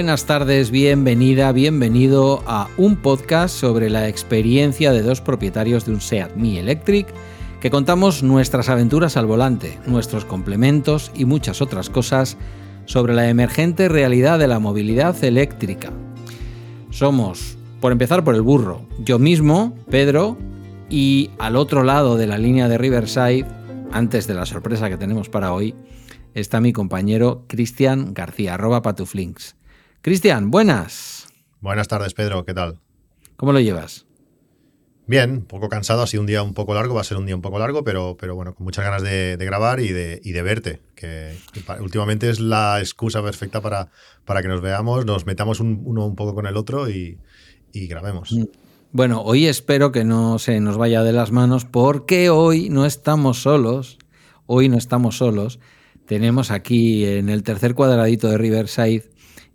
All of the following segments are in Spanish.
buenas tardes, bienvenida, bienvenido a un podcast sobre la experiencia de dos propietarios de un SEAT Mi Electric que contamos nuestras aventuras al volante, nuestros complementos y muchas otras cosas sobre la emergente realidad de la movilidad eléctrica. Somos, por empezar por el burro, yo mismo, Pedro, y al otro lado de la línea de Riverside, antes de la sorpresa que tenemos para hoy, está mi compañero Cristian García, patuflinks. Cristian, buenas. Buenas tardes, Pedro, ¿qué tal? ¿Cómo lo llevas? Bien, un poco cansado, ha sido un día un poco largo, va a ser un día un poco largo, pero, pero bueno, con muchas ganas de, grabar y de, de, verte, que últimamente es la excusa perfecta para, para que nos veamos, nos metamos uno un poco con el otro y, y grabemos. Mm. Bueno, hoy espero que no se nos vaya de las manos porque hoy no estamos solos, hoy no estamos solos, tenemos aquí en el tercer cuadradito de Riverside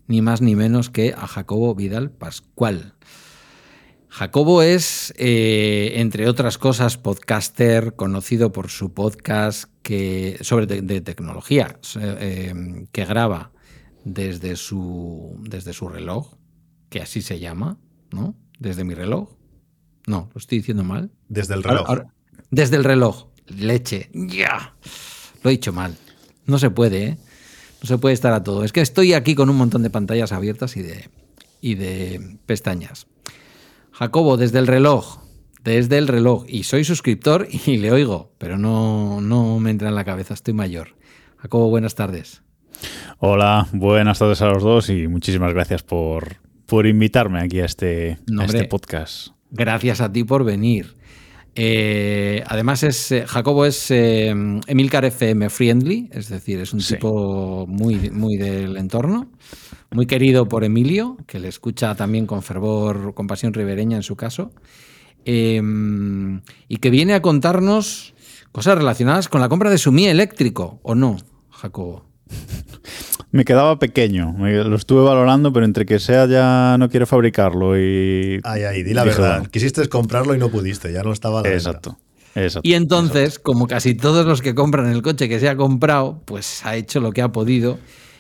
ni más ni menos que a Jacobo Vidal Pascual. Jacobo es, eh, entre otras cosas, podcaster, conocido por su podcast que, sobre de, tecnología, eh, que graba desde su, desde su reloj, que así se llama, ¿no? Desde mi reloj. No, lo estoy diciendo mal. Desde el reloj. desde el reloj. Leche. Ya. Lo he dicho mal. No se puede, ¿eh? No se puede estar a todo. Es que estoy aquí con un montón de pantallas abiertas y de, y de pestañas. Jacobo, desde el reloj, desde el reloj. Y soy suscriptor y le oigo, pero no, no me entra en la cabeza, estoy mayor. Jacobo, buenas tardes. Hola, buenas tardes a los dos y muchísimas gracias por, por invitarme aquí a este, este podcast. Gracias a ti por venir. Eh, además, es, eh, Jacobo es eh, Emilcar FM friendly, es decir, es un tipo muy, muy del entorno muy querido por Emilio, que le escucha también con fervor, con pasión ribereña en su caso, em, y que viene a contarnos cosas relacionadas con la compra de su Mi eléctrico, ¿o no, Jacobo? Me quedaba pequeño, lo estuve valorando, pero entre que sea ya no quiere fabricarlo y... Ay, ay, di la verdad. Quisiste comprarlo y no pudiste, ya no estaba la Exacto. Y entonces, como casi todos los que compran el coche que se ha comprado, pues ha hecho lo que ha podido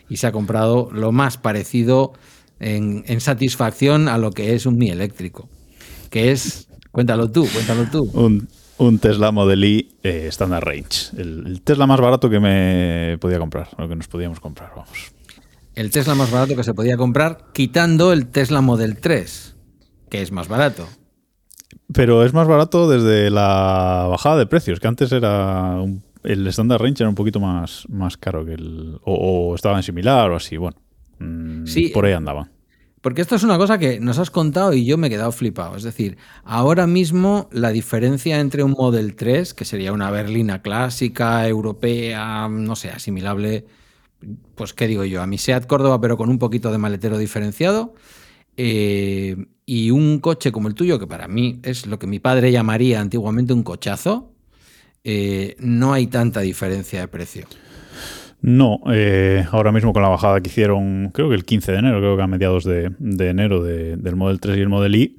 y se ha comprado lo más parecido en, satisfacción a lo que es un Mi eléctrico. Que es, cuéntalo tú, cuéntalo tú. Un, Tesla Model Y eh, Standard Range. El, Tesla más barato que me podía comprar, lo que nos podíamos comprar, vamos. El Tesla más barato que se podía comprar, quitando el Tesla Model 3, que es más barato. Pero es más barato desde la bajada de precios, que antes era un el Standard Range era un poquito más, más caro que el. O, estaba en similar o así, bueno. Mm, sí, por ahí andaba. Porque esto es una cosa que nos has contado y yo me he quedado flipado. Es decir, ahora mismo la diferencia entre un Model 3, que sería una berlina clásica, europea, no sé, asimilable, pues qué digo yo, a mi SEAT Córdoba, pero con un poquito de maletero diferenciado, eh, y un coche como el tuyo, que para mí es lo que mi padre llamaría antiguamente un cochazo, eh, no hay tanta diferencia de precio. No, eh, ahora mismo con la bajada que hicieron, creo que el 15 de enero, creo que a mediados de, enero del Model 3 y el Model I,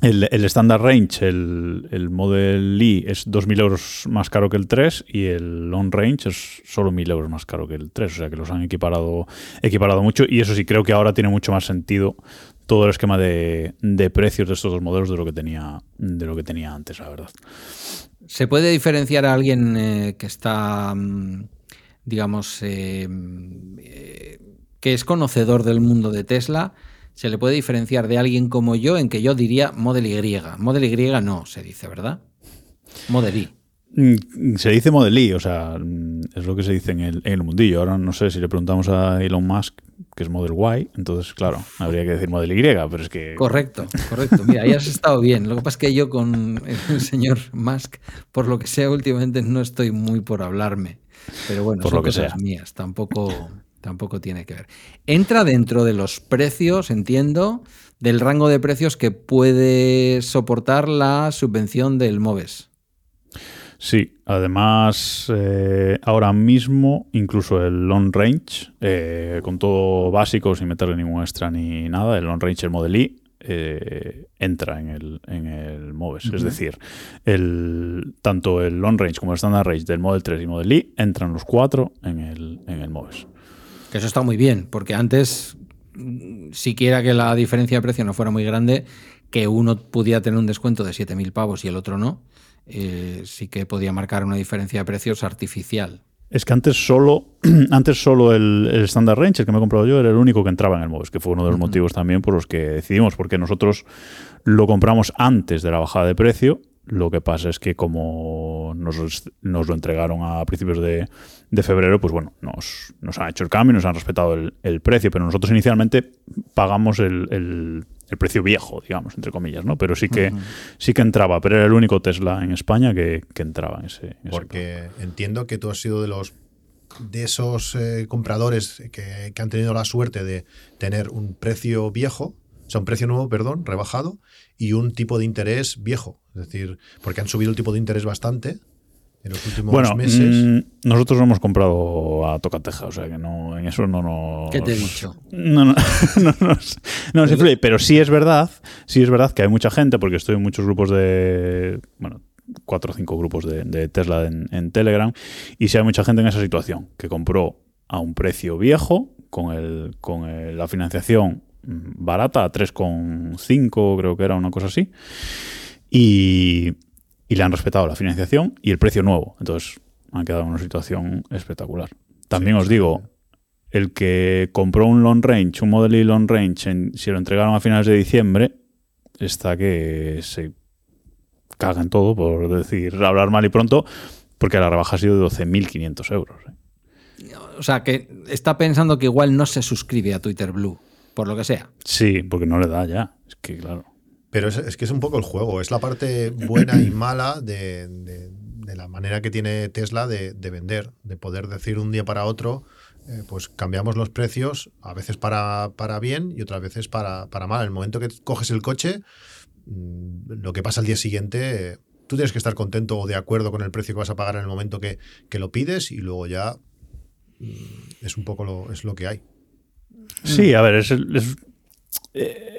el, Standard Range, el, el, Model I es 2.000 euros más caro que el 3 y el Long Range es solo 1.000 euros más caro que el 3. O sea que los han equiparado, mucho y eso sí creo que ahora tiene mucho más sentido todo el esquema de, de precios de estos dos modelos de lo que tenía, de lo que tenía antes, la verdad. ¿Se puede diferenciar a alguien eh, que está, mm, digamos, eh, eh, que es conocedor del mundo de Tesla? ¿Se le puede diferenciar de alguien como yo en que yo diría Model Y? Model Y no se dice, ¿verdad? Model Y. Mm, se dice Model Y, o sea, es lo que se dice en el, en el mundillo. Ahora no sé si le preguntamos a Elon Musk que es Model Y, entonces, claro, habría que decir Model Y, pero es que... Correcto, correcto. Mira, ahí has estado bien. Lo que pasa es que yo con el señor Musk, por lo que sea, últimamente no estoy muy por hablarme. Pero bueno, por son lo que cosas mías, tampoco, tampoco tiene que ver. Entra dentro de los precios, entiendo, del rango de precios que puede soportar la subvención del MOVES. Sí, además eh, ahora mismo incluso el long range, eh, con todo básico, sin meterle ningún extra ni nada, el long range, el Model I, eh, entra en el, en el MOVES. Es decir, el, tanto el long range como el standard range del Model 3 y Model I entran los cuatro en el, en el MOVES. Que eso está muy bien, porque antes siquiera que la diferencia de precio no fuera muy grande, que uno pudiera tener un descuento de 7.000 pavos y el otro no, eh, sí que podía marcar una diferencia de precios artificial. Es que antes solo, antes solo el, el, Standard Range, el que me he comprado yo, era el único que entraba en el MOVES, que fue uno de los motivos también por los que decidimos, porque nosotros lo compramos antes de la bajada de precio. Lo que pasa es que como nos, nos lo entregaron a principios de, de, febrero, pues bueno, nos, nos han hecho el cambio, nos han respetado el, el precio, pero nosotros inicialmente pagamos el, el el precio viejo, digamos, entre comillas, ¿no? Pero sí que, uh -huh. sí que entraba, pero era el único Tesla en España que, que entraba en ese, en Porque ese entiendo que tú has sido de los de esos eh, compradores que, que, han tenido la suerte de tener un precio viejo, o sea, un precio nuevo, perdón, rebajado, y un tipo de interés viejo. Es decir, porque han subido el tipo de interés bastante en los últimos bueno, meses. Mmm, nosotros lo hemos comprado a tocateja, o sea que no, en eso no nos. ¿Qué te he dicho? No, no, no, no, no se influye, pero sí es verdad, sí es verdad que hay mucha gente, porque estoy en muchos grupos de. Bueno, cuatro o cinco grupos de, de Tesla en, en, Telegram, y sí hay mucha gente en esa situación, que compró a un precio viejo, con, el, con el, la financiación barata, a 3,5 creo que era una cosa así, y, y le han respetado la financiación y el precio nuevo. Entonces han quedado en una situación espectacular. También sí, os digo, el que compró un long range, un Model Y long range, en, si lo entregaron a finales de diciembre, está que se caga en todo, por decir, hablar mal y pronto, porque la rebaja ha sido de 12.500 euros. ¿eh? O sea, que está pensando que igual no se suscribe a Twitter Blue, por lo que sea. Sí, porque no le da ya. Es que, claro. Pero es, es, que es un poco el juego, es la parte buena y mala de, de, de la manera que tiene Tesla de, de, vender, de poder decir un día para otro, eh, pues cambiamos los precios, a veces para, para bien y otras veces para, para, mal. En el momento que coges el coche, mmm, lo que pasa al día siguiente, tú tienes que estar contento o de acuerdo con el precio que vas a pagar en el momento que, que lo pides y luego ya mmm, es un poco lo, es lo que hay. Sí, a ver, es, es eh,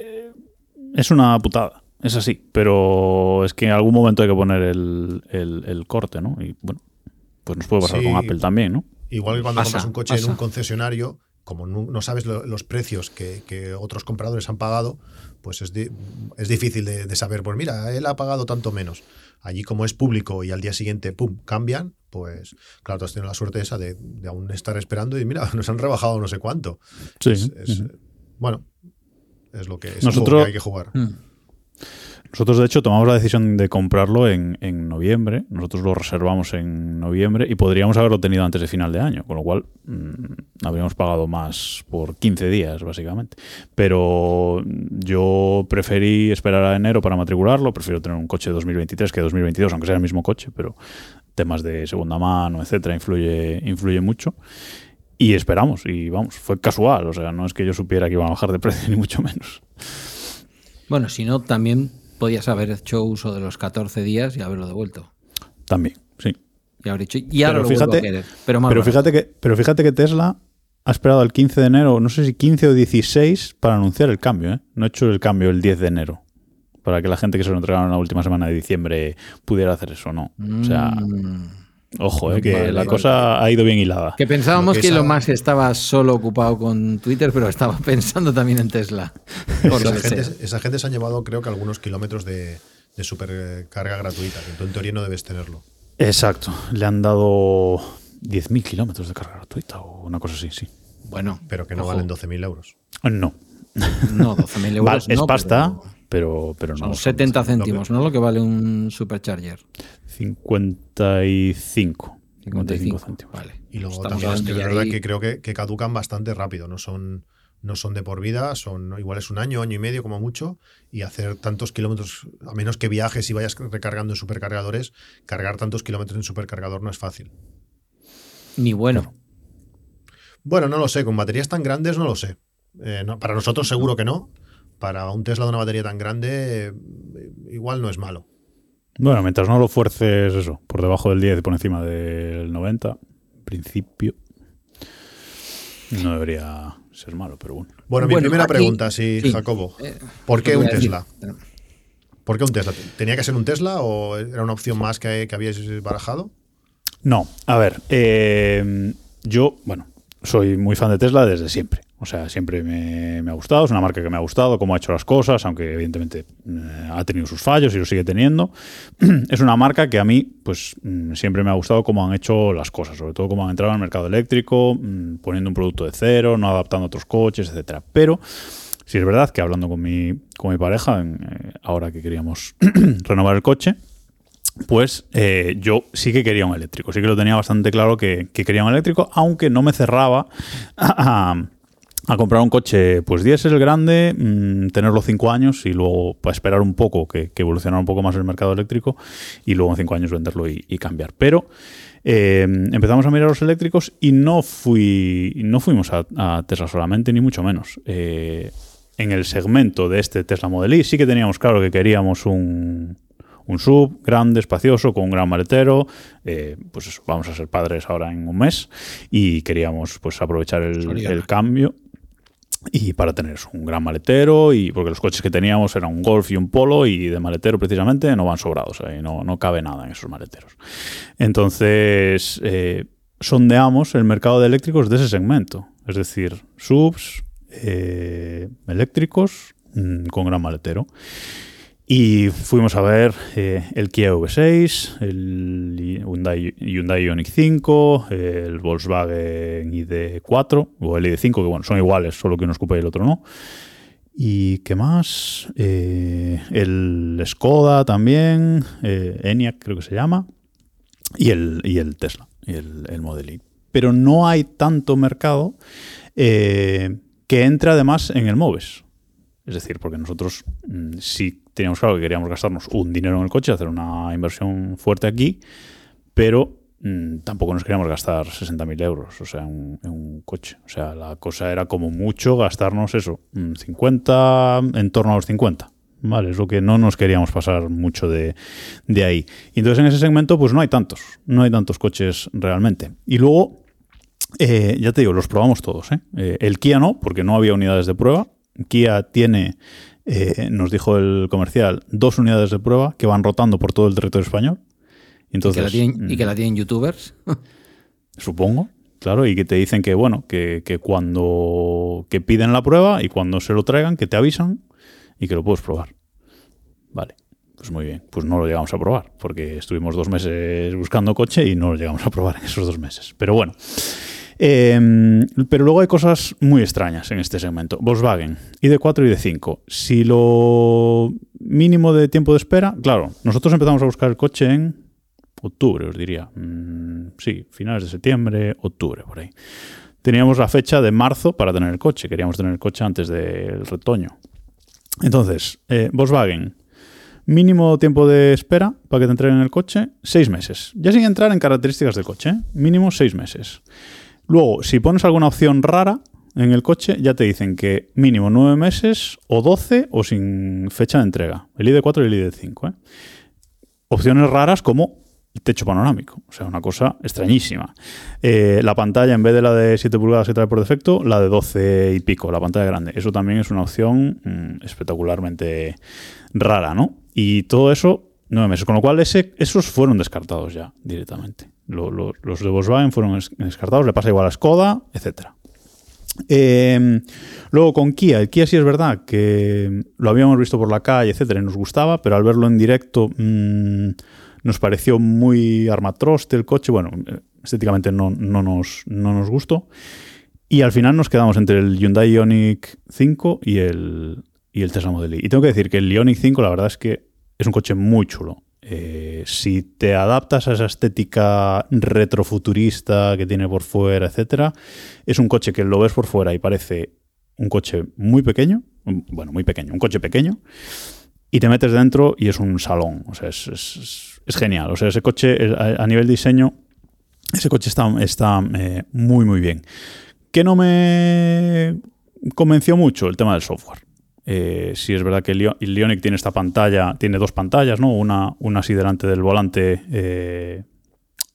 es una putada, es así, pero es que en algún momento hay que poner el, el, el corte, ¿no? Y bueno, pues nos puede pasar sí, con Apple también, ¿no? Igual que cuando pasa, compras un coche pasa. en un concesionario, como no, no sabes lo, los precios que, que, otros compradores han pagado, pues es, di, es difícil de, de, saber, pues mira, él ha pagado tanto menos. Allí como es público y al día siguiente, ¡pum!, cambian, pues claro, tú has tenido la suerte esa de, de aún estar esperando y mira, nos han rebajado no sé cuánto. Sí. Es, es, uh -huh. Bueno, es lo que, es Nosotros, que hay que jugar. Mm. Nosotros, de hecho, tomamos la decisión de comprarlo en, en, noviembre. Nosotros lo reservamos en noviembre y podríamos haberlo tenido antes de final de año, con lo cual mmm, habríamos pagado más por 15 días, básicamente. Pero yo preferí esperar a enero para matricularlo. Prefiero tener un coche de 2023 que 2022, aunque sea el mismo coche, pero temas de segunda mano, etcétera, influye, influye mucho. Y esperamos, y vamos, fue casual, o sea, no es que yo supiera que iban a bajar de precio, ni mucho menos. Bueno, si no, también podías haber hecho uso de los 14 días y haberlo devuelto. También, sí. Y haber dicho, y ahora pero lo fíjate, a querer, pero, pero fíjate que Pero fíjate que Tesla ha esperado el 15 de enero, no sé si 15 o 16, para anunciar el cambio, ¿eh? No ha hecho el cambio el 10 de enero. Para que la gente que se lo entregaron en la última semana de diciembre pudiera hacer eso, ¿no? O sea. Mm. Ojo, eh, que vale, la vale. cosa ha ido bien hilada. Que pensábamos lo que, que Elon Musk estaba solo ocupado con Twitter, pero estaba pensando también en Tesla. esa, gente, esa, gente, se han llevado, creo que algunos kilómetros de, de supercarga gratuita, que en teoría no debes tenerlo. Exacto, le han dado 10.000 kilómetros de carga gratuita o una cosa así, sí. Bueno, pero que no ojo. valen 12.000 euros. No. No, 12.000 euros. Vale, es no, pasta, pero, pero, pero no. Son 70 céntimos, ¿no? Lo que vale un supercharger. 55. 55 céntimos. Vale. Y luego Estamos también es que verdad ahí... que creo que, que, caducan bastante rápido, no son, no son de por vida, son igual es un año, año y medio como mucho, y hacer tantos kilómetros, a menos que viajes y vayas recargando en supercargadores, cargar tantos kilómetros en supercargador no es fácil. Ni bueno. Bueno, no lo sé, con baterías tan grandes no lo sé. Eh, no, para nosotros seguro que no. Para un Tesla de una batería tan grande, eh, igual no es malo. Bueno, mientras no lo fuerces eso, por debajo del 10 y por encima del 90, en principio no debería ser malo, pero bueno. Bueno, mi bueno, primera aquí, pregunta, sí, sí, Jacobo. Eh, ¿Por qué un Tesla? ¿Por qué un Tesla? ¿Tenía que ser un Tesla o era una opción más que, que habíais barajado? No, a ver, eh, yo, bueno, soy muy fan de Tesla desde siempre. O sea, siempre me, ha gustado, es una marca que me ha gustado, cómo ha hecho las cosas, aunque evidentemente eh, ha tenido sus fallos y lo sigue teniendo. es una marca que a mí, pues, mm, siempre me ha gustado cómo han hecho las cosas, sobre todo cómo han entrado en el mercado eléctrico, mm, poniendo un producto de cero, no adaptando a otros coches, etcétera. Pero sí es verdad que hablando con mi, con mi pareja, en, eh, ahora que queríamos renovar el coche, pues eh, yo sí que quería un eléctrico, sí que lo tenía bastante claro que, que quería un eléctrico, aunque no me cerraba a comprar un coche, pues diésel grande, mm, tenerlo cinco años y luego para esperar un poco, que, que evolucionara un poco más el mercado eléctrico y luego en cinco años venderlo y, y cambiar. Pero eh, empezamos a mirar los eléctricos y no fui no fuimos a, a Tesla solamente, ni mucho menos. Eh, en el segmento de este Tesla Model Y sí que teníamos claro que queríamos un, un sub grande, espacioso, con un gran maletero. eh, pues eso, vamos a ser padres ahora en un mes y queríamos pues aprovechar el, el cambio y para tener un gran maletero y porque los coches que teníamos eran un Golf y un Polo y de maletero precisamente no van sobrados, no, no cabe nada en esos maleteros. Entonces eh, sondeamos el mercado de eléctricos de ese segmento, es decir, subs, eh, eléctricos mm, con gran maletero. Y fuimos a ver eh, el Kia V6, el Hyundai, Hyundai Ioniq 5, el Volkswagen ID4 o el ID5, que bueno, son iguales, solo que uno es coupe y el otro no. ¿Y qué más? Eh, el Skoda también, eh, ENIAC creo que se llama, y el, y el Tesla, el, el Model Y. Pero no hay tanto mercado eh, que entra además en el MOVES. Es decir, porque nosotros mm, sí teníamos claro que queríamos gastarnos un dinero en el coche, hacer una inversión fuerte aquí, pero mm, tampoco nos queríamos gastar 60.000 euros o sea, en, un- coche. O sea, la cosa era como mucho gastarnos eso, mm, 50, en torno a los 50. Vale, es lo que no nos queríamos pasar mucho de, de ahí. Y entonces en ese segmento, pues no hay tantos, no hay tantos coches realmente. Y luego, eh, ya te digo, los probamos todos. ¿eh? Eh, el Kia no, porque no había unidades de prueba. Kia tiene, eh, nos dijo el comercial, dos unidades de prueba que van rotando por todo el territorio español. Y que, la tienen, y que mm, la tienen youtubers. Supongo, claro, y que te dicen que, bueno, que, que cuando que piden la prueba y cuando se lo traigan, que te avisan y que lo puedes probar. Vale, pues muy bien. Pues no lo llegamos a probar, porque estuvimos dos meses buscando coche y no lo llegamos a probar en esos dos meses. Pero bueno. Eh, pero luego hay cosas muy extrañas en este segmento. Volkswagen, ID4 y ID5. Si lo mínimo de tiempo de espera, claro, nosotros empezamos a buscar el coche en octubre, os diría. Mm, sí, finales de septiembre, octubre, por ahí. Teníamos la fecha de marzo para tener el coche. Queríamos tener el coche antes del retoño. Entonces, eh, Volkswagen, mínimo tiempo de espera para que te entreguen el coche, seis meses. Ya sin entrar en características del coche, ¿eh? mínimo seis meses. Luego, si pones alguna opción rara en el coche, ya te dicen que mínimo nueve meses o 12 o sin fecha de entrega. El ID4 y el ID5. ¿eh? Opciones raras como el techo panorámico. O sea, una cosa extrañísima. Eh, la pantalla, en vez de la de 7 pulgadas que trae por defecto, la de 12 y pico, la pantalla grande. Eso también es una opción mm, espectacularmente rara, ¿no? Y todo eso, nueve meses. Con lo cual, ese, esos fueron descartados ya directamente. Lo- lo- los de Volkswagen fueron es- descartados, le pasa igual a Skoda, etcétera. Eh, luego con Kia, el Kia sí es verdad que lo habíamos visto por la calle, etcétera, y nos gustaba, pero al verlo en directo mm, nos pareció muy armatroste el coche. Bueno, eh, estéticamente no, no nos, no nos gustó. Y al final nos quedamos entre el Hyundai Ioniq 5 y el, y el Tesla Model Y. Y tengo que decir que el Ioniq 5 la verdad es que es un coche muy chulo. Eh, si te adaptas a esa estética retrofuturista que tiene por fuera, etcétera, es un coche que lo ves por fuera y parece un coche muy pequeño, bueno, muy pequeño, un coche pequeño, y te metes dentro y es un salón. O sea, es, genial. O sea, ese coche a, nivel diseño, ese coche está, eh, muy, muy bien. ¿Qué no me convenció mucho? El tema del software. Eh, sí es verdad que el, Ioniq tiene esta pantalla, tiene dos pantallas, ¿no? Una, una así delante del volante, eh,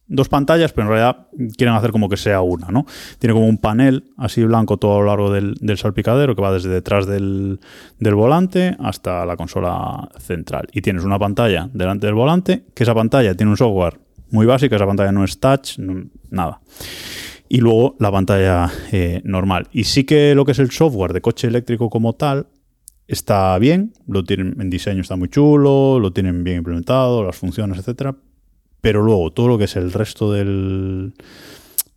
dos pantallas, pero en realidad quieren hacer como que sea una, ¿no? Tiene como un panel así blanco todo a lo largo del, del salpicadero que va desde detrás del, del volante hasta la consola central. Y tienes una pantalla delante del volante, que esa pantalla tiene un software muy básico, esa pantalla no es touch, nada. y luego la pantalla eh, normal. Y sí que lo que es el software de coche eléctrico como tal está bien, lo tienen en diseño está muy chulo, lo tienen bien implementado, las funciones, etcétera, pero luego todo lo que es el resto del,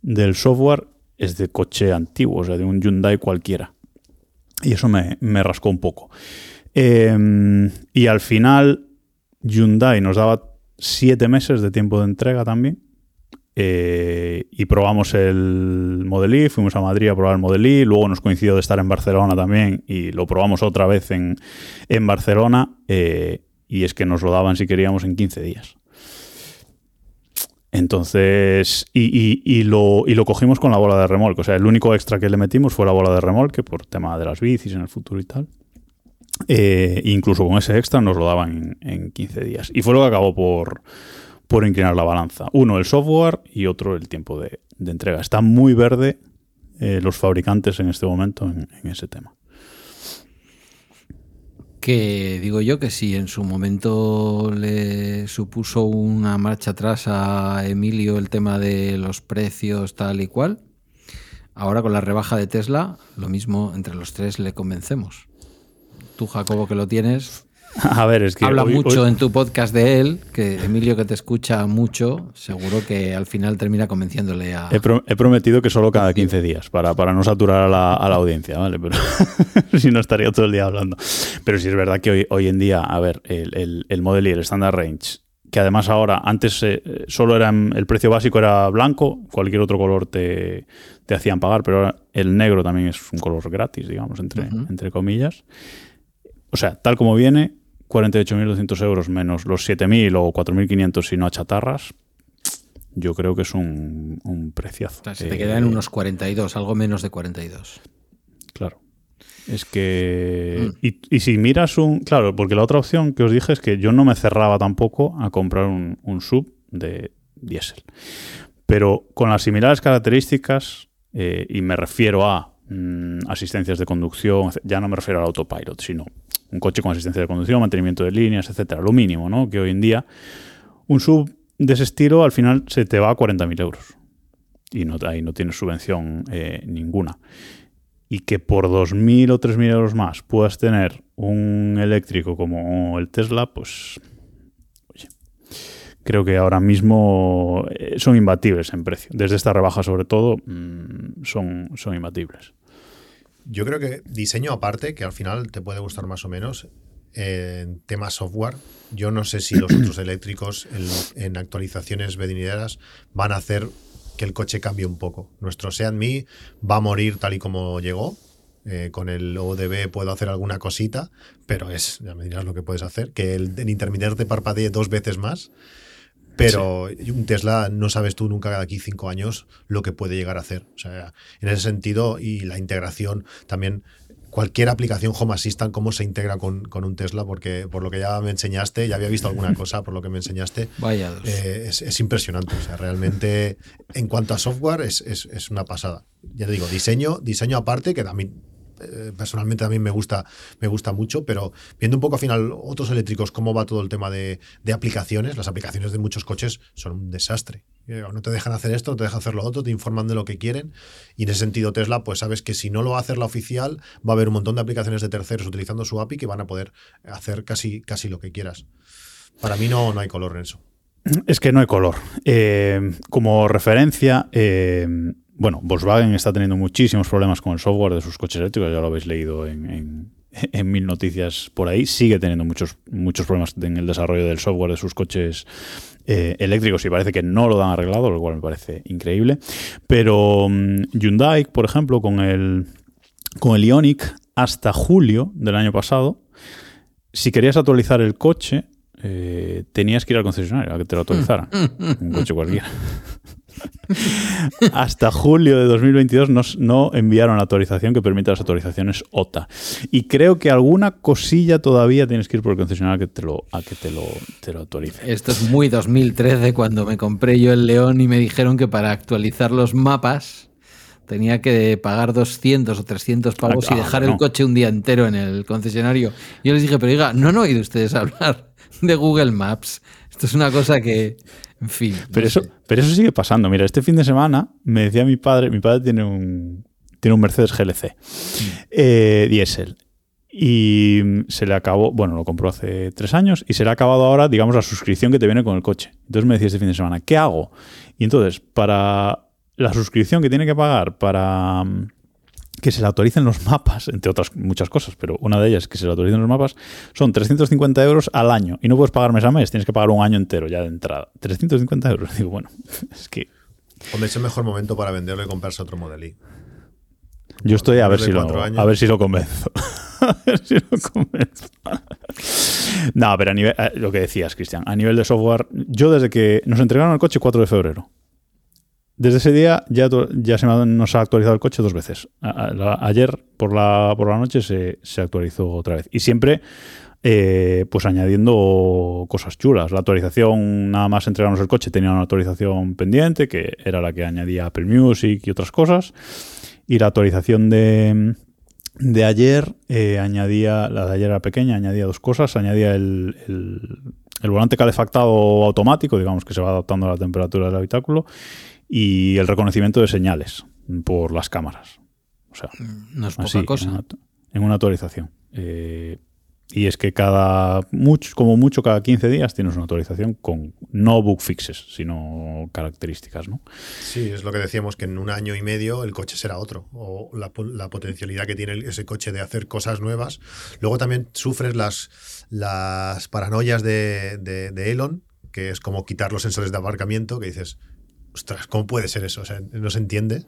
del software es de coche antiguo, o sea, de un Hyundai cualquiera. Y eso me, rascó un poco. Em, y al final, Hyundai nos daba siete meses de tiempo de entrega también. Eh, y probamos el Model I, fuimos a Madrid a probar el Model I, luego nos coincidió de estar en Barcelona también y lo probamos otra vez en, Barcelona eh, y es que nos lo daban si queríamos en 15 días. Entonces, y, lo, y, lo, cogimos con la bola de remolque. O sea, el único extra que le metimos fue la bola de remolque por tema de las bicis en el futuro y tal. Eh, incluso con ese extra nos lo daban en, 15 días. Y fue lo que acabó por, por inclinar la balanza. Uno, el software y otro, el tiempo de, entrega. Está muy verde eh, los fabricantes en este momento en, ese tema. Que digo yo que si en su momento le supuso una marcha atrás a Emilio el tema de los precios tal y cual, ahora con la rebaja de Tesla, lo mismo entre los tres le convencemos. Tú, Jacobo, que lo tienes, A ver, es que. Habla mucho en tu podcast de él, que Emilio, que te escucha mucho, seguro que al final termina convenciéndole a. He, prometido que solo cada 15 días, para, para no saturar a la, audiencia, ¿vale? Pero si no estaría todo el día hablando. Pero sí es verdad que hoy, hoy en día, a ver, el, el, Model y el Standard Range, que además ahora, antes eh, solo era el precio básico era blanco, cualquier otro color te, te hacían pagar, pero ahora el negro también es un color gratis, digamos, entre, entre comillas. O sea, tal como viene, 48.200 euros menos los 7.000 o 4.500 si no a chatarras, yo creo que es un, un preciazo. se te queda en unos 42, algo menos de 42. Claro. Es que. Mm. Y, si miras un. Claro, porque la otra opción que os dije es que yo no me cerraba tampoco a comprar un, sub de diésel. Pero con las similares características, eh, y me refiero a mm, asistencias de conducción, ya no me refiero al autopilot, sino un coche con asistencia de conducción, mantenimiento de líneas, etcétera, lo mínimo, ¿no? Que hoy en día un sub de ese estilo al final se te va a 40.000 euros y no, ahí no tienes subvención eh, ninguna. Y que por 2.000 o 3.000 euros más puedas tener un eléctrico como el Tesla, pues oye, creo que ahora mismo eh, son imbatibles en precio. Desde esta rebaja sobre todo mm, son, son imbatibles. Yo creo que diseño aparte, que al final te puede gustar más o menos, en tema software, yo no sé si los otros eléctricos en, actualizaciones venideras van a hacer que el coche cambie un poco. Nuestro Seat Me va a morir tal y como llegó. Eh, con el ODB puedo hacer alguna cosita, pero es, ya me dirás lo que puedes hacer, que el, el intermitente te parpadee dos veces más pero un Tesla no sabes tú nunca de aquí cinco años lo que puede llegar a hacer. O sea, en ese sentido, y la integración también cualquier aplicación Home Assistant, cómo se integra con, un Tesla, porque por lo que ya me enseñaste, ya había visto alguna cosa por lo que me enseñaste. Vaya eh, es, impresionante. O sea, realmente, en cuanto a software, es, es, una pasada. Ya te digo, diseño, diseño aparte, que también eh, personalmente también me gusta, me gusta mucho, pero viendo un poco al final otros eléctricos, cómo va todo el tema de, aplicaciones, las aplicaciones de muchos coches son un desastre. Eh, no te dejan hacer esto, no te dejan hacer lo otro, te informan de lo que quieren. Y en ese sentido, Tesla, pues sabes que si no lo va a la oficial, va a haber un montón de aplicaciones de terceros utilizando su API que van a poder hacer casi, casi lo que quieras. Para mí no, no hay color en eso. Es que no hay color. Eh, como referencia, bueno, Volkswagen está teniendo muchísimos problemas con el software de sus coches eléctricos, ya lo habéis leído en, mil noticias por ahí. Sigue teniendo muchos, muchos problemas en el desarrollo del software de sus coches eh, eléctricos y parece que no lo han arreglado, lo cual me parece increíble. Pero mm, Hyundai, por ejemplo, con el, con el Ioniq, hasta julio del año pasado, si querías actualizar el coche, eh, tenías que ir al concesionario a que te lo actualizaran. Un coche cualquiera. Hasta julio de 2022 no, enviaron la autorización que permite las autorizaciones OTA. Y creo que alguna cosilla todavía tienes que ir por el concesionario a que te lo, a que te lo, te lo autorice. Esto es muy 2013 cuando me compré yo el León y me dijeron que para actualizar los mapas tenía que pagar 200 o 300 pavos y ah, dejar el coche un día entero en el concesionario. Yo les dije, pero diga, no han oído ustedes hablar de Google Maps. Esto es una cosa que, en fin. no Pero eso, sé. pero eso sigue pasando. Mira, este fin de semana me decía mi padre, mi padre tiene un, tiene un Mercedes GLC eh, diésel. Y se le acabó, bueno, lo compró hace tres años y se le ha acabado ahora, digamos, la suscripción que te viene con el coche. Entonces me decía este fin de semana, ¿qué hago? Y entonces, para la suscripción que tiene que pagar para mm, que se le autoricen los mapas, entre otras muchas cosas, pero una de ellas es que se le autoricen los mapas, son 350 euros al año. Y no puedes pagar mes a mes, tienes que pagar un año entero ya de entrada. 350 euros. Digo, bueno, es que Hombre, es el mejor momento para venderlo y comprarse otro Model I. yo estoy a ver, si lo, a ver si lo convenzo. a ver si lo convenzo. no, pero a nivel, eh, lo que decías, Cristian, a nivel de software, yo desde que nos entregaron el coche 4 de febrero, desde ese día ya, ya se nos ha actualizado el coche dos veces. Ayer por la, por la noche se, se actualizó otra vez. Y siempre eh, pues añadiendo cosas chulas. La actualización, nada más entregarnos el coche, tenía una actualización pendiente, que era la que añadía Apple Music y otras cosas. Y la actualización de, de ayer eh, añadía, la de ayer era pequeña, añadía dos cosas. Añadía el, el- el volante calefactado automático, digamos que se va adaptando a la temperatura del habitáculo, y el reconocimiento de señales por las cámaras. O sea, No es poca así, cosa. En, una, en una actualización. Eh, y es que cada, mucho, como mucho, cada 15 días tienes una actualización con no bug fixes, sino características, ¿no? Sí, es lo que decíamos, que en un año y medio el coche será otro. O la, po- la potencialidad que tiene ese coche de hacer cosas nuevas. Luego también sufres las, las paranoias de, de- de Elon, que es como quitar los sensores de aparcamiento, que dices, ostras, ¿cómo puede ser eso? O sea, no se entiende.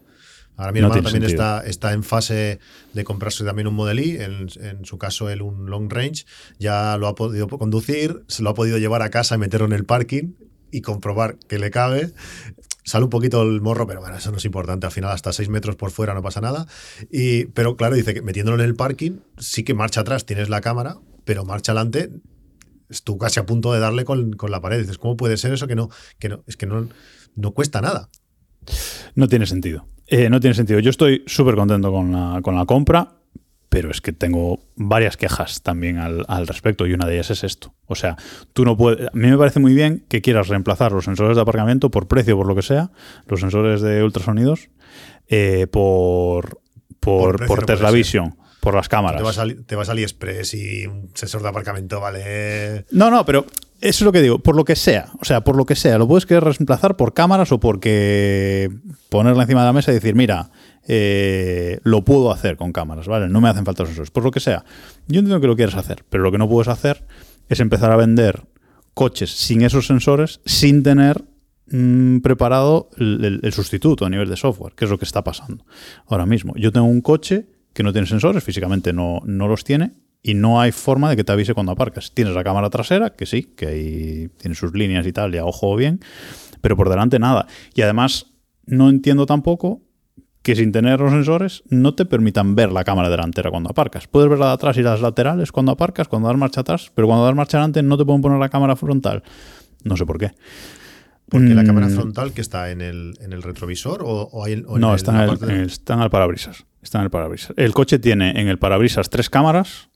Ahora mi No hermano también está, está en fase de comprarse también un Model I, en, en su caso él un long range, ya lo ha podido conducir, se lo ha podido llevar a casa y meterlo en el parking y comprobar que le cabe. Sale un poquito el morro, pero bueno, eso no es importante. Al final, hasta 6 metros por fuera no pasa nada. Y, pero claro, dice que metiéndolo en el parking, sí que marcha atrás, tienes la cámara, pero marcha adelante, tú casi a punto de darle con, con la pared. Dices, ¿cómo puede ser eso que no? Que no es que no, no cuesta nada. No tiene sentido. Eh, no tiene sentido. Yo estoy súper contento con la, con la compra, pero es que tengo varias quejas también al, al respecto y una de ellas es esto. O sea, tú no puedes... A mí me parece muy bien que quieras reemplazar los sensores de aparcamiento por precio, por lo que sea, los sensores de ultrasonidos, eh, por, Por por, por Tesla. Vision, por las cámaras. Te vas, a, te vas a AliExpress y un sensor de aparcamiento vale. No, no, pero eso es lo que digo, por lo que sea, o sea, por lo que sea, lo puedes querer reemplazar por cámaras o porque ponerla encima de la mesa y decir, mira, eh, lo puedo hacer con cámaras, ¿vale? No me hacen falta sensores, por lo que sea. Yo entiendo que lo quieres hacer, pero lo que no puedes hacer es empezar a vender coches sin esos sensores, sin tener mm, preparado el, el- el sustituto a nivel de software, que es lo que está pasando ahora mismo. Yo tengo un coche que no tiene sensores, físicamente no, no los tiene, y no hay forma de que te avise cuando aparcas. Tienes la cámara trasera, que sí, que ahí tiene sus líneas y tal, y a ojo bien, pero por delante nada. Y además, no entiendo tampoco que sin tener los sensores no te permitan ver la cámara delantera cuando aparcas. Puedes ver la de atrás y las laterales cuando aparcas, cuando das marcha atrás, pero cuando das marcha adelante no te pueden poner la cámara frontal. No sé por qué. Porque la Mm, cámara frontal que está en el, en el retrovisor o, o hay o en no, el- está en, la el, parte de- en el- está en el parabrisas. Está en el parabrisas. El coche tiene en el parabrisas tres cámaras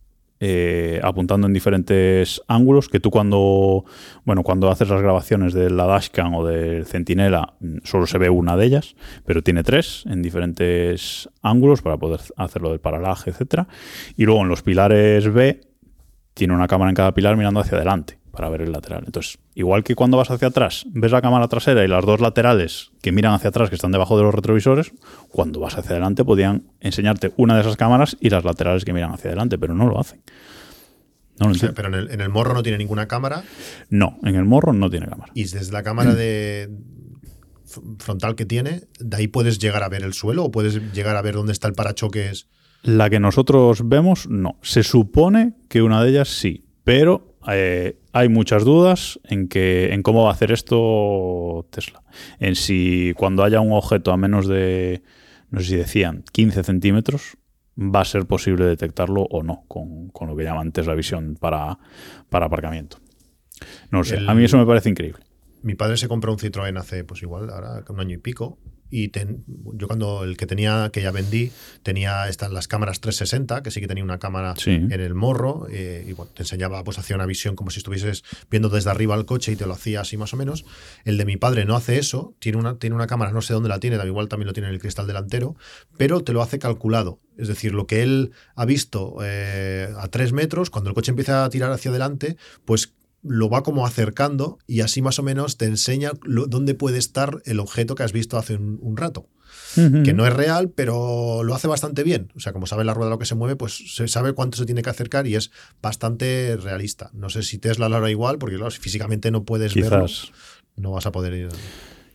eh, apuntando en diferentes ángulos que tú cuando bueno cuando haces las grabaciones de la dashcam o del centinela mm, solo se ve una de ellas pero tiene tres en diferentes ángulos para poder hacerlo del paralaje etcétera. Y luego en los pilares B tiene una cámara en cada pilar mirando hacia adelante para ver el lateral. Entonces, igual que cuando vas hacia atrás, ves la cámara trasera y las dos laterales que miran hacia atrás, que están debajo de los retrovisores, cuando vas hacia adelante podían enseñarte una de esas cámaras y las laterales que miran hacia adelante, pero no lo hacen. No lo o sea, entiendo. pero en el, en el morro no tiene ninguna cámara No, en el morro no tiene cámara. y desde la cámara de frontal que tiene, de ahí puedes llegar a ver el suelo o puedes llegar a ver dónde está el parachoques. La que nosotros vemos, no. Se supone que una de ellas sí, pero eh, hay muchas dudas en, que, en cómo va a hacer esto Tesla. En si cuando haya un objeto a menos de, no sé si decían, 15 centímetros, va a ser posible detectarlo o no con, con lo que llaman Tesla Vision para, para aparcamiento. No lo sé, El- a mí eso me parece increíble. Mi padre se compró un Citroën hace, pues igual, ahora un año y pico. Y yo cuando el que tenía, que ya vendí, tenía estas las cámaras 360, que sí que tenía una cámara en el morro, eh, y bueno, te enseñaba, pues hacía una visión como si estuvieses viendo desde arriba el coche y te lo hacía así más o menos. El de mi padre no hace eso, tiene una, tiene una cámara, no sé dónde la tiene, igual también lo tiene en el cristal delantero, pero te lo hace calculado. Es decir, lo que él ha visto eh, a tres metros, cuando el coche empieza a tirar hacia adelante, pues lo va como acercando y así más o menos te enseña dónde puede estar el objeto que has visto hace un, rato. Que no es real, pero lo hace bastante bien. O sea, como sabe la rueda lo que se mueve, pues se sabe cuánto se tiene que acercar y es bastante realista. No sé si Tesla lo hará igual, porque claro, si físicamente no puedes verlo, no vas a poder ir.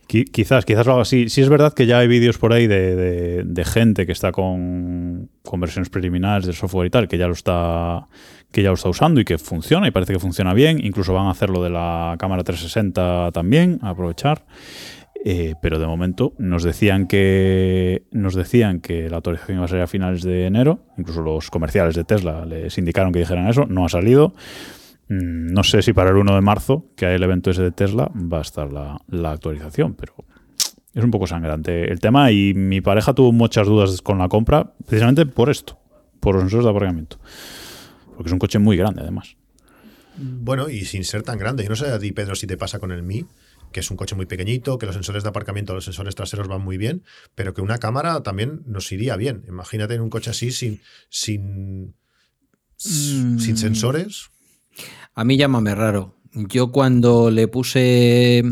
Quizás, quizás lo haga así. Sí es verdad que ya hay vídeos por ahí de, gente que está con, versiones preliminares del software y tal, que ya lo está que ya lo está usando y que funciona y parece que funciona bien. Incluso van a hacer lo de la cámara 360 también, a aprovechar. Eh, pero de momento nos decían que nos decían que la autorización iba a ser a finales de enero. Incluso los comerciales de Tesla les indicaron que dijeran eso. No ha salido. Mm, no sé si para el 1 de marzo, que hay el evento ese de Tesla, va a estar la, actualización, pero es un poco sangrante el tema y mi pareja tuvo muchas dudas con la compra precisamente por esto, por los sensores de aparcamiento. Porque es un coche muy grande además. Bueno, y sin ser tan grande. Yo no sé a ti, Pedro, si te pasa con el Mi, que es un coche muy pequeñito, que los sensores de aparcamiento, los sensores traseros van muy bien, pero que una cámara también nos iría bien. Imagínate en un coche así sin, sin, sin mm. sensores. A mí llámame raro. Yo cuando le puse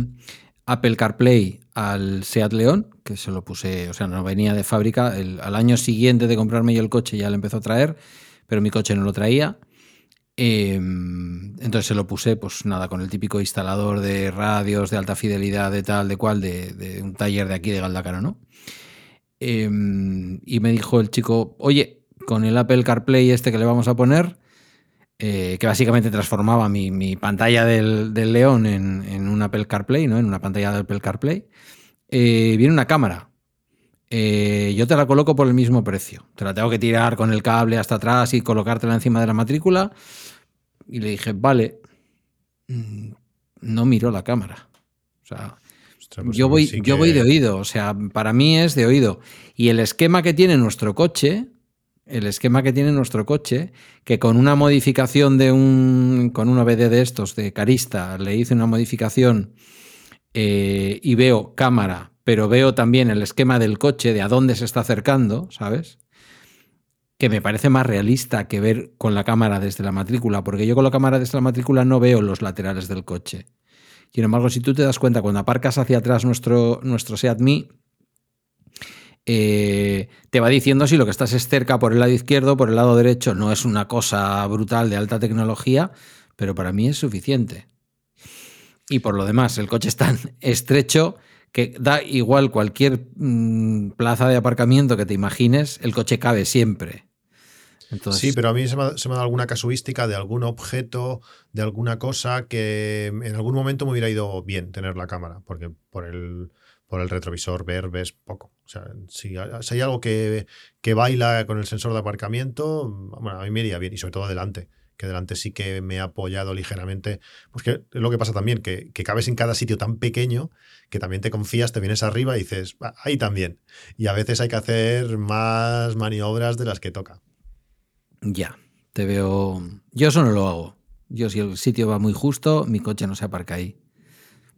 Apple CarPlay al Seat León, que se lo puse, o sea, no venía de fábrica, al año siguiente de comprarme yo el coche ya le empezó a traer, pero mi coche no lo traía. Em, entonces se lo puse, pues nada, con el típico instalador de radios de alta fidelidad, de tal, de cual, de, un taller de aquí de Galdacano, ¿no? Em, y me dijo el chico, oye, con el Apple CarPlay este que le vamos a poner, eh, que básicamente transformaba mi, pantalla del, León en, un Apple CarPlay, ¿no? En una pantalla de Apple CarPlay. Eh, viene una cámara. Eh, yo te la coloco por el mismo precio. Te la tengo que tirar con el cable hasta atrás y colocártela encima de la matrícula. Y le dije, vale. Mm, no miro la cámara. O sea, pues yo, voy, yo voy de oído. O sea, para mí es de oído. Y el esquema que tiene nuestro coche el esquema que tiene nuestro coche, que con una modificación de un, con un OBD de estos, de Carista, le hice una modificación eh, y veo cámara, pero veo también el esquema del coche, de a dónde se está acercando, ¿sabes? Que me parece más realista que ver con la cámara desde la matrícula, porque yo con la cámara desde la matrícula no veo los laterales del coche. Sin embargo, si tú te das cuenta, cuando aparcas hacia atrás nuestro, nuestro Seat Me, eh, te va diciendo si lo que estás es cerca por el lado izquierdo, por el lado derecho. No es una cosa brutal de alta tecnología, pero para mí es suficiente. Y por lo demás, el coche es tan estrecho que da igual cualquier mm, plaza de aparcamiento que te imagines, el coche cabe siempre. Sí, pero a mí se me, ha, dado alguna casuística de algún objeto, de alguna cosa que en algún momento me hubiera ido bien tener la cámara, porque por el, por el retrovisor ver, ves poco. O sea, si, hay algo que, que, baila con el sensor de aparcamiento, bueno, a mí me iría bien, y sobre todo adelante, que delante sí que me ha apoyado ligeramente. Pues que es lo que pasa también, que, que cabes en cada sitio tan pequeño que también te confías, te vienes arriba y dices, ahí también. Y a veces hay que hacer más maniobras de las que toca. Ya, te veo. Yo eso no lo hago. Yo, si el sitio va muy justo, mi coche no se aparca ahí.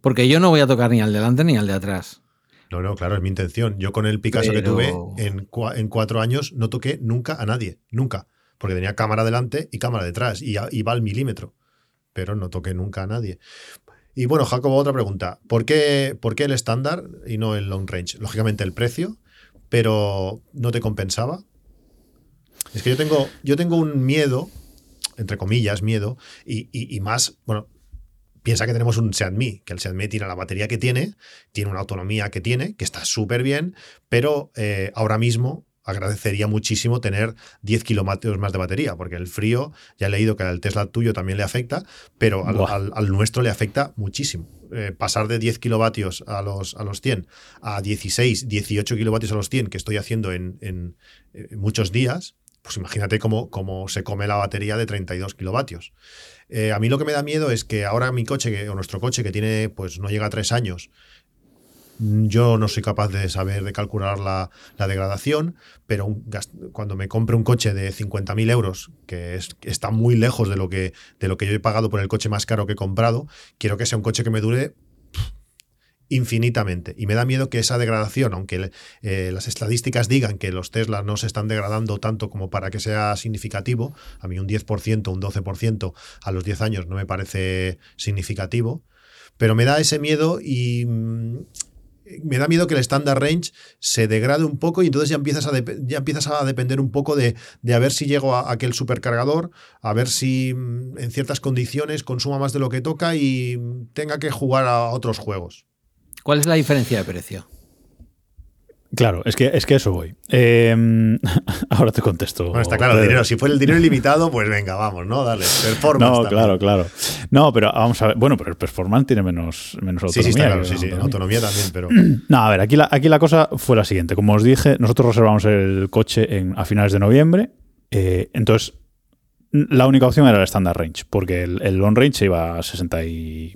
Porque yo no voy a tocar ni al delante ni al de atrás. No, no, claro, es mi intención. Yo con el Picasso que tuve en, en, cuatro años no toqué nunca a nadie, nunca. Porque tenía cámara delante y cámara detrás y iba al milímetro. Pero no toqué nunca a nadie. Y bueno, Jacobo, otra pregunta. ¿Por qué, ¿Por qué el estándar y no el long range? Lógicamente el precio, pero ¿no te compensaba? Es que yo tengo, yo tengo un miedo, entre comillas, miedo, y, y más, bueno, Piensa que tenemos un Seat que el Seat tiene la batería que tiene, tiene una autonomía que tiene, que está súper bien, pero eh, ahora mismo agradecería muchísimo tener 10 kilómetros más de batería, porque el frío, ya he leído que al Tesla tuyo también le afecta, pero al, nuestro le afecta muchísimo. Eh, pasar de 10 kilovatios a los, a los 100 a 16, 18 kilovatios a los 100, que estoy haciendo en, en eh, muchos días, pues imagínate cómo, cómo, se come la batería de 32 kilovatios. Eh, a mí lo que me da miedo es que ahora mi coche, o nuestro coche, que tiene, pues no llega a tres años, Yo no soy capaz de saber, de calcular la, degradación, pero cuando me compre un coche de 50.000 euros, que es, está muy lejos de lo, que, de lo que yo he pagado por el coche más caro que he comprado, quiero que sea un coche que me dure infinitamente. Y me da miedo que esa degradación, aunque eh, las estadísticas digan que los Tesla no se están degradando tanto como para que sea significativo, a mí un 10%, un 12% a los 10 años no me parece significativo, pero me da ese miedo y mm, me da miedo que el standard range se degrade un poco y entonces ya empiezas a, ya empiezas a depender un poco de, a ver si llego a aquel supercargador, a ver si mm, en ciertas condiciones consuma más de lo que toca y tenga que jugar a otros juegos. ¿Cuál es la diferencia de precio? Claro, es que, es que eso voy. Em, ahora te contesto. Bueno, está claro, el dinero. Si fuera el dinero ilimitado, pues venga, vamos, ¿no? Dale, performance. No, claro, claro. No, pero vamos a ver. Bueno, pero el performance tiene menos, menos autonomía. Sí, sí, está claro, sí, sí. Autonomía. también, pero. No, a ver, aquí la, aquí la cosa fue la siguiente. Como os dije, nosotros reservamos el coche en, a finales de noviembre. Eh, entonces, la única opción era el standard range, porque el, el long range iba a 60 y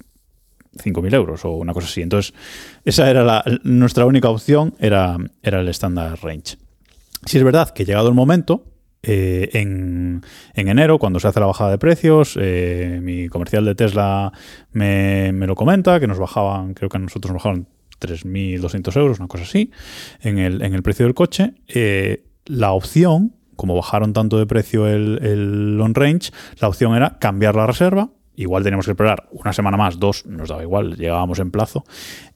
5.000 euros o una cosa así. Entonces, esa era la, nuestra única opción, era, era el standard range. Si es verdad que llegado el momento, eh, en, enero, cuando se hace la bajada de precios, eh, mi comercial de Tesla me, lo comenta, que nos bajaban, creo que a nosotros nos bajaron 3.200 euros, una cosa así, en el, en el precio del coche. Eh, la opción, como bajaron tanto de precio el, el long range, la opción era cambiar la reserva igual teníamos que esperar una semana más, dos, nos daba igual, llegábamos en plazo,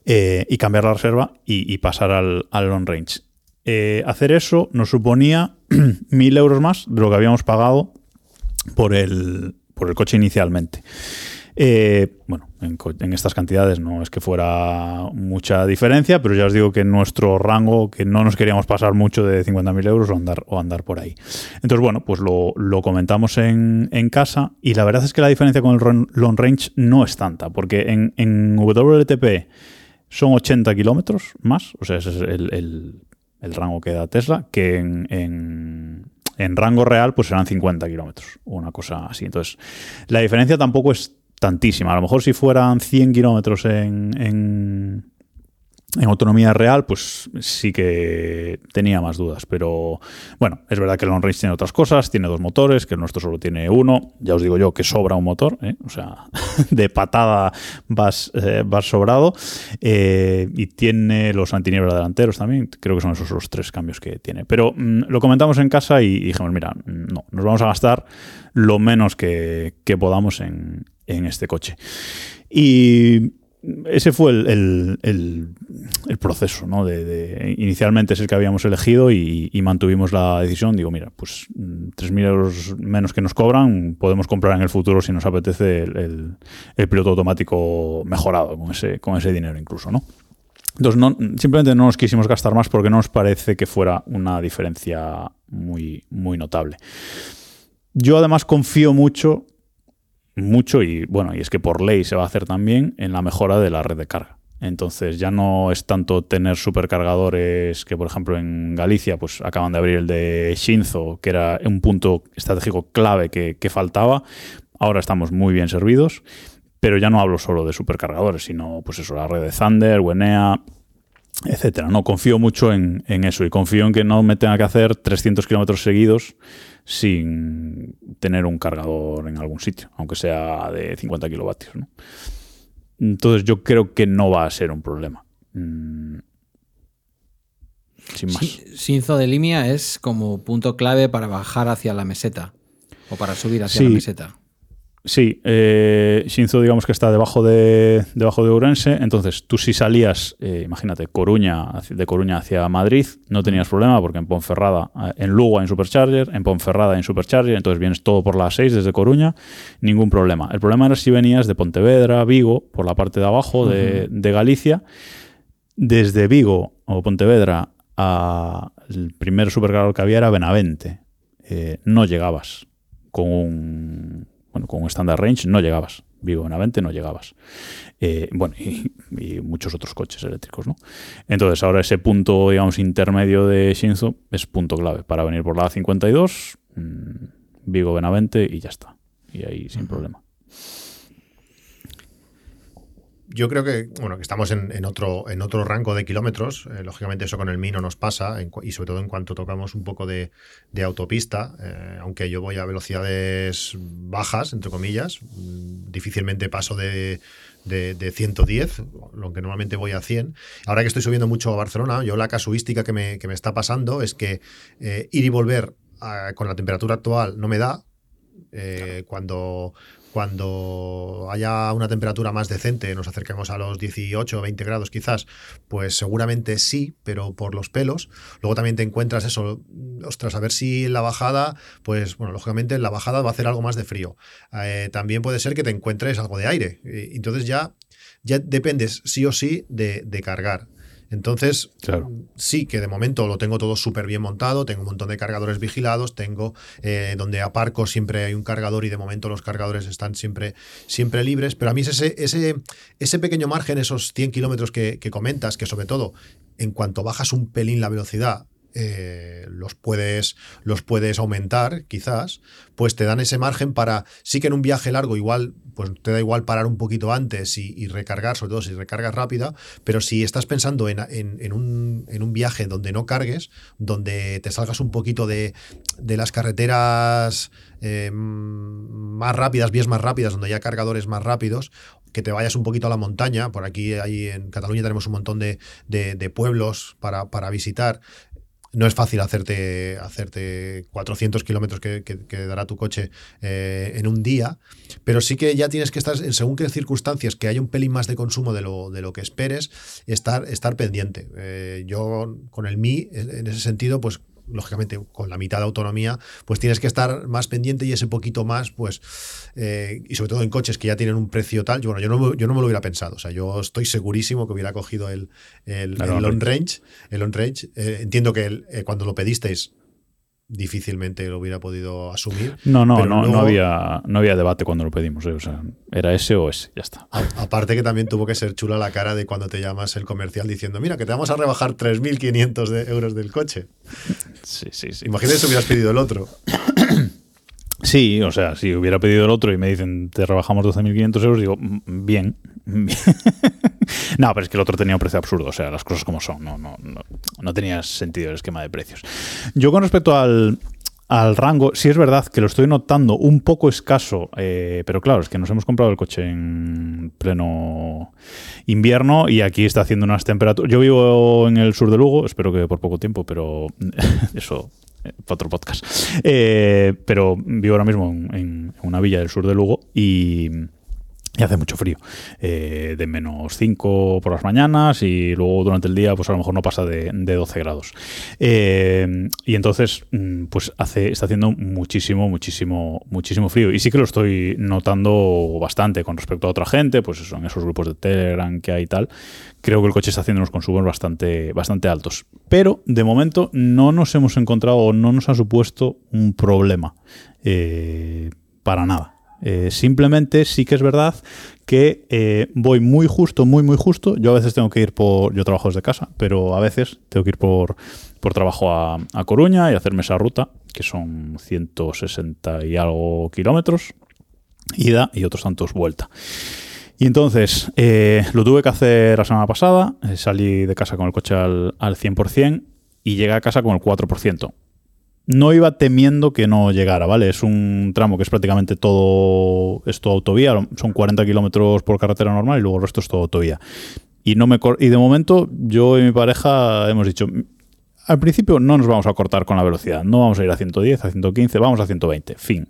eh, y cambiar la reserva y, pasar al, long range. Eh, hacer eso nos suponía mil euros más de lo que habíamos pagado por el, por el coche inicialmente. Eh, bueno, en, estas cantidades no es que fuera mucha diferencia, pero ya os digo que en nuestro rango, que no nos queríamos pasar mucho de 50.000 euros o andar, o andar por ahí. Entonces, bueno, pues lo, comentamos en, casa y la verdad es que la diferencia con el long range no es tanta, porque en, WLTP son 80 kilómetros más, o sea, ese es el, rango que da Tesla, que en, en, rango real pues serán 50 kilómetros, una cosa así. Entonces, la diferencia tampoco es tantísima. A lo mejor si fueran 100 kilómetros en, en, autonomía real, pues sí que tenía más dudas. Pero bueno, es verdad que el long range tiene otras cosas, tiene dos motores, que el nuestro solo tiene uno. Ya os digo yo que sobra un motor, ¿eh? o sea, de patada vas, eh, sobrado. Eh, y tiene los antiniebla delanteros también, creo que son esos los tres cambios que tiene. Pero mm, lo comentamos en casa y, dijimos, mira, no, nos vamos a gastar lo menos que podamos en, en este coche. Y ese fue el, proceso, ¿no? De, inicialmente es el que habíamos elegido y, mantuvimos la decisión. Digo, mira, pues 3.000 euros menos que nos cobran, podemos comprar en el futuro si nos apetece el, piloto automático mejorado con ese, con ese dinero incluso, ¿no? Entonces, simplemente no nos quisimos gastar más porque no nos parece que fuera una diferencia muy, muy notable. Yo además confío mucho mucho y bueno, y es que por ley se va a hacer también en la mejora de la red de carga. Entonces ya no es tanto tener supercargadores que, por ejemplo, en Galicia pues acaban de abrir el de Shinzo, que era un punto estratégico clave que, faltaba. Ahora estamos muy bien servidos, pero ya no hablo solo de supercargadores, sino pues eso, la red de Thunder, Wenea, etcétera. No confío mucho en, en, eso y confío en que no me tenga que hacer 300 kilómetros seguidos sin tener un cargador en algún sitio, aunque sea de 50 kilovatios. Entonces yo creo que no va a ser un problema. Mm, sin más. Sinzo de línea es como punto clave para bajar hacia la meseta o para subir hacia la meseta. Sí, eh, Shinzo digamos que está debajo de, debajo de Ourense, entonces tú si salías, eh, imagínate, Coruña, de Coruña hacia Madrid, no tenías problema porque en Ponferrada, eh, en Lugo hay un Supercharger, en Ponferrada hay un Supercharger, entonces vienes todo por las 6 desde Coruña, ningún problema. El problema era si venías de Pontevedra, Vigo, por la parte de abajo de, Galicia, desde Vigo o Pontevedra al primer supercargador que había era Benavente. Eh, no llegabas con un bueno, con un standard range no llegabas. Vigo Benavente no llegabas. Eh, bueno, y, muchos otros coches eléctricos, ¿no? Entonces, ahora ese punto, digamos, intermedio de Shinzo es punto clave para venir por la A52, mm, Vigo Benavente y ya está. Y ahí sin problema. Yo creo que, bueno, que estamos en, otro, en otro rango de kilómetros. Eh, lógicamente eso con el Mino nos pasa, y sobre todo en cuanto tocamos un poco de, autopista, eh, aunque yo voy a velocidades bajas, entre comillas, mm, difícilmente paso de, de, 110, lo que normalmente voy a 100. Ahora que estoy subiendo mucho a Barcelona, yo la casuística que me, que me está pasando es que eh, ir y volver con la temperatura actual no me da. Cuando cuando haya una temperatura más decente, nos acerquemos a los 18 o 20 grados quizás, pues seguramente sí, pero por los pelos. Luego también te encuentras eso, ostras, a ver si en la bajada, pues bueno, lógicamente en la bajada va a hacer algo más de frío. Eh, también puede ser que te encuentres algo de aire. Entonces ya, ya dependes sí o sí de, de cargar. Entonces, sí que de momento lo tengo todo súper bien montado, tengo un montón de cargadores vigilados, tengo eh, donde aparco siempre hay un cargador y de momento los cargadores están siempre, siempre libres, pero a mí es ese, ese, ese pequeño margen, esos 100 kilómetros que, que comentas, que sobre todo en cuanto bajas un pelín la velocidad, eh, los, puedes, los puedes aumentar, quizás, pues te dan ese margen para, sí que en un viaje largo igual, pues te da igual parar un poquito antes y, recargar, sobre todo si recargas rápida, pero si estás pensando en, un, viaje donde no cargues, donde te salgas un poquito de, las carreteras eh, más rápidas, vías más rápidas, donde haya cargadores más rápidos, que te vayas un poquito a la montaña. Por aquí, ahí en Cataluña tenemos un montón de, pueblos para, para, visitar no es fácil hacerte, hacerte 400 kilómetros que, dará tu coche eh, en un día, pero sí que ya tienes que estar, según qué circunstancias, que haya un pelín más de consumo de lo, de lo que esperes, estar, estar pendiente. Eh, yo con el Mi, en ese sentido, pues lógicamente con la mitad de autonomía, pues tienes que estar más pendiente y ese poquito más, pues, eh, y sobre todo en coches que ya tienen un precio tal, yo, bueno, yo no, yo no me lo hubiera pensado, o sea, yo estoy segurísimo que hubiera cogido el, el, long range, el long range, eh, entiendo que eh, cuando lo pedisteis difícilmente lo hubiera podido asumir. No, no, no, no, había, no había debate cuando lo pedimos. ¿eh? O sea, era ese o ese, ya está. aparte que también tuvo que ser chula la cara de cuando te llamas el comercial diciendo, mira, que te vamos a rebajar 3.500 de euros del coche. Sí, sí, sí. Imagínate si hubieras pedido el otro. Sí, o sea, si hubiera pedido el otro y me dicen te rebajamos 12.500 euros, digo, mm, bien. no, pero es que el otro tenía un precio absurdo, o sea, las cosas como son, no, no, no, tenía sentido el esquema de precios. Yo con respecto al, rango, sí es verdad que lo estoy notando un poco escaso, eh, pero claro, es que nos hemos comprado el coche en pleno invierno y aquí está haciendo unas temperaturas. Yo vivo en el sur de Lugo, espero que por poco tiempo, pero eso otro podcast. Eh, pero vivo ahora mismo en, una villa del sur de Lugo y, hace mucho frío, eh, de menos 5 por las mañanas y luego durante el día pues a lo mejor no pasa de, 12 grados. Eh, y entonces mm, pues hace, está haciendo muchísimo, muchísimo, muchísimo frío. Y sí que lo estoy notando bastante con respecto a otra gente, pues eso, en esos grupos de Telegram que hay y tal, creo que el coche está haciendo unos consumos bastante, bastante altos. Pero de momento no nos hemos encontrado o no nos ha supuesto un problema eh, para nada. Eh, simplemente sí que es verdad que eh, voy muy justo, muy, muy justo. Yo a veces tengo que ir por. Yo trabajo desde casa, pero a veces tengo que ir por, por trabajo a, a Coruña y hacerme esa ruta, que son 160 y algo kilómetros, ida y otros tantos vuelta. Y entonces eh, lo tuve que hacer la semana pasada, salí de casa con el coche al, al 100% y llegué a casa con el 4%. No iba temiendo que no llegara, ¿vale? Es un tramo que es prácticamente todo, es todo autovía, son 40 kilómetros por carretera normal y luego el resto es todo autovía. Y, no me, y de momento yo y mi pareja hemos dicho, al principio no nos vamos a cortar con la velocidad, no vamos a ir a 110, a 115, vamos a 120, fin.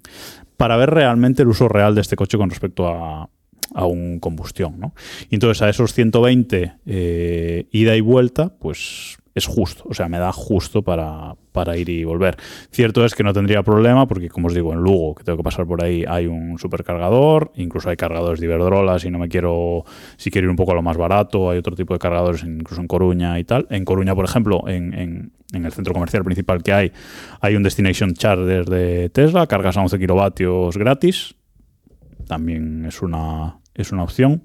Para ver realmente el uso real de este coche con respecto a, a un combustión. ¿no? Y entonces a esos 120 eh, ida y vuelta, pues es justo, o sea, me da justo para, para, ir y volver. Cierto es que no tendría problema porque, como os digo, en Lugo, que tengo que pasar por ahí, hay un supercargador, incluso hay cargadores de Iberdrola, si no me quiero, si quiero ir un poco a lo más barato, hay otro tipo de cargadores, incluso en Coruña y tal. En Coruña, por ejemplo, en, en, el centro comercial principal que hay, hay un Destination Charger de Tesla, cargas a 11 kilovatios gratis, también es una, es una opción.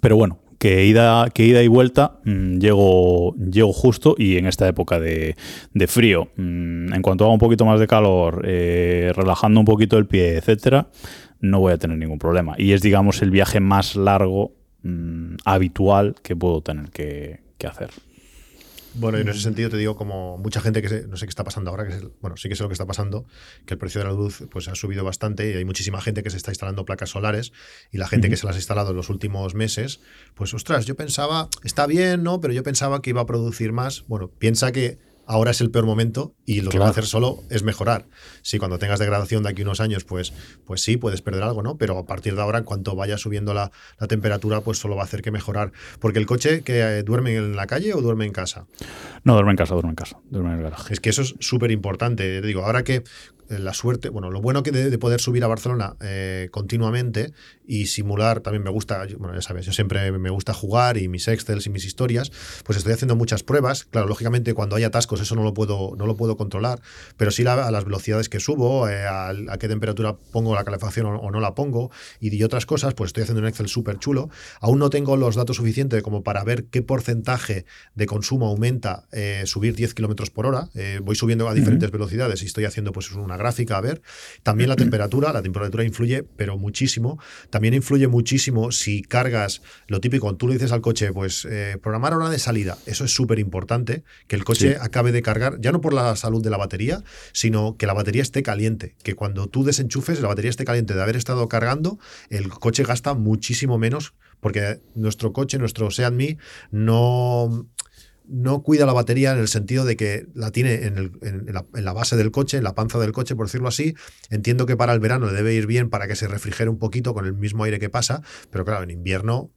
Pero bueno, que ida, que ida y vuelta mm, llego, llego, justo y en esta época de, frío, mm, en cuanto haga un poquito más de calor, eh, relajando un poquito el pie, etcétera, no voy a tener ningún problema. Y es, digamos, el viaje más largo mm, habitual que puedo tener que, hacer. Bueno, y en ese sentido te digo, como mucha gente que no sé qué está pasando ahora, que bueno, sí que sé lo que está pasando, que el precio de la luz pues ha subido bastante y hay muchísima gente que se está instalando placas solares y la gente que se las ha instalado en los últimos meses, pues ostras, yo pensaba, está bien, ¿no? Pero yo pensaba que iba a producir más. Bueno, piensa que ahora es el peor momento y lo que va a hacer solo es mejorar. Si cuando tengas degradación de aquí unos años, pues, pues sí, puedes perder algo, ¿no? Pero a partir de ahora, en cuanto vaya subiendo la, temperatura, pues solo va a hacer que mejorar. Porque el coche que eh, duerme en la calle o duerme en casa. No, duerme en casa, duerme en casa, duerme en el garaje. Es que eso es súper importante. Digo, ahora que eh, la suerte, bueno, lo bueno que de, poder subir a Barcelona eh, continuamente y simular, también me gusta, bueno, ya sabes, yo siempre me gusta jugar y mis Excels y mis historias, pues estoy haciendo muchas pruebas. Claro, lógicamente cuando hay atascos eso no lo puedo, no lo puedo controlar, pero sí a las velocidades que subo, eh, a, qué temperatura pongo la calefacción o, no la pongo y, otras cosas, pues estoy haciendo un Excel súper chulo. Aún no tengo los datos suficientes como para ver qué porcentaje de consumo aumenta subir 10 kilómetros por hora. voy subiendo a diferentes velocidades y estoy haciendo pues una gráfica a ver. También la temperatura, la temperatura influye, pero muchísimo. También influye muchísimo si cargas lo típico, tú le dices al coche, pues eh, programar hora de salida. Eso es súper importante, que el coche acabe de cargar, ya no por la salud de la batería, sino que la batería esté caliente, que cuando tú desenchufes, la batería esté caliente de haber estado cargando, el coche gasta muchísimo menos porque nuestro coche, nuestro Seat Me, no, no cuida la batería en el sentido de que la tiene en, la, base del coche, en la panza del coche, por decirlo así. Entiendo que para el verano le debe ir bien para que se refrigere un poquito con el mismo aire que pasa, pero claro, en invierno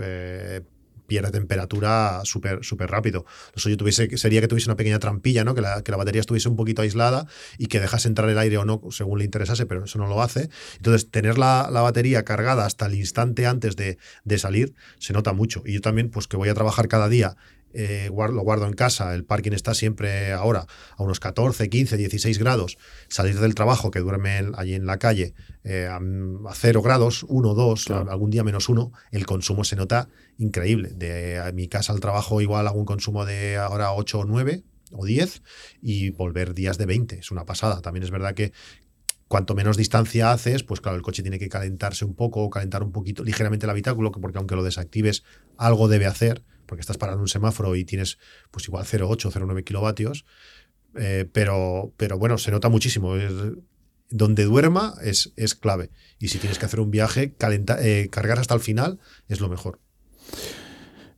eh, pierde temperatura súper rápido. Lo suyo tuviese, sería que tuviese una pequeña trampilla, ¿no? que, la, que la batería estuviese un poquito aislada y que dejase entrar el aire o no, según le interesase, pero eso no lo hace. Entonces, tener la, batería cargada hasta el instante antes de, de salir se nota mucho. Y yo también, pues que voy a trabajar cada día eh, lo guardo en casa, el parking está siempre ahora a unos 14, 15, 16 grados, salir del trabajo que duerme allí en la calle eh, a, 0 grados, 1, 2, algún día menos 1, el consumo se nota increíble. De mi casa al trabajo igual hago un consumo de ahora 8 o 9 o 10 y volver días de 20, es una pasada. También es verdad que cuanto menos distancia haces, pues claro, el coche tiene que calentarse un poco o calentar un poquito ligeramente el habitáculo, porque aunque lo desactives, algo debe hacer porque estás parando un semáforo y tienes pues igual 0,8, 0,9 kilovatios, eh, pero, pero bueno, se nota muchísimo. donde duerma es, es clave. Y si tienes que hacer un viaje, eh, cargar hasta el final es lo mejor.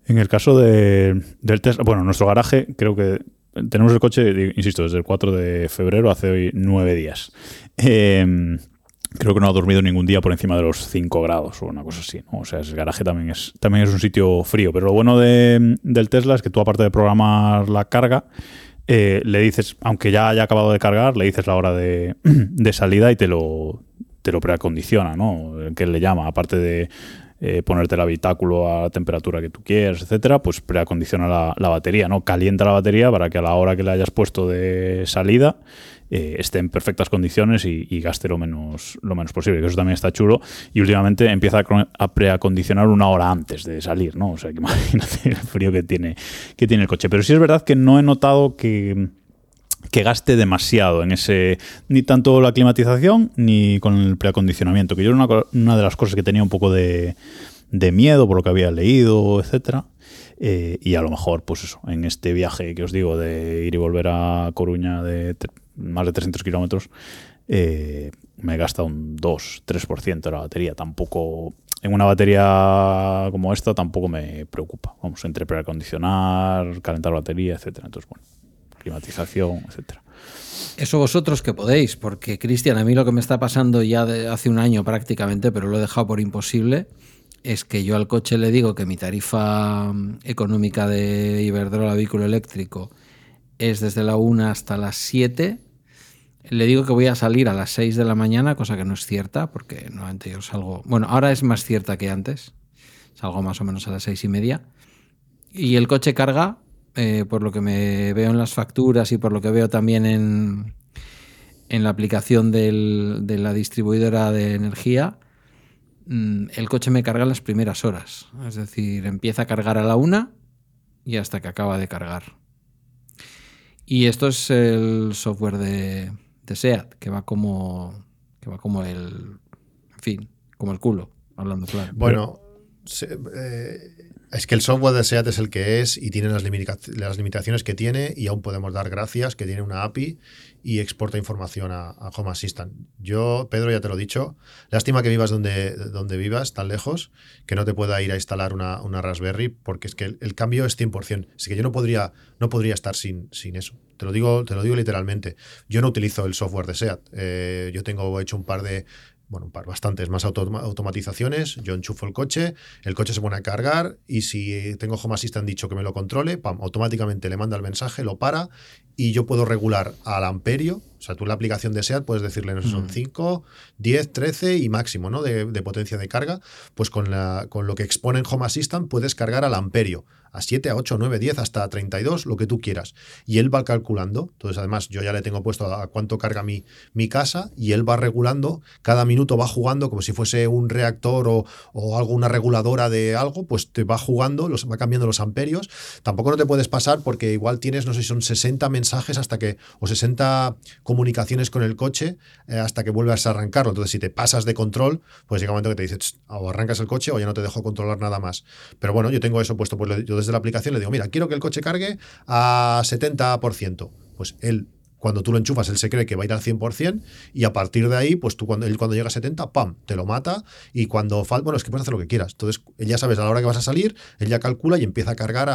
En el caso de, del Tesla, bueno, nuestro garaje creo que tenemos el coche, insisto, desde el 4 de febrero, hace hoy nueve días. Eh, creo que no ha dormido ningún día por encima de los 5 grados o una cosa así. O sea, el garaje también es, también es un sitio frío. Pero lo bueno de, del Tesla es que tú, aparte de programar la carga, eh, le dices, aunque ya haya acabado de cargar, le dices la hora de, salida y te lo, te lo preacondiciona, ¿no? Que le llama, aparte de eh, ponerte el habitáculo a la temperatura que tú quieras, etcétera, pues preacondiciona la, la batería, ¿no? Calienta la batería para que a la hora que le hayas puesto de salida eh, esté en perfectas condiciones y, gaste lo menos, lo menos posible, que eso también está chulo. Y últimamente empieza a, preacondicionar una hora antes de salir, ¿no? O sea, que imagínate el frío que tiene, que tiene el coche. Pero sí es verdad que no he notado que que gaste demasiado en ese, ni tanto la climatización ni con el preacondicionamiento, que yo era una, de las cosas que tenía un poco de, de miedo por lo que había leído, etcétera. Eh, y a lo mejor, pues eso, en este viaje que os digo de ir y volver a Coruña de más de 300 kilómetros, eh, me gasta un 2-3% de la batería. Tampoco, en una batería como esta, tampoco me preocupa. Vamos, entre preacondicionar, calentar batería, etcétera. Entonces, bueno, climatización, etcétera. Eso vosotros que podéis, porque Cristian, a mí lo que me está pasando ya de hace un año prácticamente, pero lo he dejado por imposible, es que yo al coche le digo que mi tarifa mm, económica de Iberdrola vehículo eléctrico es desde la 1 hasta las 7. Le digo que voy a salir a las 6 de la mañana, cosa que no es cierta, porque normalmente yo salgo. Bueno, ahora es más cierta que antes. Salgo más o menos a las 6 y media. Y el coche carga, eh, por lo que me veo en las facturas y por lo que veo también en, en la aplicación de la distribuidora de energía, Mm, el coche me carga en las primeras horas. Es decir, empieza a cargar a la una y hasta que acaba de cargar. Y esto es el software de, SEAT, que va como. que va como el. En fin, como el culo, hablando claro. Bueno. eh, es que el software de SEAT es el que es y tiene las, las, limitaciones que tiene y aún podemos dar gracias que tiene una API y exporta información a, Home Assistant. Yo, Pedro, ya te lo he dicho, lástima que vivas donde, donde vivas, tan lejos, que no te pueda ir a instalar una, una Raspberry, porque es que el, cambio es 100%. Así que yo no podría, no podría estar sin, sin eso. Te lo, digo, te lo digo literalmente. Yo no utilizo el software de SEAT. Eh, yo tengo hecho un par de bueno, bastantes más automatizaciones. Yo enchufo el coche, el coche se pone a cargar y si tengo Home Assistant dicho que me lo controle, pam, automáticamente le manda el mensaje, lo para y yo puedo regular al amperio. O sea, tú la aplicación de SEAT puedes decirle, no sé, son 5, 10, 13 y máximo ¿no? de, potencia de carga. Pues con, la, con lo que expone en Home Assistant puedes cargar al amperio a 7, a 8, 9, 10, hasta 32, lo que tú quieras. Y él va calculando. Entonces, además, yo ya le tengo puesto a cuánto carga mi, mi casa y él va regulando. Cada minuto va jugando como si fuese un reactor o, o alguna reguladora de algo, pues te va jugando, los, va cambiando los amperios. Tampoco no te puedes pasar porque igual tienes, no sé si son 60 mensajes hasta que, o 60 comunicaciones con el coche eh, hasta que vuelvas a arrancarlo. Entonces, si te pasas de control, pues llega un momento que te dices, o arrancas el coche o ya no te dejo controlar nada más. Pero bueno, yo tengo eso puesto, pues yo desde la aplicación le digo, mira, quiero que el coche cargue a 70%. Pues él cuando tú lo enchufas, él se cree que va a ir al 100% y a partir de ahí, pues tú cuando, él cuando llega a 70, ¡pam!, te lo mata y cuando falta, bueno, es que puedes hacer lo que quieras. Entonces, él ya sabes a la hora que vas a salir, él ya calcula y empieza a cargar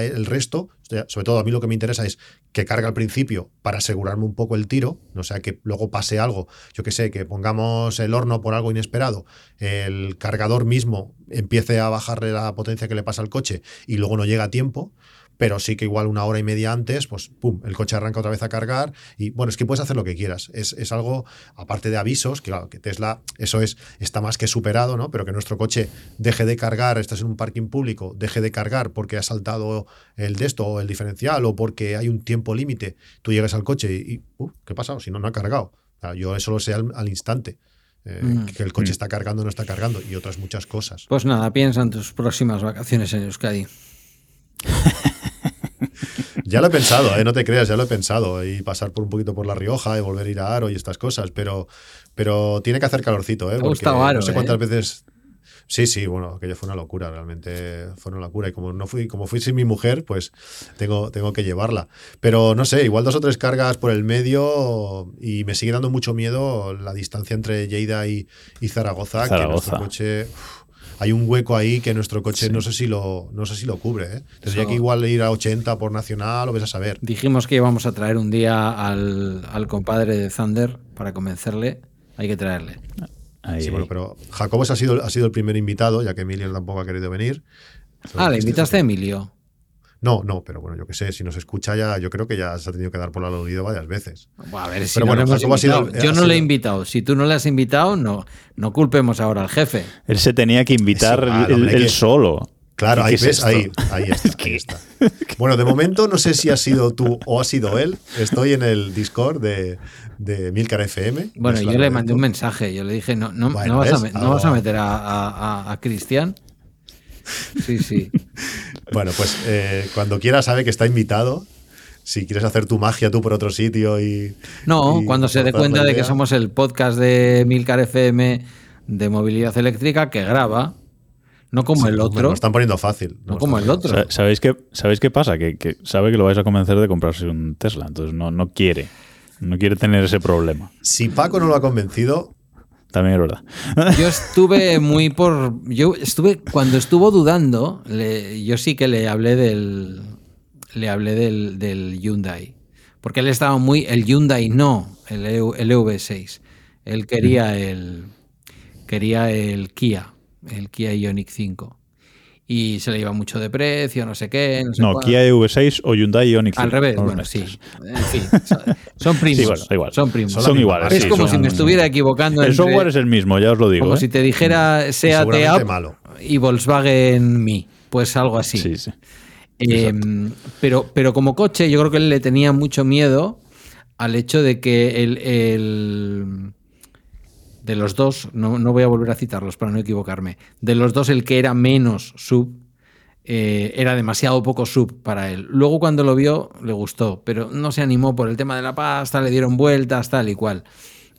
el resto. Sobre todo a mí lo que me interesa es que cargue al principio para asegurarme un poco el tiro, no sea que luego pase algo, yo que sé, que pongamos el horno por algo inesperado, el cargador mismo empiece a bajarle la potencia que le pasa al coche y luego no llega a tiempo pero sí que igual una hora y media antes, pues pum, el coche arranca otra vez a cargar y bueno, es que puedes hacer lo que quieras. Es, algo, aparte de avisos, que claro, que Tesla, eso es, está más que superado, ¿no? Pero que nuestro coche deje de cargar, estás en un parking público, deje de cargar porque ha saltado el de esto o el diferencial o porque hay un tiempo límite, tú llegas al coche y, uh, ¿qué pasa? Si no, no ha cargado. yo eso lo sé al, instante. Eh, mm. que el coche mm. está cargando o no está cargando y otras muchas cosas. Pues nada, piensa en tus próximas vacaciones en Euskadi. Ya lo he pensado, ¿eh? no te creas, ya lo he pensado. Y pasar por un poquito por La Rioja y volver a ir a Aro y estas cosas. Pero, pero tiene que hacer calorcito, ¿eh? Porque no sé cuántas ¿eh? veces. Sí, sí, bueno, aquello fue una locura, realmente fue una locura. Y como no fui, como fui sin mi mujer, pues tengo, tengo que llevarla. Pero no sé, igual dos o tres cargas por el medio y me sigue dando mucho miedo la distancia entre Lleida y, Zaragoza, que nuestro coche hay un hueco ahí que nuestro coche no sé si lo no sé si lo cubre. ¿eh? Tendría que igual ir a 80 por nacional, lo ves a saber. Dijimos que íbamos a traer un día al, compadre de Thunder para convencerle. Hay que traerle. sí, bueno, pero Jacobos ha sido, ha sido el primer invitado, ya que Emilio tampoco ha querido venir. ah, le invitaste a Emilio. No, no, pero bueno, yo qué sé, si nos escucha ya, yo creo que ya se ha tenido que dar por aludido varias veces. a ver, si bueno, yo no le he invitado. Si tú no le has invitado, no, no culpemos ahora al jefe. Él se tenía que invitar él, solo. Claro, ahí ves, ahí, ahí está, Bueno, de momento no sé si has sido tú o ha sido él. Estoy en el Discord de, de Milcar FM. Bueno, yo le mandé un mensaje. Yo le dije, no, no, no, vas, a, meter a, a Cristian. Sí, sí. bueno, pues eh, cuando quiera sabe que está invitado. Si quieres hacer tu magia tú por otro sitio y. No, cuando se dé cuenta de que somos el podcast de Milcar FM de movilidad eléctrica que graba. No como el otro. Lo están poniendo fácil. No, como el otro. ¿Sabéis qué, ¿Sabéis qué pasa? Que, sabe que lo vais a convencer de comprarse un Tesla. Entonces no, no quiere. No quiere tener ese problema. Si Paco no lo ha convencido, también es verdad. Yo estuve muy por. Yo estuve. Cuando estuvo dudando, yo sí que le hablé del. Le hablé del, del, Hyundai. Porque él estaba muy. El Hyundai no, el, e el EV6. Él quería el. Quería el Kia, el Kia Ioniq 5 y se le iba mucho de precio, no sé qué. No, Kia EV6 o Hyundai Ioniq 5. Al revés, bueno, sí. En fin, son primos. igual. Son primos. Son, iguales. Es como si me estuviera equivocando. El software es el mismo, ya os lo digo. Como ¿eh? si te dijera SEAT Up y Volkswagen Mi. Pues algo así. Sí, sí. Pero, pero como coche, yo creo que él le tenía mucho miedo al hecho de que el de los dos, no, voy a volver a citarlos para no equivocarme, de los dos el que era menos sub eh, era demasiado poco sub para él. Luego cuando lo vio le gustó, pero no se animó por el tema de la pasta, le dieron vueltas, tal y cual.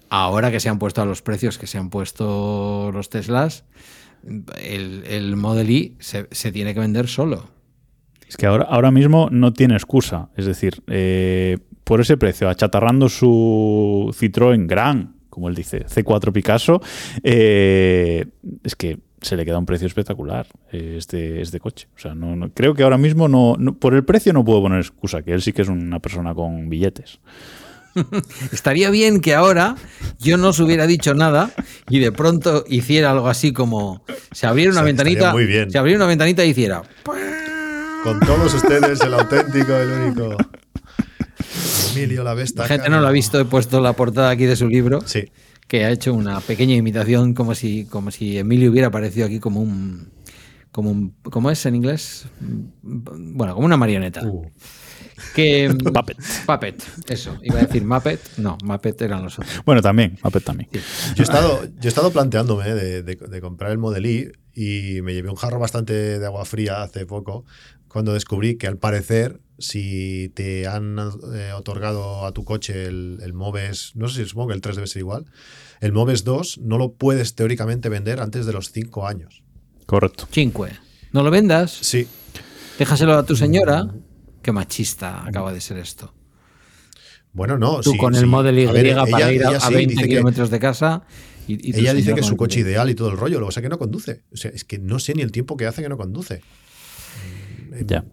Ahora que se han puesto a los precios que se han puesto los Teslas, el, el Model I se, se tiene que vender solo. Es que ahora, ahora mismo no tiene excusa. Es decir, eh, por ese precio, achatarrando su Citroën Gran, como él dice, C4 Picasso, eh, es que se le queda un precio espectacular eh, este, este coche. O sea, no, no- creo que ahora mismo no, no- por el precio no puedo poner excusa, que él sí que es una persona con billetes. Estaría bien que ahora yo no os hubiera dicho nada y de pronto hiciera algo así como se abriera una ventanita, muy bien. se abriera una ventanita y hiciera. Con todos ustedes, el auténtico, el único. Emilio la Vesta. La gente no lo ha visto, he puesto la portada aquí de su libro, Sí. que ha hecho una pequeña imitación como si, como si Emilio hubiera aparecido aquí como un, como un, ¿cómo es en inglés? Bueno, como una marioneta. Uh, Que, Puppet. Puppet, eso. Iba a decir Muppet. No, Muppet eran los otros. Bueno, también, Muppet también. Yo he estado, yo he estado planteándome de, de- de comprar el Model I y me llevé un jarro bastante de agua fría hace poco cuando descubrí que al parecer si te han eh, otorgado a tu coche el, el Moves, no sé si supongo que el 3 debe ser igual, el Moves 2 no lo puedes teóricamente vender antes de los 5 años. Correcto. Cinque. No lo vendas, Sí, déjaselo a tu señora. Qué machista acaba de ser esto. bueno, no. Tú sí, con sí. el Model Y A ver, para ella- ir a, ella a sí 20 dice que- kilómetros de casa. Y, y Ella dice que es su coche coche. ideal y todo el rollo, lo que pasa es que no conduce. O sea, es que no sé ni el tiempo que hace que no conduce. Ya.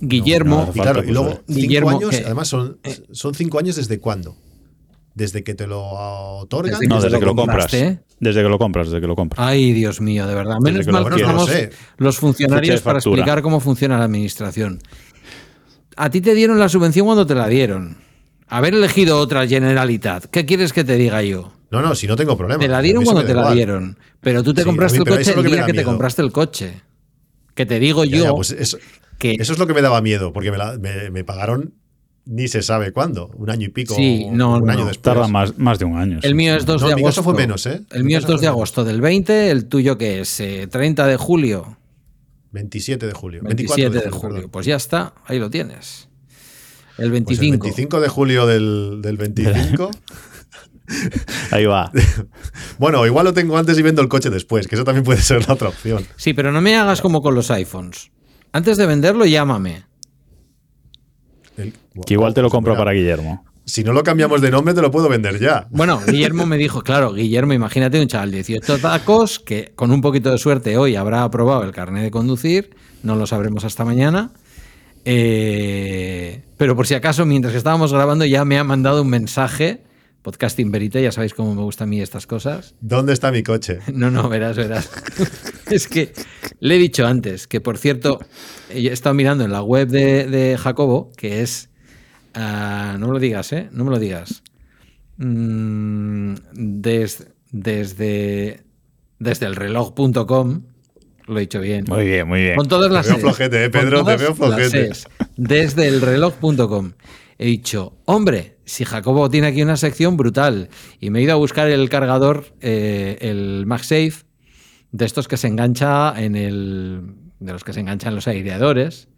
Guillermo, No, no Y hace claro, y luego pues, cinco Guillermo, años, que- además son, son cinco años desde cuándo? Desde que te lo otorgan. Desde No, que desde lo que lo compras. compraste. Desde que lo compras, desde que lo compras. Ay, Dios mío, de verdad. Menos que lo mal que adquieres. estamos No lo sé. los funcionarios para explicar cómo funciona la administración. A ti te dieron la subvención cuando te la dieron. Haber elegido otra Generalitat. ¿Qué quieres que te diga yo? No, no, si no tengo problema. Te la dieron cuando te la igual. dieron. Pero tú te Sí, compraste mí, el coche el que día que te compraste el coche. Que te digo Ya, yo ya, pues eso, que eso es lo que me daba miedo, porque me, la- me- me pagaron ni se sabe cuándo, un año y pico, Sí, no, un no. año después. Tarda más, más de un año. el sí. mío es 2 No, de agosto. caso fue menos, ¿eh? El mío es caso 2 de menos. agosto del 20, el tuyo que es Eh, 30 de julio. 27 de julio. 24 27 de julio. perdón. Pues ya está, ahí lo tienes. El Pues el 25. 25 de julio del, del 25. Ahí va. bueno, igual lo tengo antes y vendo el coche después, que eso también puede ser la otra opción. Sí, pero no me hagas como con los iPhones. Antes de venderlo, llámame. El- Que igual te lo compro para Guillermo. Si no lo cambiamos de nombre, te lo puedo vender ya. Bueno, Guillermo me dijo, claro, Guillermo, imagínate un chaval de 18 tacos que con un poquito de suerte hoy habrá aprobado el carnet de conducir, no lo sabremos hasta mañana. Eh, pero por si acaso, mientras que estábamos grabando, ya me ha mandado un mensaje, podcasting verite, ya sabéis cómo me gustan a mí estas cosas. ¿Dónde está mi coche? No, no, verás, verás. es que le he dicho antes que, por cierto, he estado mirando en la web de, de Jacobo, que es. ah, no me lo digas, ¿eh? No me lo digas. Mm, des- desde, desde el reloj.com, lo he dicho bien. Muy bien, muy bien. Con todas las veo Cs. flojete, eh, Pedro, te veo flojete. Desde el reloj.com. He dicho, hombre, si Jacobo tiene aquí una sección brutal. Y me he ido a buscar el cargador, eh, el MagSafe, de estos que se engancha en el. de los que se enganchan los aireadores.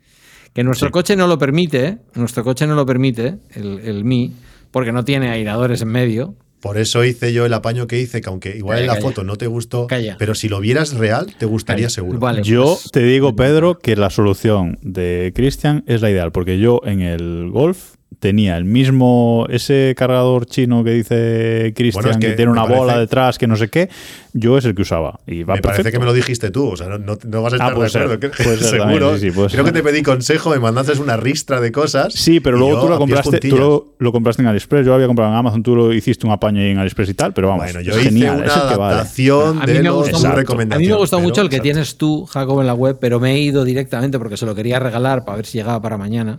Que nuestro coche no lo permite, nuestro coche no lo permite, el, el Mi, porque no tiene aireadores en medio. Por eso hice yo el apaño que hice, que aunque igual Calla, en la calla. foto no te gustó, Calla. pero si lo vieras real, te gustaría seguro. Vale, Yo pues- te digo, Pedro, que la solución de Cristian es la ideal, porque yo en el Golf tenía el mismo, ese cargador chino que dice Cristian, Bueno, es que, que tiene me una bola detrás, que no sé qué, yo es el que usaba. Y va me parece que me lo dijiste tú, o sea, no, no- no vas a Ah, estar de puede ser, acuerdo. que- puede ser seguro. también, sí, sí, puede Creo ser. que te pedí consejo, me mandaste una ristra de cosas. Sí, pero luego tú lo compraste, tú lo, lo compraste en AliExpress, yo lo había comprado en Amazon, tú lo hiciste un apaño ahí en AliExpress y tal, pero vamos, Bueno, yo es hice genial, una es el que vale. adaptación A mí de me lo- gustó su mucho- recomendación. A mí me gustó pero- mucho el que exacto. tienes tú, Jacob, en la web, pero me he ido directamente porque se lo quería regalar para ver si llegaba para mañana.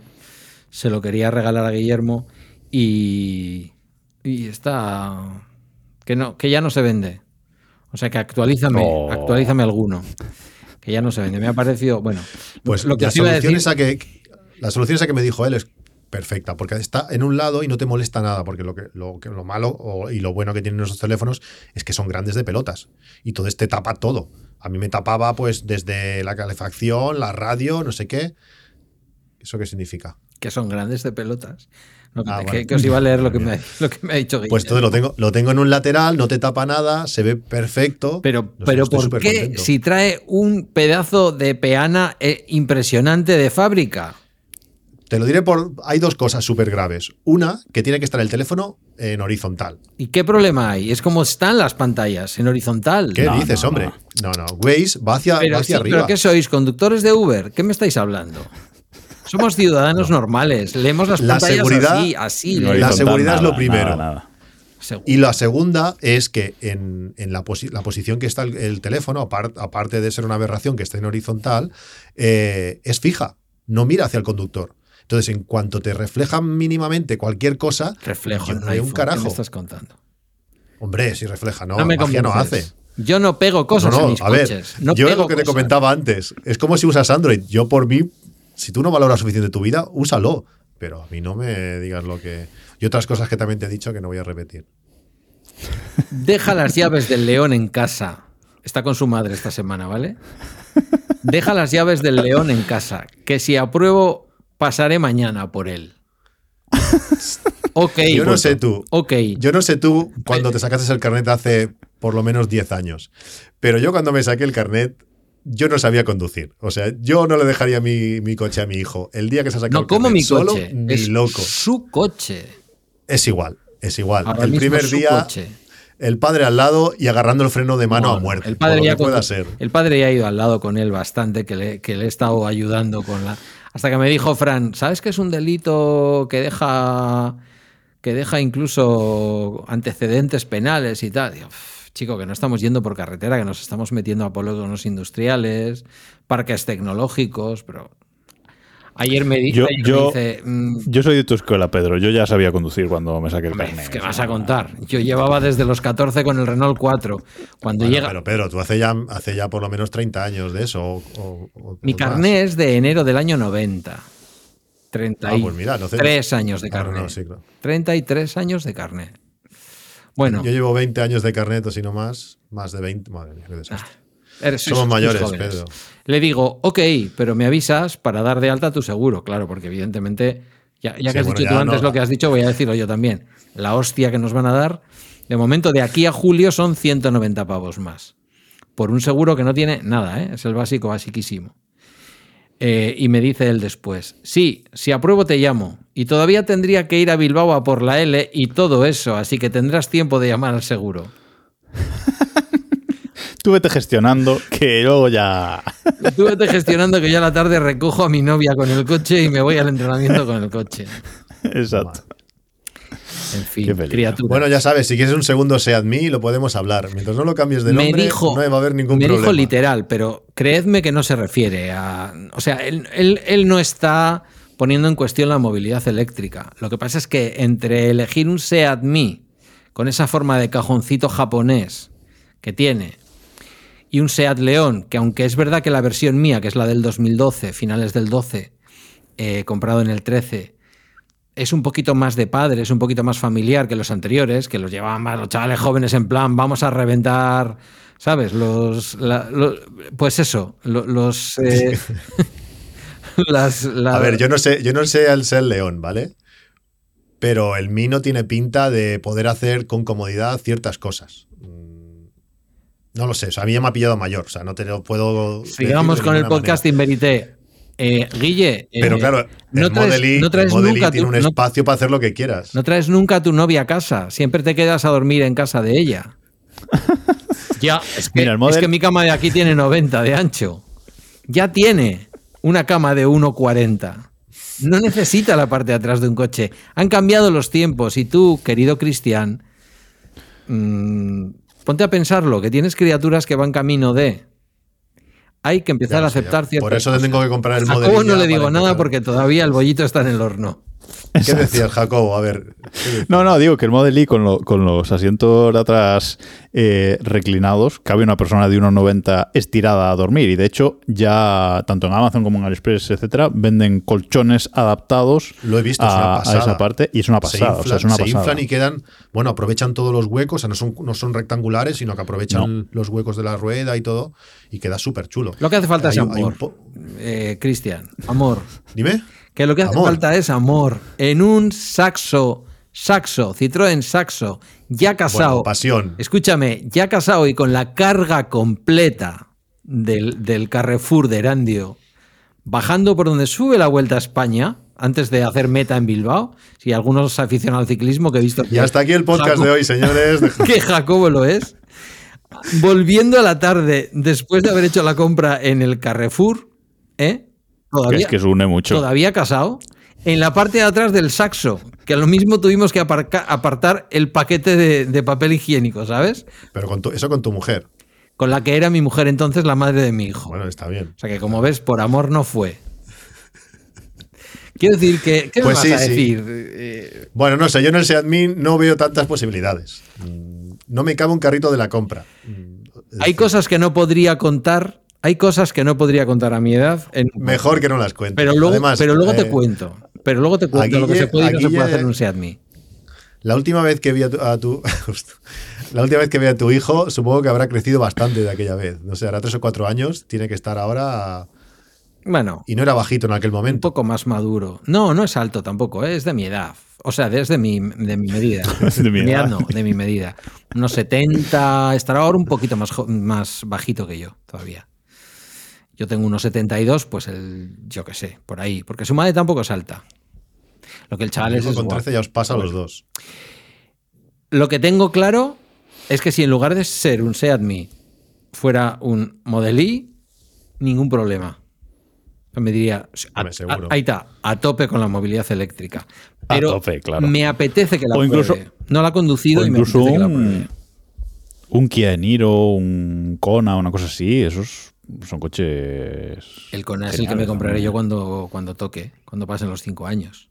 Se lo quería regalar a Guillermo y, y está que no que ya no se vende. O sea que actualízame, Oh. actualízame alguno. Que ya no se vende. Me ha parecido, bueno, Pues lo que la solución, decir esa que, la solución esa que me dijo él es perfecta, porque está en un lado y no te molesta nada, porque lo, que, lo, que- lo malo o- y lo bueno que tienen nuestros teléfonos es que son grandes de pelotas y todo este tapa todo. A mí me tapaba pues desde la calefacción, la radio, no sé qué. ¿Eso qué significa? Que son grandes de pelotas. No, Ah, que, bueno. que os iba a leer lo que me, ha- lo que me ha dicho Guille. Pues entonces lo tengo, lo tengo en un lateral, no te tapa nada, se ve perfecto. Pero, No pero ¿por qué contento. si trae un pedazo de peana eh, impresionante de fábrica? Te lo diré por. Hay dos cosas súper graves. Una, que tiene que estar el teléfono en horizontal. ¿Y qué problema hay? Es como están las pantallas, en horizontal. ¿Qué No, dices, no, hombre? No, no. Waze va hacia, Pero, va hacia sí, arriba. ¿pero qué sois? ¿Conductores de Uber? ¿Qué me estáis hablando? Somos ciudadanos normales. Leemos las La pantallas seguridad- así, así. No. La seguridad es lo primero. nada, nada. Seguro. Y la segunda es que en, en la, posi- la posición que está el, el teléfono, apar- aparte de ser una aberración que esté en horizontal, eh, es fija, no mira hacia el conductor. Entonces, en cuanto te refleja mínimamente cualquier cosa, Reflejo en no hay un. ¿Qué carajo. me estás contando? hombre, si refleja, no, No me magia no hace. Yo no pego cosas no, en no, mis a ver. No yo es lo que te comentaba antes. Es como si usas Android. Yo por mí, si tú no valoras suficiente tu vida, úsalo. Pero a mí no me digas lo que... Y otras cosas que también te he dicho que no voy a repetir. Deja las llaves del león en casa. Está con su madre esta semana, ¿vale? Deja las llaves del león en casa. Que si apruebo, pasaré mañana por él. Ok. Yo no sé tú. Ok. Yo no sé tú cuando te sacaste el carnet hace por lo menos 10 años. Pero yo cuando me saqué el carnet, yo no sabía conducir. O sea, yo no le dejaría mi, mi coche a mi hijo. El día que se ha sacado No el como mi solo, coche. ni es loco. su coche. Es igual, es igual. Ahora el primer día, coche. el padre al lado y agarrando el freno de mano No, a muerte. El padre, ya pueda ser. el padre ya ha ido al lado con él bastante, que le, que le he estado ayudando con la. Hasta que me dijo Fran, ¿sabes que es un delito que deja que deja incluso antecedentes penales y tal? Digo, "Uf, chico, que no estamos yendo por carretera, que nos estamos metiendo a polígonos industriales, parques tecnológicos, pero ayer me, di- Yo- ayer me yo- dice, mm, Yo soy de tu escuela, Pedro. Yo ya sabía conducir cuando me saqué el carnet. ¿qué vas a contar? Yo llevaba desde los 14 con el Renault 4. Cuando Bueno, llega, Pero Pedro, tú hace ya, hace ya por lo menos 30 años de eso. o- o- o- Mi más. carné es de enero del año 90. Ah, 33 pues mira, no sé. años de Ah, carné. no, sí, claro. 33 años de carné. Bueno, Yo llevo 20 años de carnet o si no más. Más de 20. Madre mía, qué desastre. eres- sois- Somos sois mayores. Pedro. Le digo, ok, pero me avisas para dar de alta tu seguro, claro, porque evidentemente, ya, ya que has bueno, dicho tú antes no- lo que has dicho, voy a decirlo yo también. La hostia que nos van a dar, de momento, de aquí a julio son 190 pavos más. Por un seguro que no tiene nada, ¿eh? es el básico, basiquísimo. Eh, y me dice él después, sí, si apruebo te llamo. Y todavía tendría que ir a Bilbao a por la L y todo eso, así que tendrás tiempo de llamar al seguro. Tú vete gestionando, que luego ya. Tú vete gestionando que yo a la tarde recojo a mi novia con el coche y me voy al entrenamiento con el coche. Exacto. En fin, criatura. Bueno, ya sabes, si quieres un segundo Seat Me, lo podemos hablar. Mientras no lo cambies de me nombre, dijo, no va a haber ningún me problema. dijo literal, pero creedme que no se refiere a. O sea, él, él- él no está poniendo en cuestión la movilidad eléctrica. Lo que pasa es que entre elegir un Seat Me con esa forma de cajoncito japonés que tiene y un Seat León, que aunque es verdad que la versión mía, que es la del 2012, finales del 12, eh, comprado en el 13, es un poquito más de padre, es un poquito más familiar que los anteriores, que los llevaban más los chavales jóvenes en plan, vamos a reventar, ¿sabes? Los, la- pues eso, lo- los... eh, las, A ver, yo no sé, yo no sé el ser león, ¿vale? Pero el Mi no tiene pinta de poder hacer con comodidad ciertas cosas. Mm, No lo sé, o sea, a mí ya me ha pillado mayor, o sea, no te lo puedo. Sigamos con el podcast. Inverité. Eh, Guille, eh, Pero claro, no el traes- Model I, no traes el Model I nunca tiene tu- un no- espacio para hacer lo que quieras. No traes nunca a tu novia a casa, siempre te quedas a dormir en casa de ella. ya, es que, Mira, el es Model- que mi cama de aquí tiene 90 de ancho. Ya tiene una cama de 1,40. No necesita la parte de atrás de un coche. Han cambiado los tiempos y tú, querido Cristian, mm, ponte a pensarlo, que tienes criaturas que van camino de... Hay que empezar Ya a aceptar ciertas Por eso te tengo que comprar el a Model Jacobo I no le digo nada porque todavía el bollito está en el horno. ¿Qué decías, Jacobo? A ver. No, no, digo que el Model I con, lo- con los asientos de atrás eh, reclinados, cabe una persona de 1,90 estirada a dormir. Y de hecho, ya tanto en Amazon como en AliExpress, etcétera, venden colchones adaptados Lo he visto, es a, una a pasada. esa parte. Y es una Se pasada. o sea, es una se pasada. inflan y quedan, bueno, aprovechan todos los huecos, o sea, no son, no son rectangulares, sino que aprovechan los huecos de la rueda y todo, y queda súper chulo. Lo que hace falta es Hay amor. Eh, Cristian, amor. Dime. Que lo que hace Amor. falta es amor. En un saxo, saxo, Citroën saxo, ya casado. Bueno, pasión. Escúchame, ya casado y con la carga completa del, del Carrefour de Erandio, bajando por donde sube la Vuelta a España, antes de hacer meta en Bilbao, si algunos aficionados al ciclismo que he visto... Y hasta aquí el podcast Jacobo- de hoy, señores. que Jacobo lo es. Volviendo a la tarde, después de haber hecho la compra en el Carrefour, ¿eh? Que Todavía, es que se une mucho. todavía casado, en la parte de atrás del saxo, que a lo mismo tuvimos que aparca- apartar el paquete de, de papel higiénico, ¿sabes? Pero con tu- eso con tu mujer. Con la que era mi mujer entonces, la madre de mi hijo. Bueno, está bien. O sea que como ves, por amor no fue. Quiero decir que, ¿qué me Pues vas sí, a sí. decir? Eh, Bueno, no sé, yo en el SeatMe no veo tantas posibilidades. Mm, No me cabe un carrito de la compra. Mm, es hay decir, cosas que no podría contar, hay cosas que no podría contar a mi edad. en- Mejor que no las cuente. Pero luego, Además, pero luego eh, te cuento. Pero luego te cuento lo que se puede y no se puede hacer en un Seat Me. La última vez que vi a tu, a tu- justo. la última vez que vi a tu hijo, supongo que habrá crecido bastante de aquella vez. No sé, hará tres o cuatro años, tiene que estar ahora. Bueno, Y no era bajito en aquel un momento. poco más maduro. No, no es alto tampoco, ¿eh? es de mi edad. O sea, desde mi, de mi medida. De mi edad. no, de mi medida. Unos 70, estará ahora un poquito más, más bajito que yo todavía. Yo tengo unos 72, pues el, yo qué sé, por ahí. Porque su madre tampoco es alta. Lo que el chaval es, con guapo. 13 ya os pasa a los dos. Lo que tengo claro es que si en lugar de ser un Seat Me fuera un Model I, ningún problema. Me diría, a- a- ahí está, a tope con la movilidad eléctrica. A Pero tope, claro. me apetece que la O incluso- pruebe. No la he conducido o y me incluso apetece que la un, pruebe. un Kia Niro, un Kona, una cosa así, esos son coches. El Kona es el que me compraré también. yo cuando, cuando toque, cuando pasen los cinco años.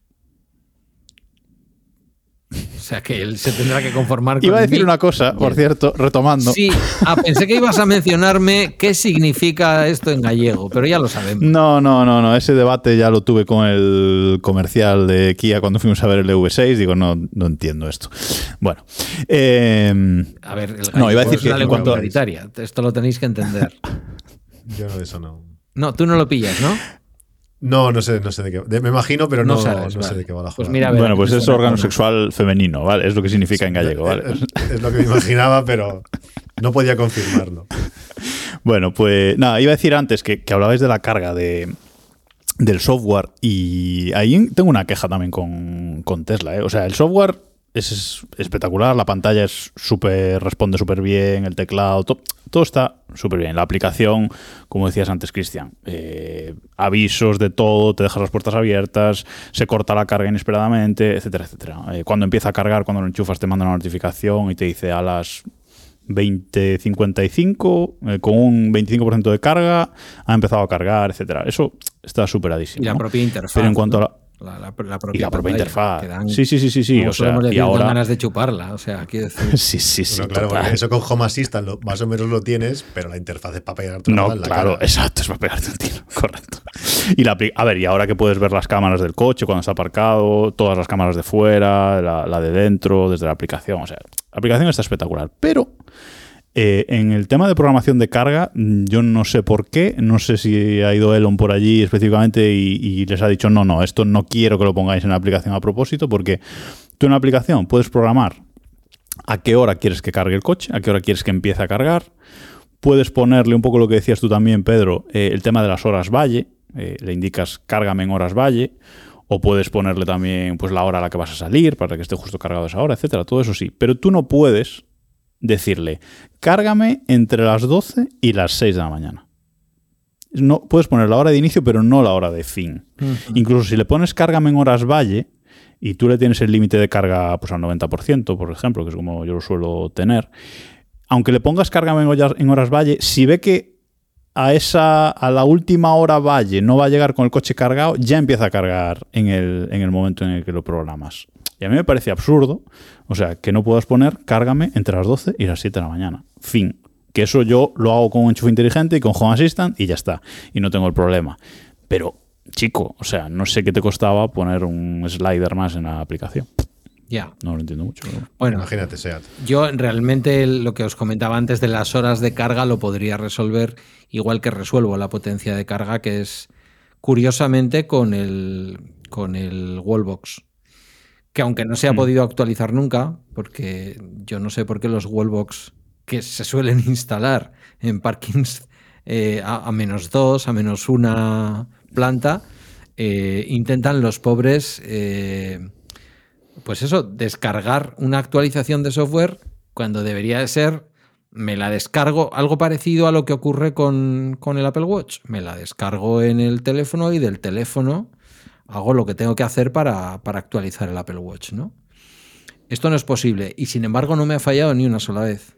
O sea que él se tendrá que conformar con Iba a decir una cosa, por cierto, retomando. Sí, ah, pensé que ibas a mencionarme qué significa esto en gallego, pero ya lo sabemos. No, no, no, no. Ese debate ya lo tuve con el comercial de Kia cuando fuimos a ver el EV6. Digo, no, no entiendo esto. Bueno. eh, A ver, el No, iba a decir es que una lengua cuanto. Esto lo tenéis que entender. Yo no, eso no. No, tú no lo pillas, ¿no? No, no sé, no sé de qué. de- me imagino, pero no, No sabes, no sé de qué va la Pues mira, ver, bueno, pues es órgano sexual femenino, ¿vale? Es lo que significa en gallego, ¿vale? Es, es lo que me imaginaba, pero no podía confirmarlo. Bueno, pues nada, iba a decir antes que, que hablabais de la carga de, del software y ahí tengo una queja también con, con Tesla. ¿eh? O sea, el software es, es espectacular, la pantalla es súper, responde súper bien, el teclado, to- todo está súper bien. La aplicación, como decías antes, Cristian, eh, avisos de todo, te dejas las puertas abiertas, se corta la carga inesperadamente, etcétera, etcétera. Eh, cuando empieza a cargar, cuando lo enchufas, te manda una notificación y te dice a las 2055 eh, con un 25% de carga ha empezado a cargar, etcétera. Eso está superadísimo. Y la ¿no? propia interfaz. Pero en cuanto ¿no? a la, La, la- la propia y la propia interfaz. dan- sí, sí, sí, sí, sí. O sea, y dan ahora ganas de chuparla. O sea, quiero decir. sí, sí, sí. Bueno, claro, eso con Home Assistant lo- más o menos lo tienes, pero la interfaz es para pegarte una No, bala en la claro, cara. exacto, es para pegarte un tiro, correcto. Y la, a ver, y ahora que puedes ver las cámaras del coche cuando está aparcado, todas las cámaras de fuera, la, la de dentro, desde la aplicación, o sea, la aplicación está espectacular. Pero eh, en el tema de programación de carga, mm, yo no sé por qué, no sé si ha ido Elon por allí específicamente y, les ha dicho, no, no, esto no quiero que lo pongáis en la aplicación a propósito, porque tú en la aplicación puedes programar a qué hora quieres que cargue el coche, a qué hora quieres que empiece a cargar. Puedes ponerle un poco lo que decías tú también, Pedro, eh, el tema de las horas valle. eh, le indicas cárgame en horas valle. O puedes ponerle también pues, la hora a la que vas a salir para que esté justo cargado esa hora, etcétera. Todo eso sí. Pero tú no puedes decirle cárgame entre las 12 y las 6 de la mañana. No, puedes poner la hora de inicio, pero no la hora de fin. Incluso si le pones cárgame en horas valle y tú le tienes el límite de carga pues, al 90%, por ejemplo, que es como yo lo suelo tener, aunque le pongas cárgame en horas, en horas valle, si ve que a esa a la última hora valle no va a llegar con el coche cargado, ya empieza a cargar en el, en el momento en el que lo programas. Y a mí me parece absurdo, o sea, que no puedas poner cárgame entre las 12 y las 7 de la mañana. Fin. Que eso yo lo hago con un enchufe inteligente y con Home Assistant y ya está. Y no tengo el problema. Pero, chico, o sea, no sé qué te costaba poner un slider más en la aplicación. Ya. No lo entiendo mucho. pero- Bueno, Imagínate, Seat. yo realmente lo que os comentaba antes de las horas de carga lo podría resolver igual que resuelvo la potencia de carga, que es curiosamente con el, con el Wallbox. Que aunque no se ha Mm. podido actualizar nunca, porque yo no sé por qué los Wallbox que se suelen instalar en parkings eh, a, a menos dos, a menos una planta, eh, intentan los pobres, eh, pues eso, descargar una actualización de software cuando debería de ser, me la descargo, algo parecido a lo que ocurre con, con el Apple Watch, me la descargo en el teléfono y del teléfono hago lo que tengo que hacer para, para actualizar el Apple Watch, ¿no? Esto no es posible y sin embargo no me ha fallado ni una sola vez.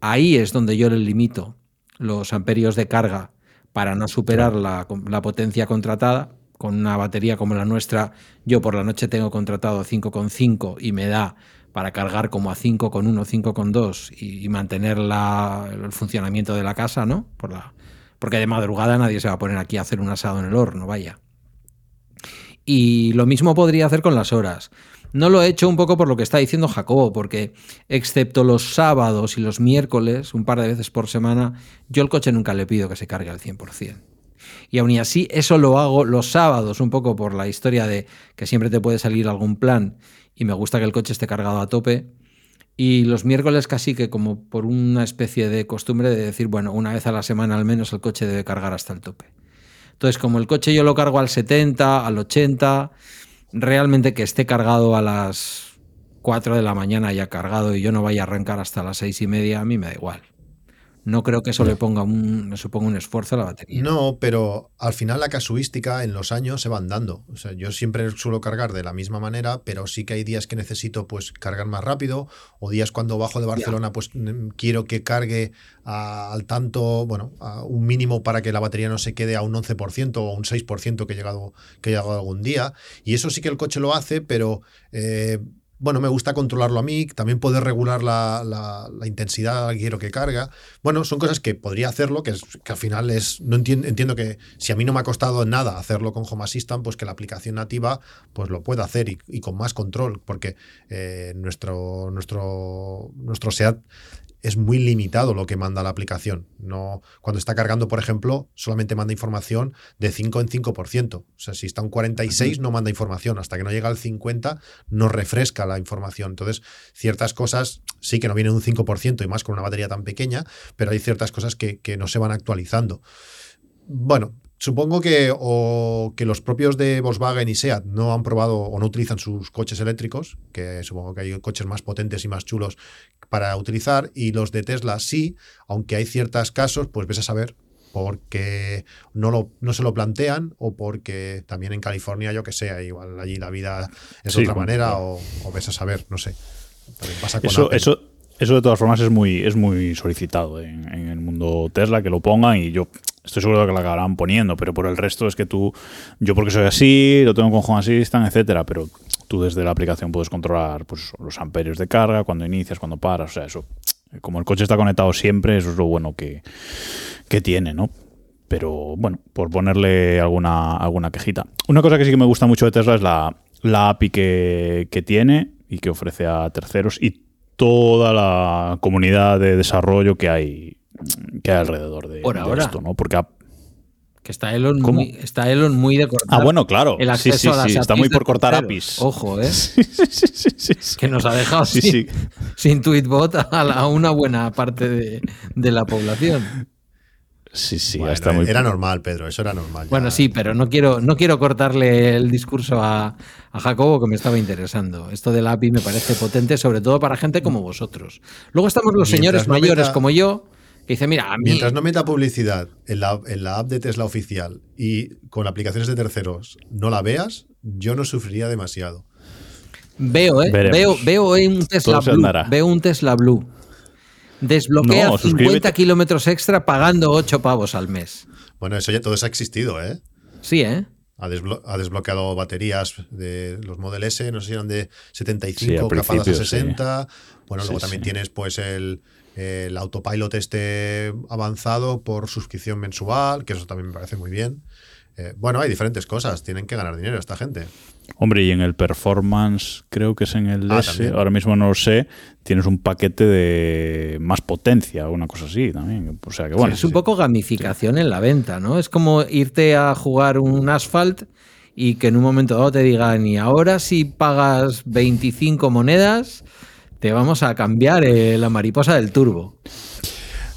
Ahí es donde yo le limito los amperios de carga para no superar la, la potencia contratada. Con una batería como la nuestra, yo por la noche tengo contratado 5,5 y me da para cargar como a 5,1, 5,2 y, y mantener la- el funcionamiento de la casa, ¿no? Por la, porque de madrugada nadie se va a poner aquí a hacer un asado en el horno, vaya. Y lo mismo podría hacer con las horas. No lo he hecho un poco por lo que está diciendo Jacobo, porque excepto los sábados y los miércoles, un par de veces por semana, yo el coche nunca le pido que se cargue al 100%. Y aún así, eso lo hago los sábados, un poco por la historia de que siempre te puede salir algún plan y me gusta que el coche esté cargado a tope. Y los miércoles casi que como por una especie de costumbre de decir, bueno, una vez a la semana al menos el coche debe cargar hasta el tope. Entonces, como el coche yo lo cargo al 70, al 80, realmente que esté cargado a las 4 de la mañana ya cargado y yo no vaya a arrancar hasta las 6 y media, a mí me da igual. No creo que eso le ponga un, le suponga un esfuerzo a la batería. No, pero al final la casuística en los años se van dando. O sea, yo siempre suelo cargar de la misma manera, pero sí que hay días que necesito pues cargar más rápido o días cuando bajo de Barcelona pues mm, quiero que cargue a- al tanto, bueno, a un mínimo para que la batería no se quede a un 11% o un 6% que he llegado que he llegado algún día y eso sí que el coche lo hace, pero eh, bueno, me gusta controlarlo a mí, también poder regular la, la- la intensidad que quiero que carga. Bueno, son cosas que podría hacerlo, que, al final es. No entiendo, entiendo que si a mí no me ha costado nada hacerlo con Home Assistant, pues que la aplicación nativa pues lo pueda hacer y, y con más control, porque eh, nuestro, nuestro, nuestro SEAT es muy limitado lo que manda la aplicación. No, cuando está cargando, por ejemplo, solamente manda información de 5 en 5%. O sea, si está un 46 no manda información. Hasta que no llega al 50 no refresca la información. Entonces, ciertas cosas sí que no vienen un 5% y más con una batería tan pequeña, pero hay ciertas cosas que, que no se van actualizando. Bueno, supongo que, o que los propios de Volkswagen y SEAT no han probado o no utilizan sus coches eléctricos, que supongo que hay coches más potentes y más chulos para utilizar, y los de Tesla sí, aunque hay ciertos casos, pues ves a saber porque no, lo, no se lo plantean o porque también en California, yo que sé, igual allí la vida es Sí, otra manera o, o ves a saber, no sé. También pasa con Eso, Apple. eso, eso de todas formas es muy, es muy solicitado en, en el mundo Tesla que lo pongan y yo estoy seguro de que la acabarán poniendo, pero por el resto es que tú, yo porque soy así, lo tengo con Home Assistant, etcétera, pero tú desde la aplicación puedes controlar pues, los amperios de carga, cuando inicias, cuando paras, o sea, eso, como el coche está conectado siempre, eso es lo bueno que, que tiene, ¿no? Pero bueno, por ponerle alguna, alguna quejita. Una cosa que sí que me gusta mucho de Tesla es la, la API que, que tiene y que ofrece a terceros y toda la comunidad de desarrollo que hay, que hay alrededor de, Por de ahora. esto, ¿no? Porque Que está Elon, ¿Cómo? muy, está Elon muy de cortar. Ah, bueno, claro. El Sí, acceso sí, a las sí, está APIs muy por cortar terceros. APIs. Ojo, ¿eh? Sí, sí, sí, sí, sí, sí. Que nos ha dejado Sí, sin, sí. sin Tweetbot a, la- a una buena parte de, de la población. Sí, sí, Bueno, está muy... Era normal, Pedro, eso era normal. ya. Bueno, sí, pero no quiero, no quiero cortarle el discurso a, a Jacobo que me estaba interesando. Esto del API me parece potente, sobre todo para gente como vosotros. Luego estamos los Mientras señores no mayores meta- como yo, que dicen, mira, a mí... Mientras no meta publicidad en la, en la app de Tesla oficial y con aplicaciones de terceros no la veas, yo no sufriría demasiado. Veo, ¿eh? Veremos. Veo, veo un Tesla Todo Blue. andará. Veo un Tesla Blue. Desbloquea No, 50 suscríbete. kilómetros extra pagando 8 pavos al mes. Bueno, eso ya todo eso ha existido, ¿eh? Sí, ¿eh? Ha, desblo- ha desbloqueado baterías de los Model S, no sé si eran de Sí, 75 al capadas a principio, sí. 60. Bueno, Sí, luego también sí. tienes pues el, el autopilot este avanzado por suscripción mensual, que eso también me parece muy bien. Eh, bueno, hay diferentes cosas, tienen que ganar dinero esta gente. Hombre, y en el performance, creo que es en el Ah, S, también. ahora mismo no lo sé, tienes un paquete de más potencia, una cosa así también. O sea que bueno. es un poco gamificación en la venta, ¿no? Es como irte a jugar un asphalt y que en un momento dado te digan, y ahora si pagas 25 monedas, te vamos a cambiar eh, la mariposa del turbo.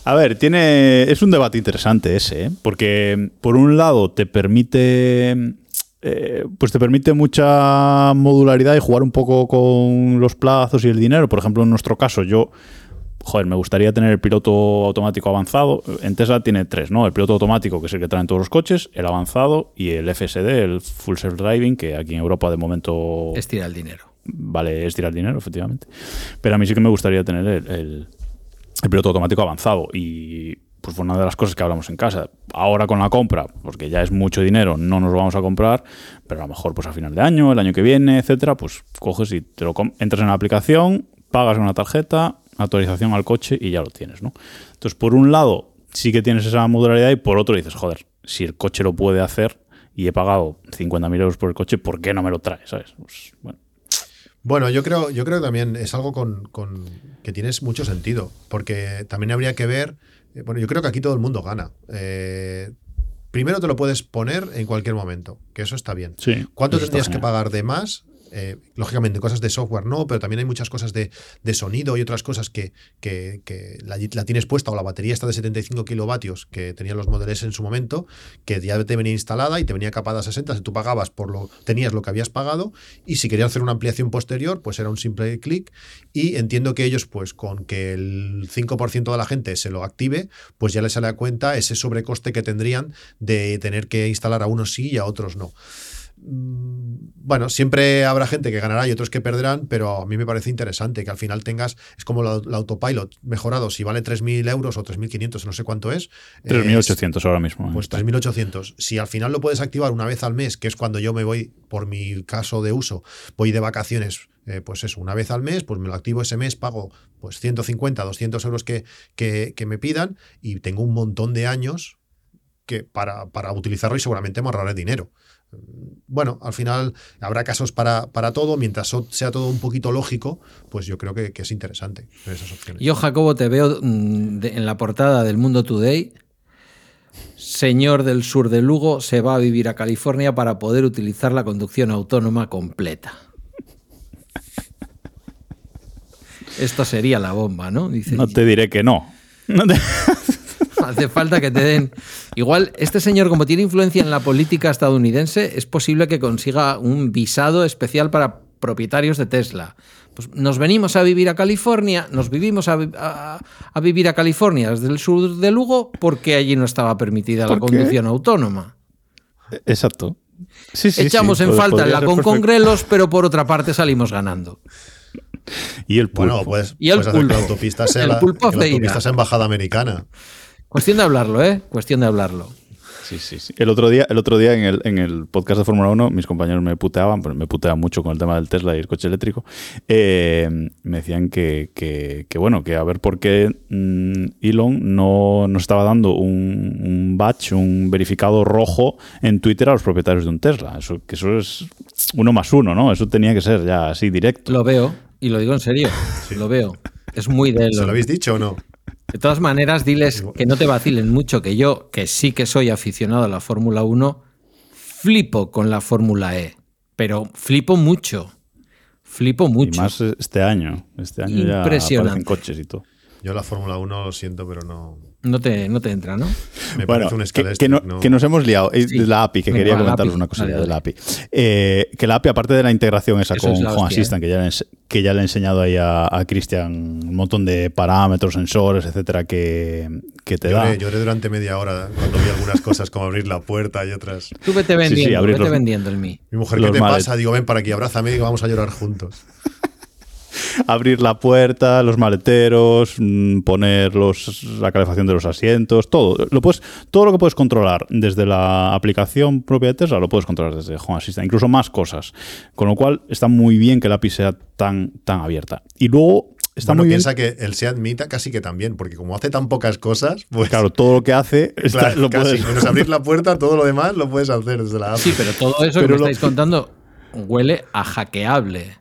A ver, tiene. Es un debate interesante ese, ¿eh? porque por un lado te permite. eh, pues te permite mucha modularidad y jugar un poco con los plazos y el dinero. Por ejemplo, en nuestro caso, yo. Joder, me gustaría tener el piloto automático avanzado. En Tesla tiene tres, ¿no? El piloto automático, que es el que traen todos los coches, el avanzado y el FSD, el Full Self Driving, que aquí en Europa de momento Estira el dinero. Vale es tirar dinero, efectivamente. Pero a mí sí que me gustaría tener el, piloto automático avanzado. Y pues fue una de las cosas que hablamos en casa. Ahora con la compra, porque ya es mucho dinero, no nos lo vamos a comprar, pero a lo mejor pues a final de año, el año que viene, etcétera, pues coges y te lo entras en la aplicación, pagas una tarjeta, actualización al coche y ya lo tienes, ¿no? Entonces, por un lado, sí que tienes esa modularidad y por otro dices, joder, si el coche lo puede hacer y he pagado 50.000 euros por el coche, ¿por qué no me lo trae? ¿Sabes? Pues, bueno. Bueno, yo creo, yo creo que también es algo con, con- que tiene mucho sentido, porque también habría que ver, eh, bueno, yo creo que aquí todo el mundo gana. Eh, primero te lo puedes poner en cualquier momento, que eso está bien. Sí, ¿Cuánto tendrías que pagar de más? Eh, lógicamente, cosas de software no, pero también hay muchas cosas de, de sonido y otras cosas que, que- la, la tienes puesta o la batería está de 75 kilovatios que tenían los modelos en su momento, que ya te venía instalada y te venía capada a 60, si tú pagabas por lo, tenías lo que habías pagado y si querías hacer una ampliación posterior, pues era un simple clic y entiendo que ellos, pues con que el 5% de la gente se lo active, pues ya les sale a cuenta ese sobrecoste que tendrían de tener que instalar a unos sí y a otros no. Mm, Bueno, siempre habrá gente que ganará y otros que perderán, pero a mí me parece interesante que al final tengas, es como la, la autopilot mejorado, si vale 3.000 euros o 3.500, no sé cuánto es. eh, 3.800 ahora mismo. ¿eh? Pues 3.800. Si al final lo puedes activar una vez al mes, que es cuando yo me voy, por mi caso de uso, voy de vacaciones, eh, pues eso, una vez al mes, pues me lo activo ese mes, pago pues 150, 200 euros que, que, que me pidan y tengo un montón de años que para, para utilizarlo y seguramente me ahorraré dinero. Bueno, al final habrá casos para, para todo, mientras so- sea todo un poquito lógico, pues yo creo que, que es interesante ver esas opciones. Yo, Jacobo, te veo mm, de- en la portada del Mundo Today. Señor del sur de Lugo se va a vivir a California para poder utilizar la conducción autónoma completa. Esto sería la bomba, ¿no? Dice, No te diré que no. No te- Hace falta que te den. Igual, este señor, como tiene influencia en la política estadounidense, es posible que consiga un visado especial para propietarios de Tesla. Pues nos venimos a vivir a California, nos vivimos a, vi- a- a vivir a California desde el sur de Lugo porque allí no estaba permitida la conducción autónoma. Exacto. Sí, sí, Echamos sí, en pod- falta podría la con perfecto. Grelos, pero por otra parte salimos ganando. Y el pulpo. Bueno, puedes, Y el hacer que la pulpo. autopista sea la, pulpo la feira. autopista sea embajada americana. Cuestión de hablarlo, ¿eh? Cuestión de hablarlo. Sí, sí, sí. El otro día, el otro día en, el, en el podcast de Fórmula 1, mis compañeros me puteaban, pues me puteaban mucho con el tema del Tesla y el coche eléctrico. eh, me decían que, que- que, bueno, que a ver por qué mm, Elon no nos estaba dando un, un badge, un verificado rojo en Twitter a los propietarios de un Tesla. Eso, que eso es uno más uno, ¿no? Eso tenía que ser ya así directo. Lo veo, y lo digo en serio. Lo veo. Es muy de ¿Se Elon. lo habéis dicho o no? De todas maneras, diles que no te vacilen mucho, que yo, que sí que soy aficionado a la Fórmula 1, flipo con la Fórmula E. Pero flipo mucho. Flipo Y mucho. más este año. Este año ya Impresionante. aparecen coches y todo. Yo la Fórmula 1 lo siento, pero no. No te, no te entra, ¿no? Me Bueno, parece un que, que no- no- que nos hemos liado. Eh, Sí. la API, que Venga, quería comentaros API. una cosa de la API. Eh, que la API, aparte de la integración esa Eso con es Home hostia. Assistant, que ya, le, que ya le he enseñado ahí a, a Cristian un montón de parámetros, sensores, etcétera, que, que te da. Lloré, lloré durante media hora cuando vi algunas cosas como abrir la puerta y otras. Tú vete sí, vendiendo, abrir vete los- vendiendo el mí. Mi mujer, ¿qué te malet- pasa? Digo, ven para aquí, abrázame y vamos a llorar juntos. Abrir la puerta, los maleteros, mm, poner los, la calefacción de los asientos, todo. Lo puedes, todo lo que puedes controlar desde la aplicación propia de Tesla lo puedes controlar desde Home Assistant, incluso más cosas. Con lo cual está muy bien que la API sea tan, tan abierta. Y luego está Bueno, muy bien. piensa que el Seat Mita casi que también, porque como hace tan pocas cosas, pues Claro, todo lo que hace está- claro, lo casi, puedes- menos abrir la puerta, todo lo demás lo puedes hacer desde la app. Sí, pero todo eso Pero que me lo- estáis contando huele a hackeable.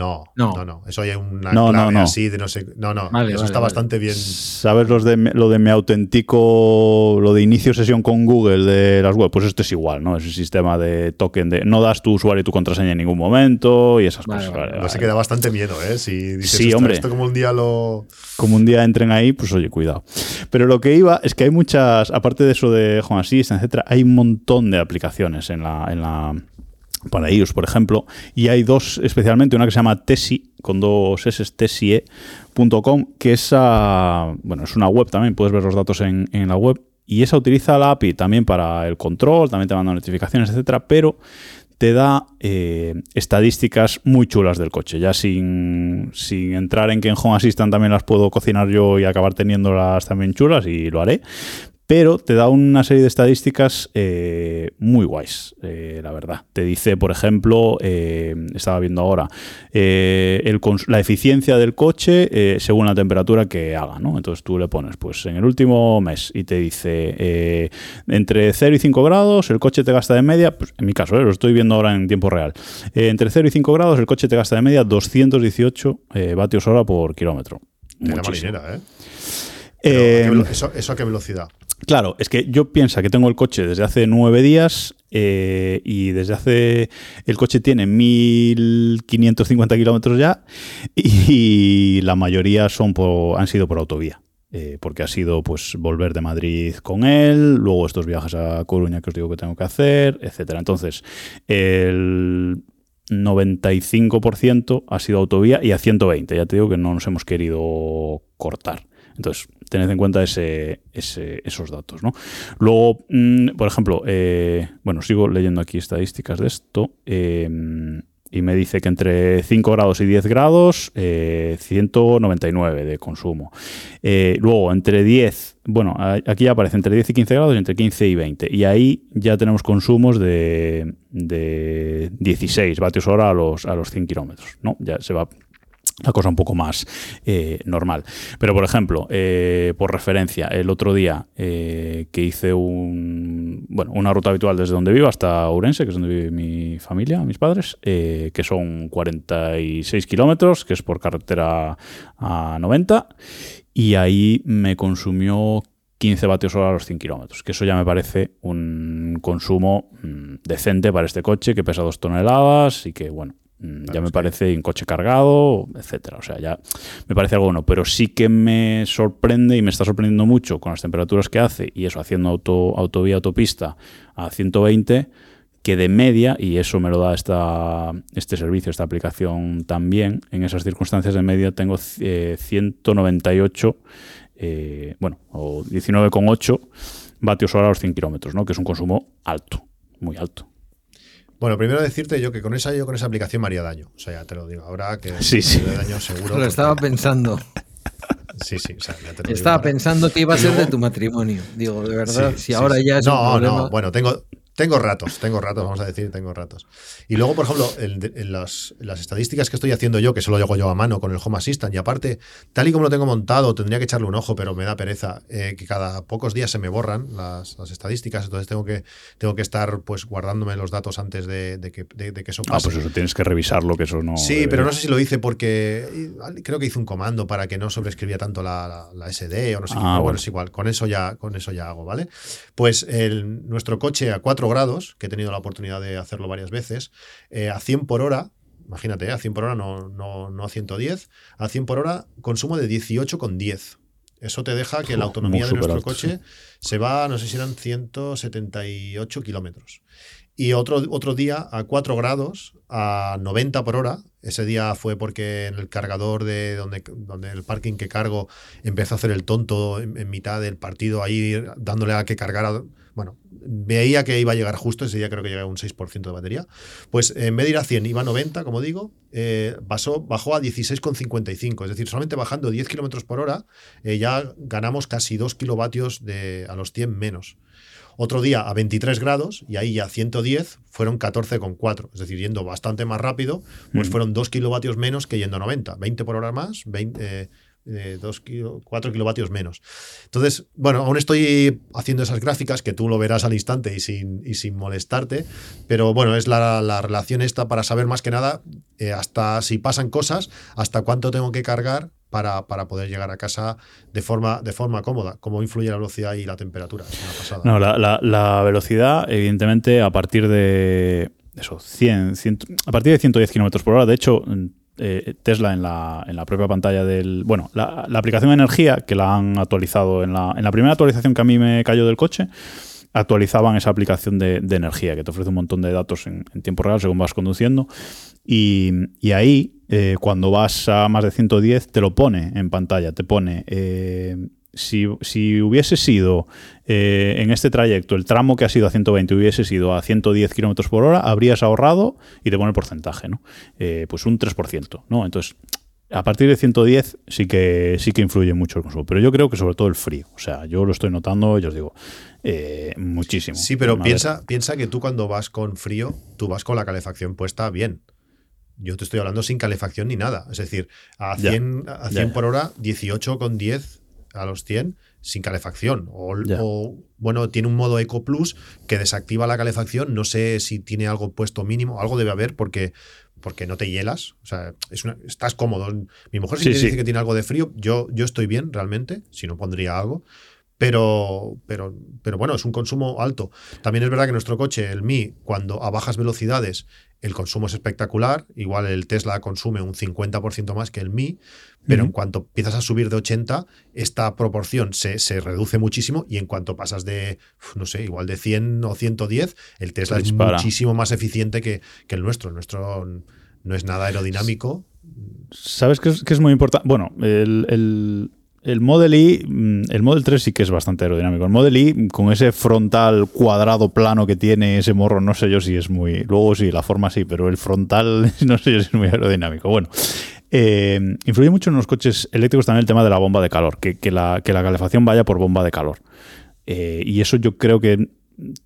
No, No. no, no, Eso hay una No, no, clave no. así de no sé. No, no. Vale, eso vale, está vale. bastante bien. ¿Sabes los de, lo de me autentico, lo de inicio sesión con Google de las web? Pues esto es igual, ¿no? Es un sistema de token de no das tu usuario y tu contraseña en ningún momento y esas Vale, cosas. vale, Vale, Pues se queda bastante miedo, ¿eh? Si dices, Sí, "Ostras, hombre. Esto como un día lo. Como un día entren ahí, pues oye, cuidado. Pero lo que iba es que hay muchas, aparte de eso de Home Assistant, etcétera, hay un montón de aplicaciones en la, en la para iOS, por ejemplo, y hay dos especialmente, una que se llama Tesi, con dos S, tesie.com, que es, ah, bueno, es una web también, puedes ver los datos en, en la web, y esa utiliza la API también para el control, también te manda notificaciones, etcétera, pero te da eh, estadísticas muy chulas del coche, ya sin, sin entrar en que en Home Assistant también las puedo cocinar yo y acabar teniéndolas también chulas, y lo haré, pero te da una serie de estadísticas eh, muy guays, eh, la verdad. Te dice, por ejemplo, eh, estaba viendo ahora, el la eficiencia del coche según la temperatura que haga, ¿no? Entonces tú le pones, pues en el último mes y te dice, entre 0 y 5 grados el coche te gasta de media, pues en mi caso, lo estoy viendo ahora en tiempo real, entre 0 y 5 grados el coche te gasta de media 218 eh, vatios hora por kilómetro. De la marinera, ¿eh? Pero, ¿a qué velo- eso, ¿Eso a qué velocidad? Claro, es que yo pienso que tengo el coche desde hace nueve días eh, y desde hace. El coche tiene 1550 kilómetros ya y la mayoría son por- han sido por autovía. eh, porque ha sido pues volver de Madrid con él, luego estos viajes a Coruña que os digo que tengo que hacer, etcétera. Entonces, el 95% ha sido autovía y a 120. Ya te digo que no nos hemos querido cortar. Entonces, tened en cuenta ese, ese- esos datos. ¿no? Luego, mm, por ejemplo, eh, bueno, sigo leyendo aquí estadísticas de esto. eh, y me dice que entre 5 grados y 10 grados, eh, 199 de consumo. Eh, luego, entre 10, bueno, aquí ya aparece entre 10 y 15 grados y entre 15 y 20. Y ahí ya tenemos consumos de, de 16 vatios hora a los, a los 100 kilómetros. ¿no? Ya se va la cosa un poco más eh, normal. Pero, por ejemplo, eh, por referencia, el otro día eh, que hice un, bueno, una ruta habitual desde donde vivo hasta Ourense, que es donde vive mi familia, mis padres, que son 46 kilómetros, que es por carretera a 90, y ahí me consumió 15 vatios hora a los 100 kilómetros, que eso ya me parece un consumo mm, decente para este coche, que pesa 2 toneladas y que, bueno, mm, ya me parece un coche cargado, etcétera. O sea, ya me parece algo bueno, pero sí que me sorprende y me está sorprendiendo mucho con las temperaturas que hace y eso haciendo auto, autovía, autopista a 120, que de media, y eso me lo da esta, este servicio, esta aplicación también, en esas circunstancias de media tengo eh, 198, eh, bueno, o 19,8 vatios hora a los 100 kilómetros, ¿no? que es un consumo alto, muy alto. Bueno, primero decirte yo que con esa yo con esa aplicación me haría daño. O sea, ya te lo digo. Ahora que Sí, sí. me haría daño seguro. Lo porque- estaba pensando. Sí, sí. o sea, ya te lo digo Estaba pensando que iba a ser de tu matrimonio. Digo, de verdad, Sí, si sí, ahora sí. ya es no, un problema. No, bueno, tengo, tengo ratos, tengo ratos, vamos a decir, tengo ratos. Y luego, por ejemplo, en, en las, en las estadísticas que estoy haciendo yo, que solo hago yo a mano con el Home Assistant, y aparte, tal y como lo tengo montado, tendría que echarle un ojo, pero me da pereza, eh, que cada pocos días se me borran las, las estadísticas, entonces tengo que, tengo que estar pues guardándome los datos antes de, de que, de- de que eso Ah, pase. pues eso tienes que revisarlo, que eso no. Sí, debe- pero no sé si lo hice porque y- creo que hice un comando para que no sobreescribía tanto la, la- la SD o no sé qué. Ah, pero bueno, bueno. es igual, con eso ya, con eso ya hago, ¿vale? Pues el- nuestro coche a 4 grados, que he tenido la oportunidad de hacerlo varias veces, eh, a 100 por hora, imagínate, eh, a 100 por hora, no, no, no a 110, a 100 por hora, consumo de 18,10. Eso te deja que la autonomía de nuestro coche se va, no sé si eran 178 kilómetros. Y otro, otro día a 4 grados, a 90 por hora. Ese día fue porque en el cargador de donde, donde el parking que cargo empezó a hacer el tonto en, en mitad del partido, ahí dándole a que cargara. Bueno, veía que iba a llegar justo, ese día creo que llegaba un 6% de batería. Pues en vez de ir a 100, iba a 90, como digo, eh, pasó, bajó a 16,55. Es decir, solamente bajando 10 kilómetros por hora, eh, ya ganamos casi 2 kilovatios de, a los 100 menos. Otro día a 23 grados y ahí ya 110 fueron 14,4. Es decir, yendo bastante más rápido, pues Mm. fueron 2 kilovatios menos que yendo a 90. 20 por hora más, 20, eh, dos kilo- 4 kilovatios menos. Entonces, bueno, aún estoy haciendo esas gráficas que tú lo verás al instante y sin, y sin molestarte, pero bueno, es la, la relación esta para saber más que nada eh, hasta si pasan cosas, hasta cuánto tengo que cargar para, para poder llegar a casa de forma, de forma cómoda, cómo influye la velocidad y la temperatura. Pasada. No, la, la- la velocidad, evidentemente, a partir de eso, 100, 100 a partir de 110 kilómetros por hora. De hecho, eh, Tesla en la, en la propia pantalla del. Bueno, la, aplicación de energía que la han actualizado en la, en la primera actualización que a mí me cayó del coche. Actualizaban esa aplicación de, de energía que te ofrece un montón de datos en, en tiempo real según vas conduciendo. Y, y ahí, eh, cuando vas a más de 110, te lo pone en pantalla. Te pone. eh, si, si hubiese sido eh, en este trayecto el tramo que ha sido a 120 hubiese sido a 110 kilómetros por hora, habrías ahorrado y te pone el porcentaje, ¿no? Eh, pues un 3%, ¿no? Entonces, a partir de 110 sí que sí que influye mucho el consumo, pero yo creo que sobre todo el frío. O sea, yo lo estoy notando, yo os digo, eh, muchísimo. Sí, pero piensa, piensa que tú cuando vas con frío, tú vas con la calefacción puesta bien. Yo te estoy hablando sin calefacción ni nada. Es decir, a Ya. 100, a 100 Ya, ya. por hora, 18 con 10 a los 100 sin calefacción. O, bueno, tiene un modo Eco Plus que desactiva la calefacción. No sé si tiene algo puesto mínimo. Algo debe haber porque, porque no te hielas. O sea, es una- estás cómodo. Mi mujer sí, Sí, sí. dice que tiene algo de frío. Yo, yo estoy bien realmente. Si no, pondría algo. Pero, pero, pero bueno, es un consumo alto. También es verdad que nuestro coche, el Mi, cuando a bajas velocidades el consumo es espectacular. Igual el Tesla consume un 50% más que el Mi, pero en cuanto empiezas a subir de 80, esta proporción se, se reduce muchísimo y en cuanto pasas de, no sé, igual de 100 o 110, el Tesla es muchísimo más eficiente que, que el nuestro. El nuestro no es nada aerodinámico. ¿Sabes qué es, qué es muy importante? Bueno, el, el, el Model I, mm, el Model 3 sí que es bastante aerodinámico. El Model I, con ese frontal cuadrado plano que tiene ese morro, no sé yo si es muy. Luego sí, la forma sí, pero el frontal no sé yo si es muy aerodinámico. Bueno. eh, influye mucho en los coches eléctricos también el tema de la bomba de calor, que, la, que la calefacción vaya por bomba de calor. Eh, y eso yo creo que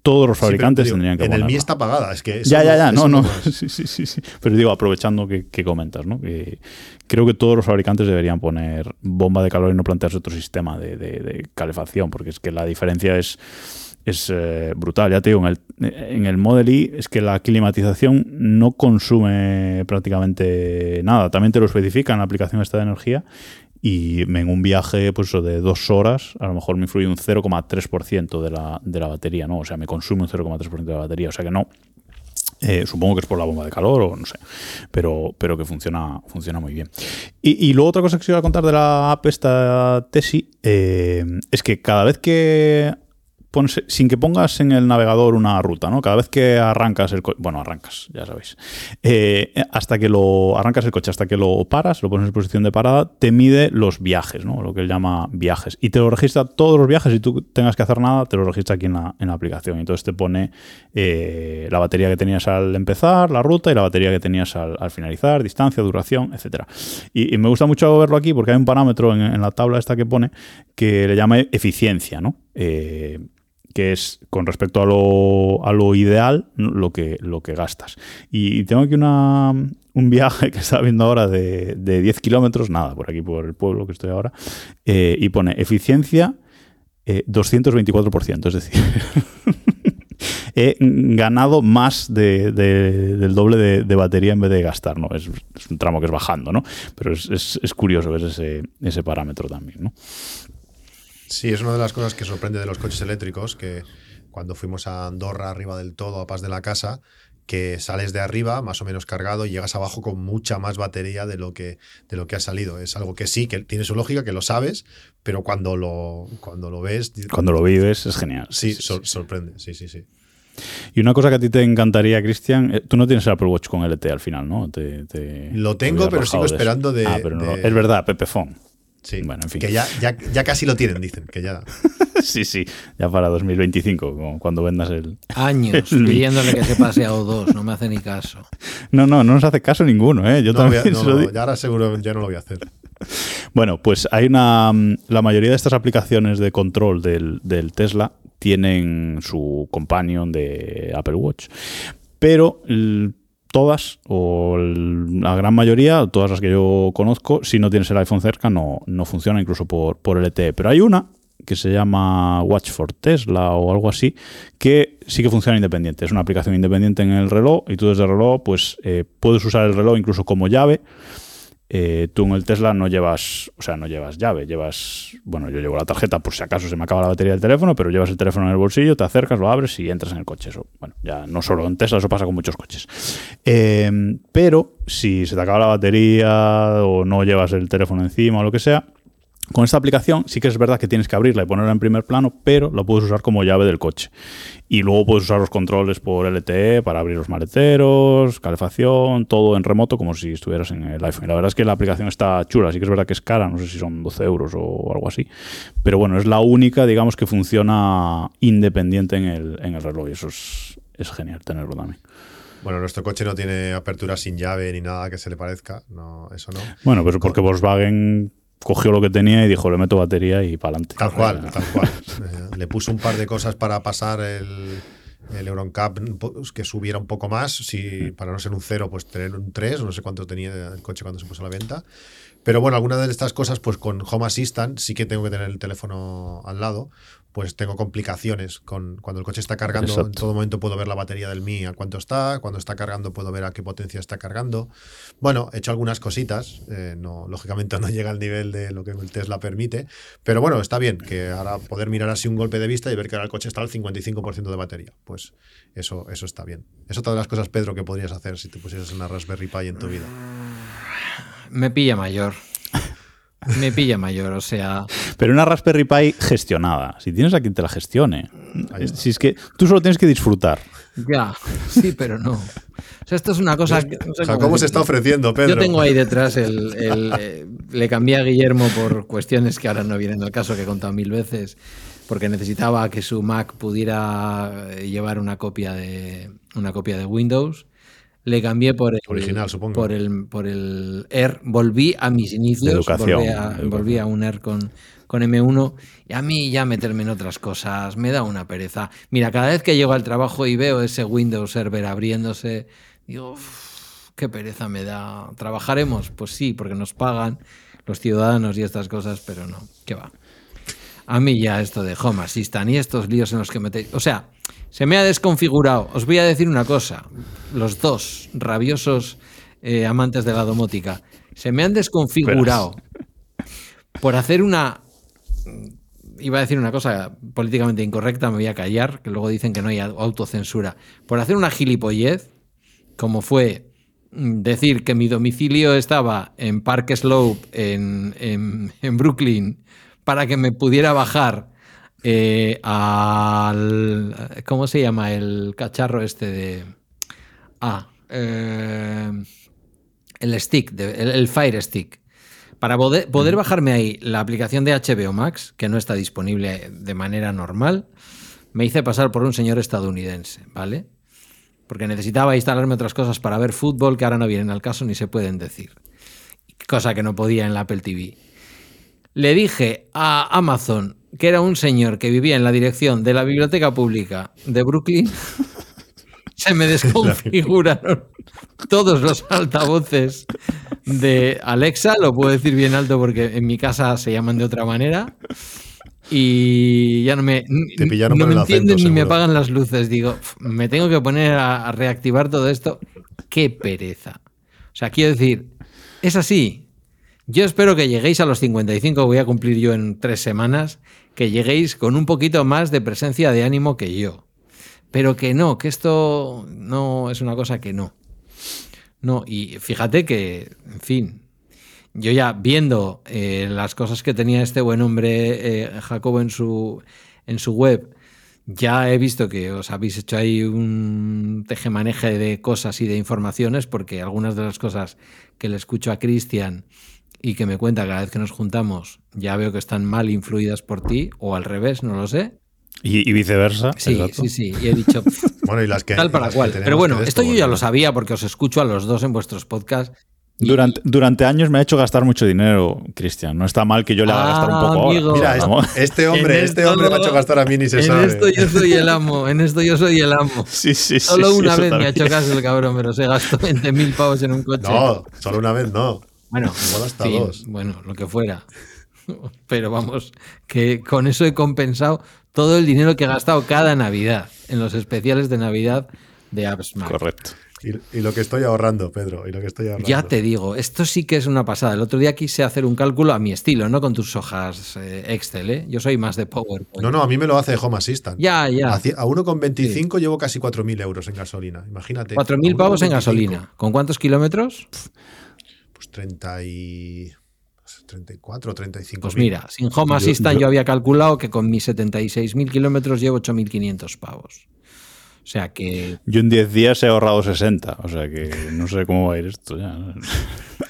todos los Sí, fabricantes digo, tendrían que En el Mi ponerlo. está apagada. Es que Ya, ya, ya, no, no. es. Sí, sí, sí, sí. Pero digo, aprovechando que, que comentas, ¿no? Que creo que todos los fabricantes deberían poner bomba de calor y no plantearse otro sistema de, de- de calefacción, porque es que la diferencia es, es eh, brutal. Ya te digo, en el, en el Model I es que la climatización no consume prácticamente nada. También te lo especifica en la aplicación esta de energía. Y en un viaje pues, de dos horas, a lo mejor me influye un 0,3% de la, de la batería, ¿no? O sea, me consume un 0,3% de la batería. O sea que no, eh, supongo que es por la bomba de calor o no sé, pero, pero que funciona, funciona muy bien. Y, y luego otra cosa que os iba a contar de la app esta Tesi eh, es que cada vez que sin que pongas en el navegador una ruta, ¿no? Cada vez que arrancas el coche, bueno, arrancas, ya sabéis, eh, hasta que lo arrancas el coche, hasta que lo paras, lo pones en posición de parada, te mide los viajes, ¿no? Lo que él llama viajes. Y te lo registra todos los viajes y tú tengas que hacer nada, te lo registra aquí en la, en la aplicación. Entonces te pone eh, la batería que tenías al empezar, la ruta y la batería que tenías al, al finalizar, distancia, duración, etcétera. Y, y me gusta mucho verlo aquí porque hay un parámetro en, en la tabla esta que pone que le llama eficiencia, ¿no? Eh, que es con respecto a lo, a lo ideal lo que, lo que gastas. Y tengo aquí una, un viaje que estaba viendo ahora de, de 10 kilómetros, nada, por aquí, por el pueblo que estoy ahora, eh, y pone eficiencia eh, 224%, es decir, he ganado más de, de, del doble de, batería en vez de gastar, ¿no? Es, es, un tramo que es bajando, ¿no? Pero es, es, es curioso ver ese, ese parámetro también, ¿no? Sí, es una de las cosas que sorprende de los coches eléctricos, que cuando fuimos a Andorra, arriba del todo, a Paz de la Casa, que sales de arriba más o menos cargado y llegas abajo con mucha más batería de lo que de lo que ha salido. Es algo que sí, que tiene su lógica, que lo sabes, pero cuando lo, cuando lo ves... Cuando lo vives es genial. Sí, sí, sor sorprende, sí, sí, sí. Y una cosa que a ti te encantaría, Cristian, tú no tienes el Apple Watch con LT al final, ¿no? Te, te, lo tengo, pero sigo esperando de... Ah, pero no, de... es verdad, Pepefon. Sí, bueno, en fin. que ya, ya, ya casi lo tienen, dicen, que ya... sí, sí, ya para 2025, cuando vendas el... Años el... pidiéndole que se pase a O2, no me hace ni caso. No, no, no nos hace caso ninguno, ¿eh? Yo no, también no, se lo no, ya ahora seguro ya no lo voy a hacer. Bueno, pues hay una. La mayoría de estas aplicaciones de control del, del Tesla tienen su companion de Apple Watch. Pero todas, o la gran mayoría, todas las que yo conozco, si no tienes el iPhone cerca, no, no funciona incluso por, por LTE. Pero hay una que se llama Watch for Tesla o algo así, que sí que funciona independiente. Es una aplicación independiente en el reloj y tú desde el reloj pues eh, puedes usar el reloj incluso como llave eh, tú en el Tesla no llevas, o sea, no llevas llave, llevas, bueno, yo llevo la tarjeta por si acaso se me acaba la batería del teléfono, pero llevas el teléfono en el bolsillo, te acercas, lo abres y entras en el coche. Eso, bueno, ya no solo en Tesla, eso pasa con muchos coches. Eh, pero si se te acaba la batería o no llevas el teléfono encima o lo que sea, con esta aplicación sí que es verdad que tienes que abrirla y ponerla en primer plano, pero la puedes usar como llave del coche. Y luego puedes usar los controles por LTE para abrir los maleteros, calefacción, todo en remoto como si estuvieras en el iPhone. Y la verdad es que la aplicación está chula, sí que es verdad que es cara, no sé si son 12 euros o algo así. Pero bueno, es la única, digamos, que funciona independiente en el, en el reloj y eso es, es genial tenerlo también. Bueno, nuestro coche no tiene apertura sin llave ni nada que se le parezca. No, eso no. Bueno, pero porque Volkswagen cogió lo que tenía y dijo, le meto batería y para adelante. Tal cual, tal cual. Eh, le puso un par de cosas para pasar el, el Euroncap pues, que subiera un poco más, si, para no ser un cero, pues tener un 3, no sé cuánto tenía el coche cuando se puso a la venta. Pero bueno, algunas de estas cosas, pues con Home Assistant sí que tengo que tener el teléfono al lado, pues tengo complicaciones con cuando el coche está cargando, en todo momento puedo ver la batería del Mi a cuánto está, cuando está cargando puedo ver a qué potencia está cargando. Bueno, he hecho algunas cositas, eh, no, lógicamente no llega al nivel de lo que el Tesla permite, pero bueno, está bien que ahora poder mirar así un golpe de vista y ver que ahora el coche está al 55% de batería, pues eso, eso está bien. Es otra de las cosas, Pedro, que podrías hacer si te pusieras una Raspberry Pi en tu vida. Me pilla mayor. Me pilla mayor, o sea. Pero una Raspberry Pi gestionada. Si tienes a quien te la gestione. Si es que tú solo tienes que disfrutar. Ya, sí, pero no. O sea, esto es una cosa que. ¿Cómo se está ofreciendo, Pedro? Yo tengo ahí detrás el. Eh, le cambié a Guillermo por cuestiones que ahora no vienen al caso, que he contado mil veces. Porque necesitaba que su Mac pudiera llevar una copia de, una copia de Windows le cambié por el original, supongo. Por el, por el Air, volví a mis inicios, educación, volví, a, volví, a, un Air con, con M1 y a mí ya meterme en otras cosas me da una pereza. Mira, cada vez que llego al trabajo y veo ese Windows Server abriéndose, digo, qué pereza me da. ¿Trabajaremos? Pues sí, porque nos pagan los ciudadanos y estas cosas, pero no, qué va. A mí ya esto de Home Assistant y estos líos en los que metéis. O sea, se me ha desconfigurado. Os voy a decir una cosa. Los dos rabiosos eh, amantes de la domótica. Se me han desconfigurado por hacer una... Iba a decir una cosa políticamente incorrecta, me voy a callar, que luego dicen que no hay autocensura. Por hacer una gilipollez, como fue mm, decir que mi domicilio estaba en Park Slope, en, en Brooklyn, para que me pudiera bajar eh, al. ¿Cómo se llama el cacharro este de. Ah, eh, el stick, el, Fire Stick. Para poder, bajarme ahí la aplicación de HBO Max, que no está disponible de manera normal, me hice pasar por un señor estadounidense, ¿vale? Porque necesitaba instalarme otras cosas para ver fútbol que ahora no vienen al caso ni se pueden decir. Cosa que no podía en la Apple TV. Le dije a Amazon, que era un señor que vivía en la dirección de la biblioteca pública de Brooklyn, se me desconfiguraron todos los altavoces de Alexa, lo puedo decir bien alto porque en mi casa se llaman de otra manera. Y ya no me, no me entienden ni me apagan las luces. Digo, me tengo que poner a, a reactivar todo esto. ¡Qué pereza! O sea, quiero decir, es así. Yo espero que lleguéis a los 55, voy a cumplir yo en tres semanas, que lleguéis con un poquito más de presencia de ánimo que yo. Pero que no, que esto no es una cosa que no. No, y fíjate que, en fin, yo ya viendo eh, las cosas que tenía este buen hombre eh, Jacobo en su, en su web, ya he visto que os habéis hecho ahí un tejemaneje de cosas y de informaciones, porque algunas de las cosas que le escucho a Cristian y que me cuenta cada vez que nos juntamos, ya veo que están mal influidas por ti, o al revés, no lo sé. Y, viceversa. Sí, sí, sí. Y he dicho. bueno, y las que. Tal para cual. Pero bueno, esto, yo ya lo sabía porque os escucho a los dos en vuestros podcasts Durante, durante años me ha hecho gastar mucho dinero, Cristian. No está mal que yo le haga gastar un Ah, poco amigo. ahora. Mira, este, hombre, En este esto hombre me ha hecho gastar a mí ni se En sabe. esto yo soy el amo, en esto yo soy el amo. Sí, sí, sí. Solo sí, una vez me ha hecho caso el cabrón, pero se gastó 20.000 pavos en un coche. No, solo una vez no. Bueno, Igual hasta dos. Bueno, lo que fuera. Pero vamos, que con eso he compensado todo el dinero que he gastado cada Navidad en los especiales de Navidad de AppsMac. Correcto. Y, y lo que estoy ahorrando, Pedro, y lo que estoy ahorrando. Ya te digo, esto sí que es una pasada. El otro día quise hacer un cálculo a mi estilo, no con tus hojas eh, Excel, ¿eh? Yo soy más de PowerPoint. No, no, a mí me lo hace Home Assistant. Ya, ya. A, ci- a 1,25 llevo casi 4.000 euros en gasolina. Imagínate. 4.000 A pavos en 1,25. gasolina. ¿Con cuántos kilómetros? Pues 30 y... 34, 35. Pues mira, sin Home Yo- Assistant yo, yo- había calculado que con mis 76.000 kilómetros llevo 8.500 pavos. O sea que Yo en 10 días he ahorrado 60. O sea que no sé cómo va a ir esto ya.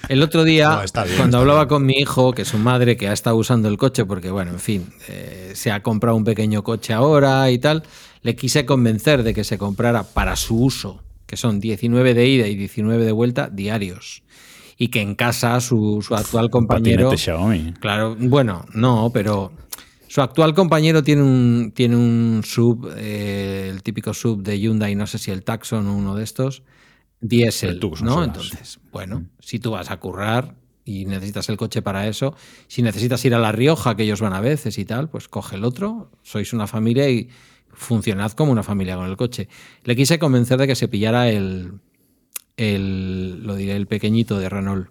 el otro día, No, está bien, cuando está hablaba bien. con mi hijo, que su madre, que ha estado usando el coche, porque bueno, en fin, eh, se ha comprado un pequeño coche ahora y tal, le quise convencer de que se comprara para su uso, que son 19 de ida y 19 de vuelta diarios. Y que en casa su, su actual compañero... Xiaomi. Claro, bueno, no, pero su actual compañero tiene un, tiene un sub, eh, el típico sub de Hyundai, no sé si el Taxon o uno de estos, diésel, ¿no? Entonces, bueno, si tú vas a currar y necesitas el coche para eso, si necesitas ir a La Rioja, que ellos van a veces y tal, pues coge el otro, sois una familia y funcionad como una familia con el coche. Le quise convencer de que se pillara el, el lo diré, el pequeñito de Renault.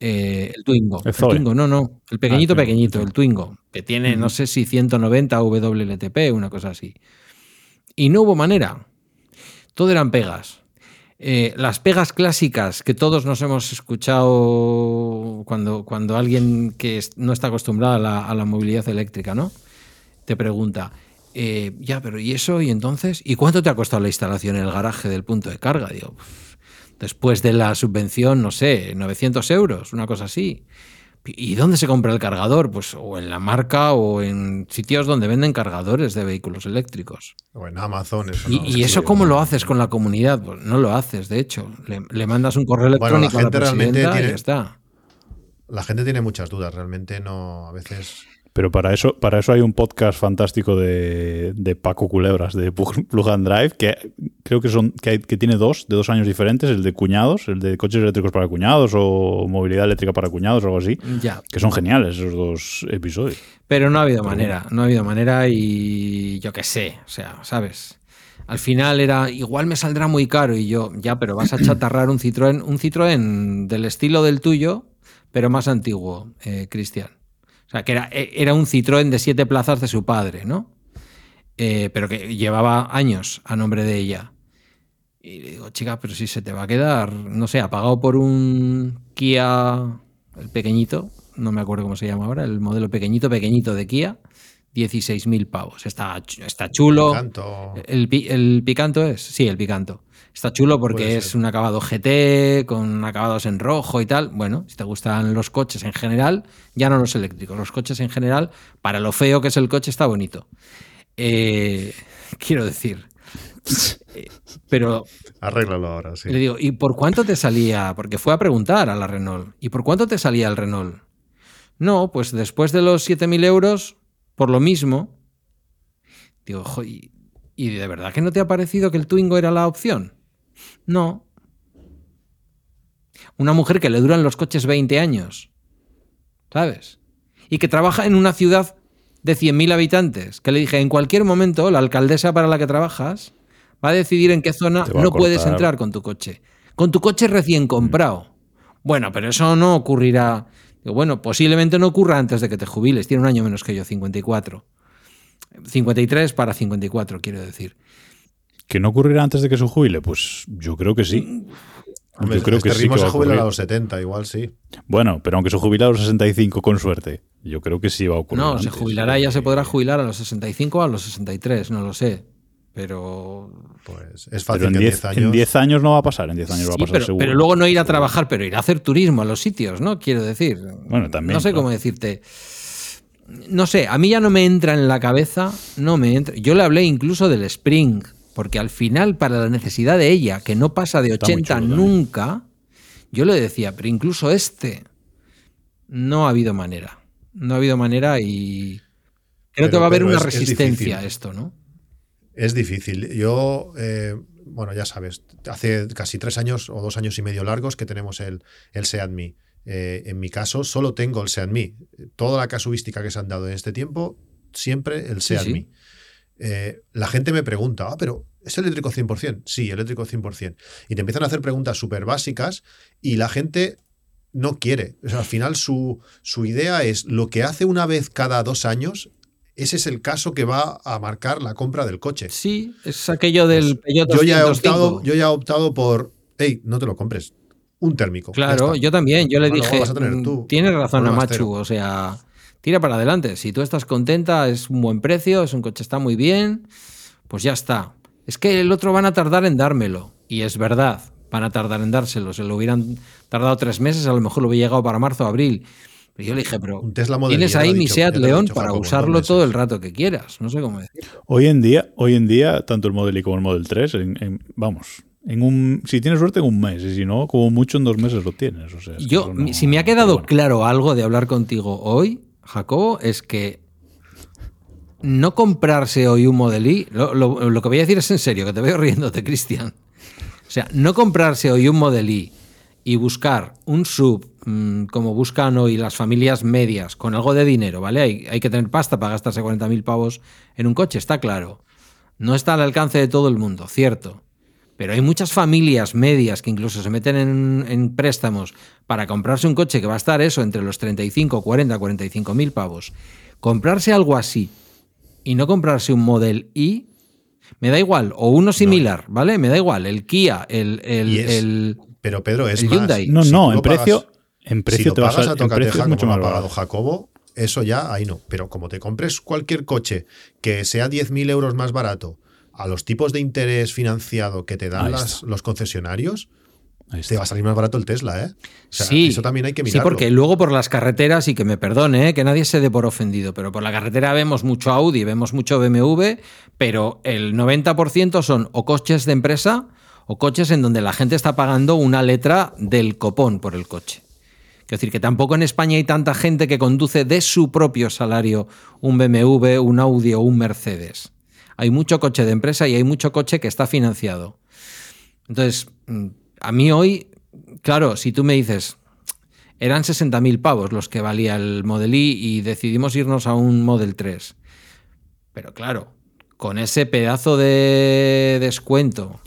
Eh, el Twingo. El. Twingo, no, no. El pequeñito, Ah, pequeñito, el Twingo. Que tiene, no sé si 190 WLTP, una cosa así. Y no hubo manera. Todo eran pegas. Eh, las pegas clásicas que todos nos hemos escuchado cuando, cuando alguien que no está acostumbrado a la, a la movilidad eléctrica, ¿no? Te pregunta, eh, ya, pero ¿y eso? ¿Y entonces? ¿Y cuánto te ha costado la instalación en el garaje del punto de carga? Digo, "Pff, después de la subvención, no sé, 900 euros, una cosa así. ¿Y dónde se compra el cargador? Pues o en la marca o en sitios donde venden cargadores de vehículos eléctricos. O en Amazon. Eso ¿Y, no, y es eso cómo lo haces con la comunidad? Pues no lo haces, de hecho. Le, le mandas un correo Bueno, la electrónico gente a la realmente presidenta y tiene- ya está. La gente tiene muchas dudas. Realmente no. A veces. Pero para eso, para eso hay un podcast fantástico de, de Paco Culebras, de Plug and Drive, que creo que son que, hay- que tiene dos, de dos años diferentes, el de cuñados, el de coches eléctricos para cuñados o movilidad eléctrica para cuñados o algo así, Ya. que son geniales esos dos episodios. Pero no ha habido manera, no ha habido manera y yo qué sé, o sea, ¿sabes? Al final era, igual me saldrá muy caro y yo, ya, pero vas a chatarrar un Citroën, un Citroën del estilo del tuyo, pero más antiguo, eh, Cristian. O sea, que era, e- era un Citroën de siete plazas de su padre, ¿no? Eh, pero que llevaba años a nombre de ella. Y le digo, chica, pero si se te va a quedar, no sé, apagado por un Kia, el pequeñito, no me acuerdo cómo se llama ahora, el modelo pequeñito, pequeñito de Kia, 16.000 pavos. Está, está chulo. ¿El, pi- el picanto es? Sí, el picanto. Está chulo porque es un acabado GT, con acabados en rojo y tal. Bueno, si te gustan los coches en general, ya no los eléctricos, los coches en general, para lo feo que es el coche, está bonito. Eh, quiero decir. eh, pero Arréglalo ahora, sí. le digo, ¿y por cuánto te salía? Porque fue a preguntar a la Renault. ¿Y por cuánto te salía el Renault? No, pues después de los 7.000 euros, por lo mismo. Digo, "Jo, ¿y, y de verdad que no te ha parecido que el Twingo era la opción? No. Una mujer que le duran los coches 20 años. ¿Sabes? Y que trabaja en una ciudad de 100.000 habitantes. Que le dije, en cualquier momento, la alcaldesa para la que trabajas va a decidir en qué zona no puedes entrar con tu coche. Con tu coche recién comprado. Bueno, pero eso no ocurrirá. Bueno, posiblemente no ocurra antes de que te jubiles. Tiene un año menos que yo, 54. 53 para 54, quiero decir. ¿Que no ocurrirá antes de que se jubile? Pues yo creo que sí. Hombre, yo creo que este sí que se a jubila a ocurrir. los 70, igual sí. Bueno, pero aunque se jubila a los 65 con suerte, yo creo que sí va a ocurrir. No, se jubilará, ya se podrá jubilar a los 65 o a los 63, no lo sé. Pero. Pues es fácil en que en 10 10 años. en 10 años no va a pasar, en 10 años va a pasar pero, seguro. pero luego no ir a trabajar, pero ir a hacer turismo a los sitios, ¿no? Quiero decir. Bueno, también, No sé claro. cómo decirte. No sé, a mí ya no me entra en la cabeza, no me entra. Yo le hablé incluso del Spring, porque al final, para la necesidad de ella, que no pasa de Está muy 80 chulo también. nunca, Yo le decía, pero incluso este no ha habido manera. No ha habido manera y creo que va a haber una resistencia a esto, ¿no? Es difícil. Yo, eh, bueno, ya sabes, hace casi tres años o dos años y medio largos que tenemos el, el SeatMe. Eh, en mi caso, solo tengo el SeatMe. Toda la casuística que se han dado en este tiempo, siempre el SeatMe. Eh, la gente me pregunta, ah, pero ¿es eléctrico 100%? Sí, eléctrico 100%. Y te empiezan a hacer preguntas súper básicas y la gente no quiere. O sea, al final su, su idea es lo que hace una vez cada dos años ese es el caso que va a marcar la compra del coche. Sí, es aquello del pues yo ya he optado, yo ya he optado por, hey, no te lo compres, un térmico. Claro, yo también, yo le dije, mm, tienes razón a Machu, o sea, tira para adelante. Si tú estás contenta, es un buen precio, es un coche está muy bien, pues ya está. Es que el otro van a tardar en dármelo y es verdad, van a tardar en dárselo. Se lo hubieran tardado tres meses, a lo mejor lo hubiera llegado para marzo o abril yo le dije, pero tienes ahí mi Seat León para usarlo todo el rato que quieras. No sé cómo decir. Hoy en día, hoy en día tanto el Model Y como el Model 3, vamos, en un, si tienes suerte en un mes y si no, como mucho en dos meses lo tienes. yo, si me ha quedado claro algo de hablar contigo hoy, Jacobo, es que no comprarse hoy un Model Y, lo, lo que voy a decir es en serio, que te veo riéndote, Cristian. O sea, no comprarse hoy un Model Y y buscar un sub mm, como buscan hoy las familias medias con algo de dinero, ¿vale? Hay, hay que tener pasta para gastarse 40.000 pavos en un coche, está claro. No está al alcance de todo el mundo, cierto. Pero hay muchas familias medias que incluso se meten en, préstamos para comprarse un coche que va a estar eso entre los 35, 40, 45 mil pavos. Comprarse algo así y no comprarse un Model Y, me da igual, o uno similar, ¿vale? Me da igual, el Kia, el, el, pero Pedro, es más, No, no, en precio, en precio te vas a, tocar mucho más pagado Jacobo, eso ya ahí no. Pero como te compres cualquier coche que sea 10.000 euros más barato a los tipos de interés financiado que te dan los concesionarios, te va a salir más barato el Tesla, ¿eh? sí, eso también hay que mirarlo. Sí, porque luego por las carreteras, y que me perdone, ¿eh? que nadie se dé por ofendido, pero por la carretera vemos mucho Audi, vemos mucho BMW, pero el 90% son o coches de empresa o coches en donde la gente está pagando una letra del copón por el coche. Quiero decir que tampoco en España hay tanta gente que conduce de su propio salario un BMW, un Audi o un Mercedes. Hay mucho coche de empresa y hay mucho coche que está financiado. Entonces, mm, a mí hoy, claro, si tú me dices, eran 60.000 pavos los que valía el Model I y decidimos irnos a un Model 3. Pero claro, con ese pedazo de descuento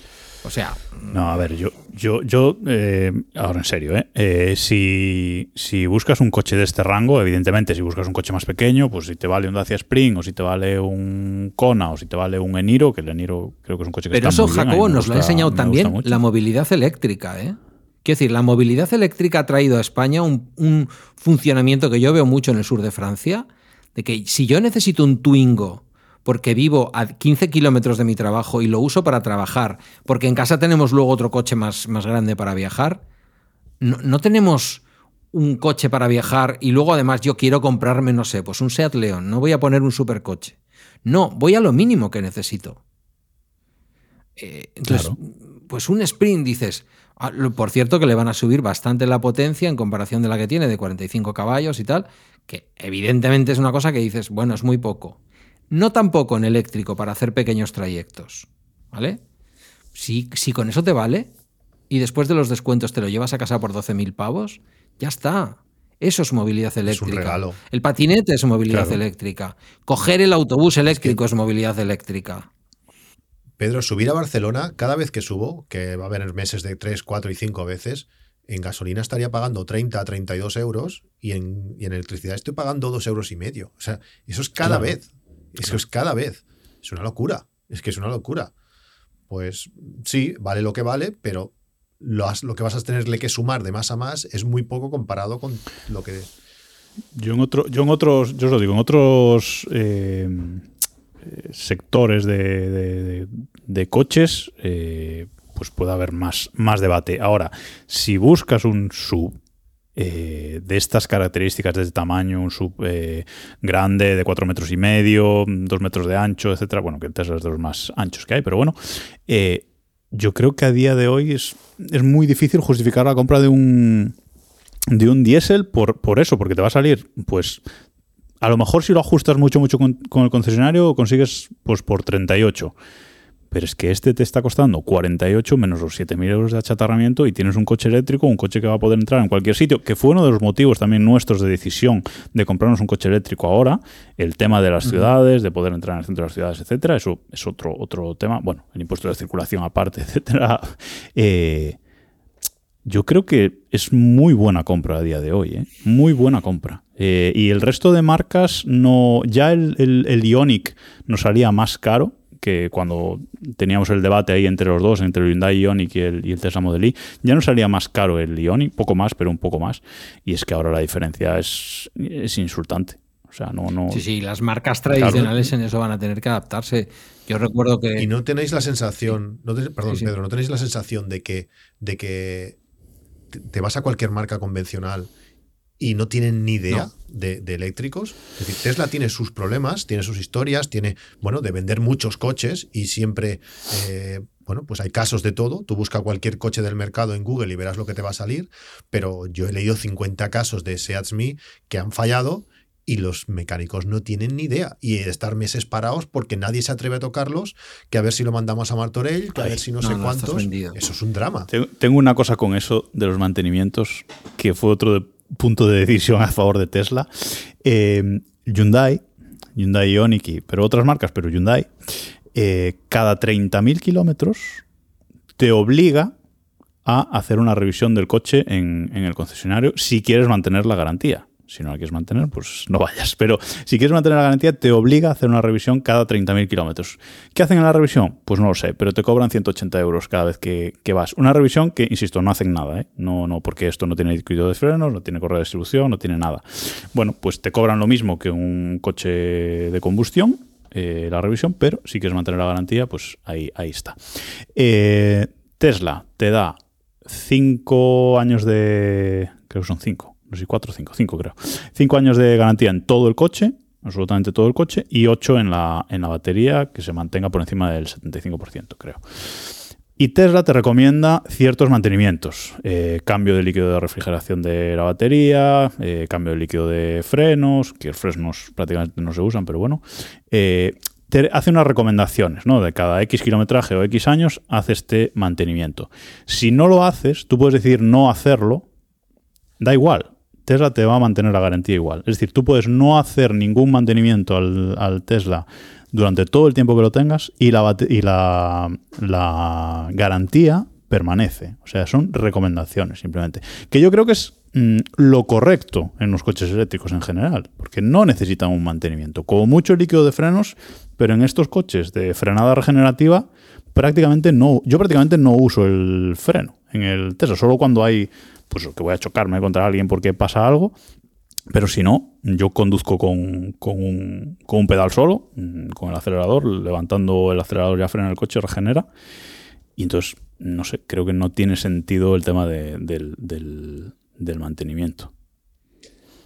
o sea. No, a ver, yo, yo, yo eh, ahora en serio, ¿eh? eh si, si, buscas un coche de este rango, evidentemente, si buscas un coche más pequeño, pues si te vale un Dacia Spring, o si te vale un Kona, o si te vale un Eniro, que el Eniro creo que es un coche que Pero está eso, Jacobo, nos lo ha enseñado también la movilidad eléctrica, ¿eh? Quiero decir, la movilidad eléctrica ha traído a España un, un funcionamiento que yo veo mucho en el sur de Francia, de que si yo necesito un Twingo porque vivo a 15 kilómetros de mi trabajo y lo uso para trabajar, porque en casa tenemos luego otro coche más, más grande para viajar, no, tenemos un coche para viajar y luego además yo quiero comprarme, no sé, pues un Seat León, no voy a poner un supercoche. No, voy a lo mínimo que necesito. Eh, entonces, pues un sprint dices, ah, por cierto que le van a subir bastante la potencia en comparación de la que tiene de 45 caballos y tal, que evidentemente es una cosa que dices, bueno, es muy poco. No tampoco en eléctrico para hacer pequeños trayectos. ¿Vale? Si, si con eso te vale y después de los descuentos te lo llevas a casa por 12.000 pavos, ya está. Eso es movilidad eléctrica. Es un regalo. El patinete es movilidad eléctrica. Coger el autobús eléctrico es, movilidad eléctrica. Pedro, subir a Barcelona, cada vez que subo, que va a haber meses de 3, 4 y 5 veces, en gasolina estaría pagando 30 a 32 euros y en, y en electricidad estoy pagando 2 euros y medio. O sea, eso es cada vez. Eso es cada vez. Es una locura. Es que es una locura. Pues sí, vale lo que vale, pero lo, lo que vas a tenerle que sumar de más a más es muy poco comparado con lo que. Yo en, otro, yo en otros, yo os lo digo, en otros eh, sectores de, coches, eh, pues puede haber más, más debate. Ahora, si buscas un sub eh, de estas características de tamaño, un sub eh, grande de 4 metros y medio, 2 metros de ancho, etcétera. Bueno, que Tesla es de los más anchos que hay, pero bueno. Eh, yo creo que a día de hoy es, es muy difícil justificar la compra de un, de un diésel por, por eso, porque te va a salir, pues, a lo mejor si lo ajustas mucho, mucho con, con el concesionario, consigues pues por 38. Pero es que este te está costando 48 menos los 7.000 euros de achatarramiento y tienes un coche eléctrico, un coche que va a poder entrar en cualquier sitio, que fue uno de los motivos también nuestros de decisión de comprarnos un coche eléctrico ahora, el tema de las ciudades, de poder entrar en el centro de las ciudades, etcétera, eso es otro, otro tema, bueno, el impuesto de circulación aparte, etcétera. Eh, yo creo que es muy buena compra a día de hoy, ¿eh? muy buena compra. Eh, y el resto de marcas no. Ya el, el, el Ionic nos salía más caro que cuando teníamos el debate ahí entre los dos, entre el Hyundai Ioniq y el, y el Tesla Model Y, ya nos salía más caro el Ioniq, poco más, pero un poco más. Y es que ahora la diferencia es, es insultante. O sea, no, no. Sí, sí, las marcas tradicionales claro. en eso van a tener que adaptarse. Yo recuerdo que. Y no tenéis la sensación, no te, perdón, sí, sí. Pedro, no tenéis la sensación de que, de que te vas a cualquier marca convencional y no tienen ni idea no. De, de, eléctricos. Es decir, Tesla tiene sus problemas, tiene sus historias, tiene, bueno, de vender muchos coches y siempre, eh, bueno, pues hay casos de todo. Tú busca cualquier coche del mercado en Google y verás lo que te va a salir, pero yo he leído 50 casos de Seat Me que han fallado y los mecánicos no tienen ni idea. Y estar meses parados porque nadie se atreve a tocarlos, que a ver si lo mandamos a Martorell, que a ver si no, no sé no, cuántos. Eso es un drama. Tengo una cosa con eso de los mantenimientos, que fue otro de punto de decisión a favor de Tesla. Eh, Hyundai, Hyundai Ioniq, pero otras marcas, pero Hyundai, eh, cada 30.000 kilómetros te obliga a hacer una revisión del coche en, en el concesionario si quieres mantener la garantía. Si no la quieres mantener, pues no vayas. Pero si quieres mantener la garantía, te obliga a hacer una revisión cada 30.000 kilómetros. ¿Qué hacen en la revisión? Pues no lo sé, pero te cobran 180 euros cada vez que, que vas. Una revisión que, insisto, no hacen nada, ¿eh? No, no, porque esto no tiene circuito de frenos, no tiene correa de distribución, no tiene nada. Bueno, pues te cobran lo mismo que un coche de combustión, eh, la revisión, pero si quieres mantener la garantía, pues ahí, ahí está. Eh, Tesla te da 5 años de... Creo que son 5 no sé, 4 o 5, 5 creo. 5 años de garantía en todo el coche, absolutamente todo el coche, y 8 en la, en la batería, que se mantenga por encima del 75%, creo. Y Tesla te recomienda ciertos mantenimientos. Eh, cambio de líquido de refrigeración de la batería, eh, cambio de líquido de frenos, que los frenos prácticamente no se usan, pero bueno. Eh, te hace unas recomendaciones, ¿no? De cada X kilometraje o X años, hace este mantenimiento. Si no lo haces, tú puedes decir no hacerlo, da igual, Tesla te va a mantener la garantía igual. Es decir, tú puedes no hacer ningún mantenimiento al, Tesla durante todo el tiempo que lo tengas y la, y la, garantía permanece. O sea, son recomendaciones simplemente. Que yo creo que es mmm, lo correcto en los coches eléctricos en general, porque no necesitan un mantenimiento. Como mucho líquido de frenos, pero en estos coches de frenada regenerativa, prácticamente no, yo prácticamente no uso el freno en el Tesla, solo cuando hay pues que voy a chocarme contra alguien porque pasa algo. Pero si no, yo conduzco con, con, un, con, un, pedal solo, mm, con el acelerador, levantando el acelerador ya frena el coche, regenera. Y entonces, no sé, creo que no tiene sentido el tema de, del, del, del, mantenimiento.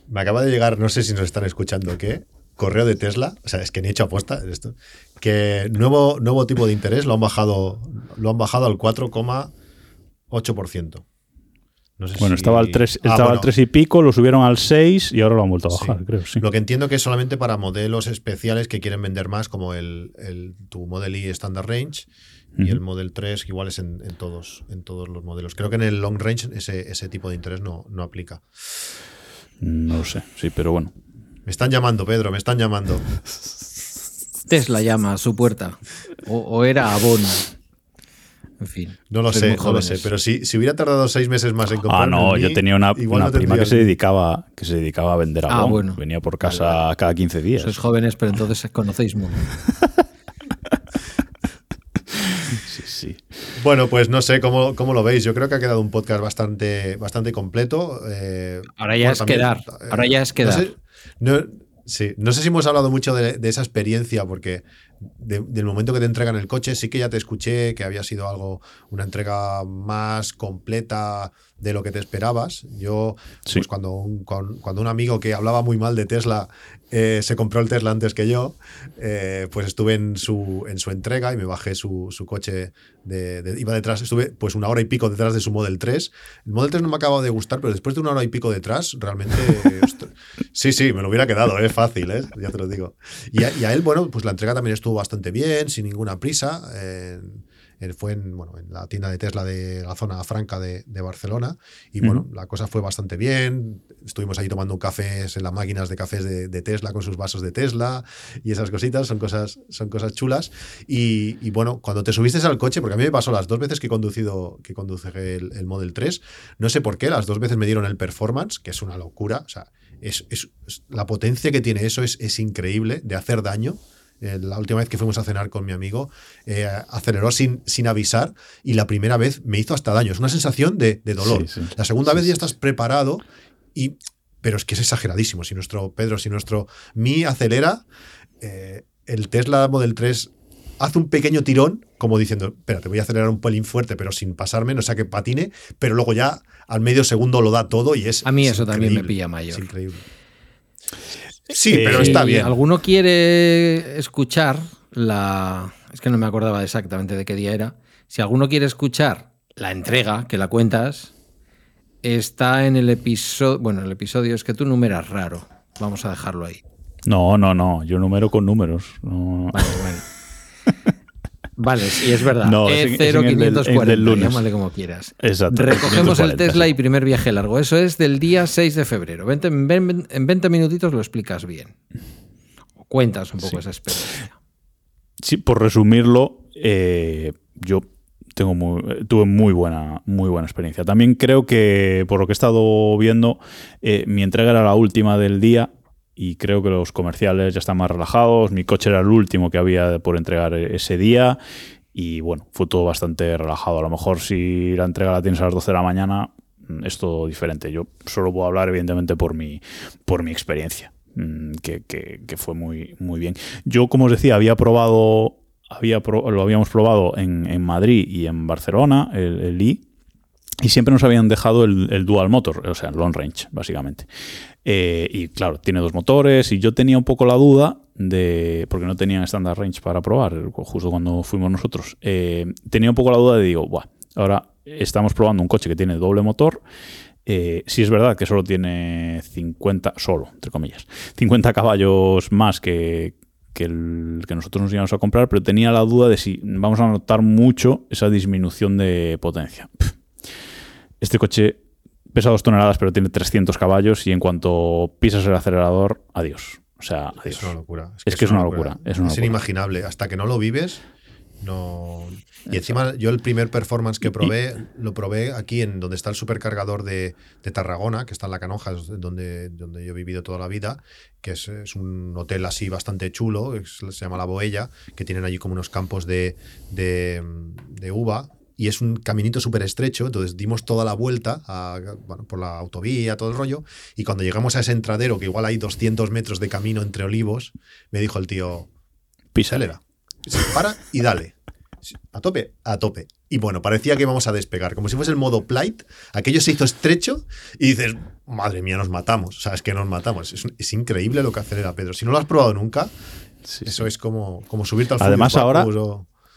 Me acaba de llegar, no sé si nos están escuchando, ¿qué? Correo de Tesla, o sea, es que ni he hecho apuesta esto, que nuevo, nuevo tipo de interés lo han bajado, lo han bajado al 4,8%. No sé bueno, si... estaba, al 3, ah, estaba bueno. al 3 y pico, lo subieron al 6 y ahora lo han vuelto a bajar, sí. creo. Sí. Lo que entiendo que es solamente para modelos especiales que quieren vender más, como el, el tu Model Y Standard Range y el Model 3, que igual es en, en, todos, en todos los modelos. Creo que en el Long Range ese, ese tipo de interés no, no aplica. No lo sé, sí, pero bueno. Me están llamando, Pedro, me están llamando. Tesla llama a su puerta. O, o era Avon. En fin. No lo sé, no lo sé. Pero si, si, hubiera tardado seis meses más en comprar. Ah, no, yo tenía una, una no prima que se, dedicaba, que se dedicaba a vender. Ah, bueno. Venía por casa vale. cada 15 días. Sois jóvenes, pero entonces conocéis mucho. sí, sí. Bueno, pues no sé cómo, cómo, lo veis. Yo creo que ha quedado un podcast bastante, bastante completo. Eh, ahora ya bueno, es también, quedar. Ahora ya es quedar. No sé, no, sí, no sé si hemos hablado mucho de, de esa experiencia, porque del momento que te entregan el coche. Sí que ya te escuché que había sido algo, una entrega más completa de lo que te esperabas. Yo, pues cuando un, cuando un amigo que hablaba muy mal de Tesla eh, se compró el Tesla antes que yo, eh, pues estuve en su, en su entrega y me bajé su, su coche, iba detrás, estuve pues una hora y pico detrás de su Model 3. El Model 3 no me acaba de gustar, pero después de una hora y pico detrás, realmente... sí, sí, me lo hubiera quedado, es fácil, ¿eh? ya te lo digo. Y a, él, bueno, pues la entrega también estuvo bastante bien, sin ninguna prisa fue en, bueno, en la tienda de Tesla de la zona franca de, Barcelona. Y bueno, la cosa fue bastante bien. Estuvimos ahí tomando cafés en las máquinas de cafés de, Tesla con sus vasos de Tesla y esas cositas. Son cosas, son cosas chulas. Y, bueno, cuando te subiste al coche, porque a mí me pasó las dos veces que he conducido que conduce el, el Model 3, no sé por qué, las dos veces me dieron el performance, que es una locura. O sea, es, la potencia que tiene eso es, es increíble de hacer daño. Eh, la última vez que fuimos a cenar con mi amigo, eh, aceleró sin, sin avisar y la primera vez me hizo hasta daño. Es una sensación de, dolor. La segunda vez ya estás preparado y... Pero es que es exageradísimo. Si nuestro Pedro, si nuestro Mi acelera, eh, el Tesla Model 3 hace un pequeño tirón, como diciendo, espérate, voy a acelerar un pelín fuerte, pero sin pasarme, no sea que patine, pero luego ya al medio segundo lo da todo y es. A mí eso también me pilla mayor. Es increíble. Sí, pero está bien. ¿Alguno quiere escuchar la... Es que no me acordaba exactamente de qué día era. Si alguno quiere escuchar la entrega, que la cuentas, está en el episodio... Bueno, el episodio es que tú numeras raro. Vamos a dejarlo ahí. No, no, no. Yo numero con números. No. Vale, sí, es verdad. No, E0540, llámale como quieras. Exacto. Recogemos el Tesla y primer viaje largo. Eso es del día 6 de febrero. en 20 minutitos lo explicas bien. O cuentas un poco esa experiencia. Sí, por resumirlo, eh, yo tengo tuve muy buena, muy buena experiencia. También creo que, por lo que he estado viendo, eh, mi entrega era la última del día y creo que los comerciales ya están más relajados. Mi coche era el último que había por entregar ese día y bueno, fue todo bastante relajado. A lo mejor si la entrega la tienes a las 12 de la mañana mm, es todo diferente. Yo solo puedo hablar evidentemente por mi, por mi experiencia, mm, que, que, fue muy, muy bien. Yo, como os decía, había probado, había lo habíamos probado en, en, Madrid y en Barcelona, el, el I, y siempre nos habían dejado el, el, dual motor, o sea, el long range, básicamente. Eh, y claro, tiene dos motores y yo tenía un poco la duda de, porque no tenían standard range para probar, justo cuando fuimos nosotros, eh, tenía un poco la duda de, digo, Buah, ahora estamos probando un coche que tiene doble motor. Eh, si es verdad que solo tiene 50, solo, entre comillas, 50 caballos más que, que el que nosotros nos íbamos a comprar, pero tenía la duda de si vamos a notar mucho esa disminución de potencia. Este coche pesa dos toneladas, pero tiene 300 caballos y en cuanto pisas el acelerador, adiós. O sea, adiós. Es una locura. Es que, es, una locura. Es, inimaginable. Hasta que no lo vives, no. Y encima, yo el primer performance que probé, lo probé aquí en donde está el supercargador de, Tarragona, que está en la Canoja, donde, donde yo he vivido toda la vida, que es, un hotel así bastante chulo, se llama La Boella, que tienen allí como unos campos de, de uva y es un caminito súper estrecho, entonces dimos toda la vuelta por la autovía, todo el rollo, y cuando llegamos a ese entradero, que igual hay 200 metros de camino entre olivos, me dijo el tío, pisalera. Para y dale. A tope, a tope. Y bueno, parecía que íbamos a despegar, como si fuese el modo plight, aquello se hizo estrecho y dices, madre mía, nos matamos, o sea, es que nos matamos. Es, increíble lo que acelera Pedro. Si no lo has probado nunca, eso es como, como subirte al Además, ahora,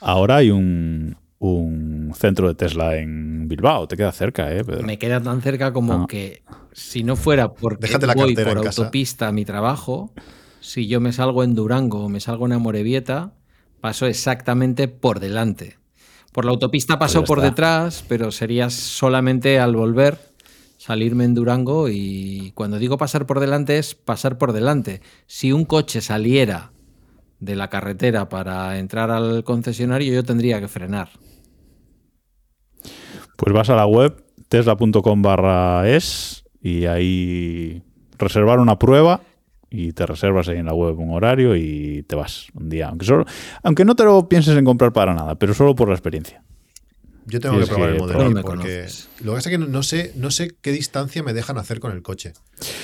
ahora hay un, un centro de Tesla en Bilbao. Te queda cerca, ¿eh? Me queda tan cerca como que si no fuera porque voy por autopista a mi trabajo, si yo me salgo en Durango o me salgo en Amorebieta, paso exactamente por delante. Por la autopista paso pues por detrás, pero sería solamente al volver salirme en Durango y cuando digo pasar por delante es pasar por delante. Si un coche saliera de la carretera para entrar al concesionario, yo tendría que frenar. Pues vas a la web tesla.com barra es y ahí reservar una prueba y te reservas ahí en la web un horario y te vas un día. Aunque, solo, aunque no te lo pienses en comprar para nada, pero solo por la experiencia. Yo tengo que probar el modelo porque lo que pasa es que no sé, no sé qué distancia me dejan hacer con el coche.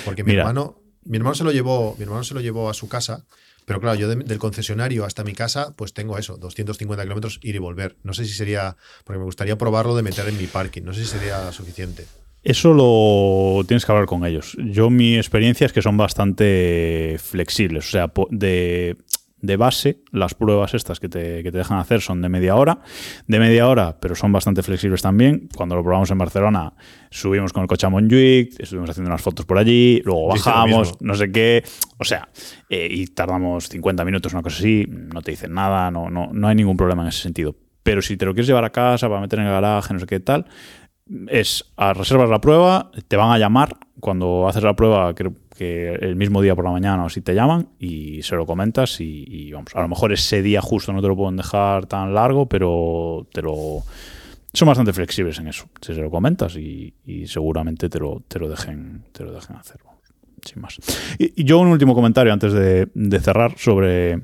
Porque mi hermano mi hermano se lo llevó, mi hermano se lo llevó a su casa, pero claro, yo de- del concesionario hasta mi casa, pues tengo eso, 250 kilómetros ir y volver. No sé si sería, porque me gustaría probarlo de meter en mi parking, no sé si sería suficiente. Eso lo tienes que hablar con ellos. Yo mi experiencia es que son bastante flexibles. O sea, de, de base, las pruebas estas que te, que te dejan hacer son de media hora. De media hora, pero son bastante flexibles también. Cuando lo probamos en Barcelona, subimos con el coche a Montjuic, estuvimos haciendo unas fotos por allí, luego bajamos, no sé qué. O sea, eh, y tardamos 50 minutos, una cosa así, no te dicen nada, no, no, no hay ningún problema en ese sentido. Pero si te lo quieres llevar a casa para meter en el garaje, no sé qué tal, es a reservas la prueba, te van a llamar cuando haces la prueba, creo que el mismo día por la mañana o así te llaman y se lo comentas y, vamos, a lo mejor ese día justo no te lo pueden dejar tan largo, pero te lo son bastante flexibles en eso. Si se lo comentas y, seguramente te lo, te lo dejen, te lo dejen hacer. Sin más. Y, yo un último comentario antes de, cerrar sobre,